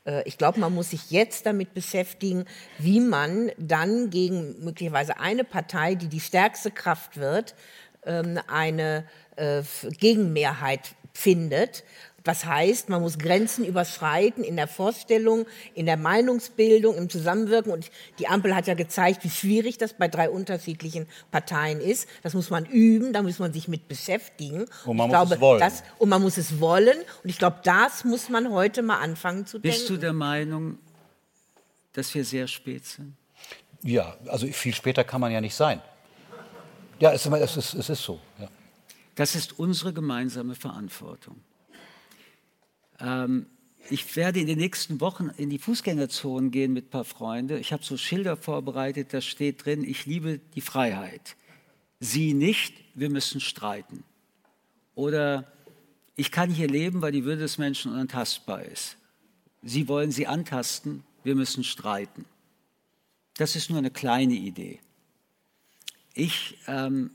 Äh, Ich glaube, man muss sich jetzt damit beschäftigen, wie man dann gegen möglicherweise eine Partei, die die stärkste Kraft wird, ähm, eine äh, Gegenmehrheit findet. Was heißt, man muss Grenzen überschreiten in der Vorstellung, in der Meinungsbildung, im Zusammenwirken. Und die Ampel hat ja gezeigt, wie schwierig das bei drei unterschiedlichen Parteien ist. Das muss man üben, da muss man sich mit beschäftigen. Und man ich muss es wollen. Das, und man muss es wollen. Und ich glaube, das muss man heute mal anfangen zu Bist du denken. der Meinung, dass wir sehr spät sind? Ja, also viel später kann man ja nicht sein. Ja, es, es, ist, es ist so. Ja. Das ist unsere gemeinsame Verantwortung. Ähm, ich werde in den nächsten Wochen in die Fußgängerzonen gehen mit ein paar Freunden. Ich habe so Schilder vorbereitet, da steht drin, ich liebe die Freiheit. Sie nicht, wir müssen streiten. Oder ich kann hier leben, weil die Würde des Menschen unantastbar ist. Sie wollen sie antasten, wir müssen streiten. Das ist nur eine kleine Idee. Ich ähm,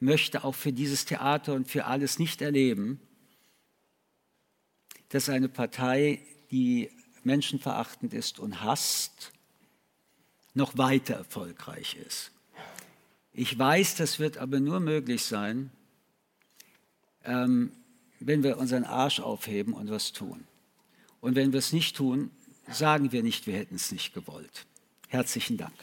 möchte auch für dieses Theater und für alles nicht erleben, dass eine Partei, die menschenverachtend ist und hasst, noch weiter erfolgreich ist. Ich weiß, das wird aber nur möglich sein, ähm, wenn wir unseren Arsch aufheben und was tun. Und wenn wir es nicht tun, sagen wir nicht, wir hätten es nicht gewollt. Herzlichen Dank.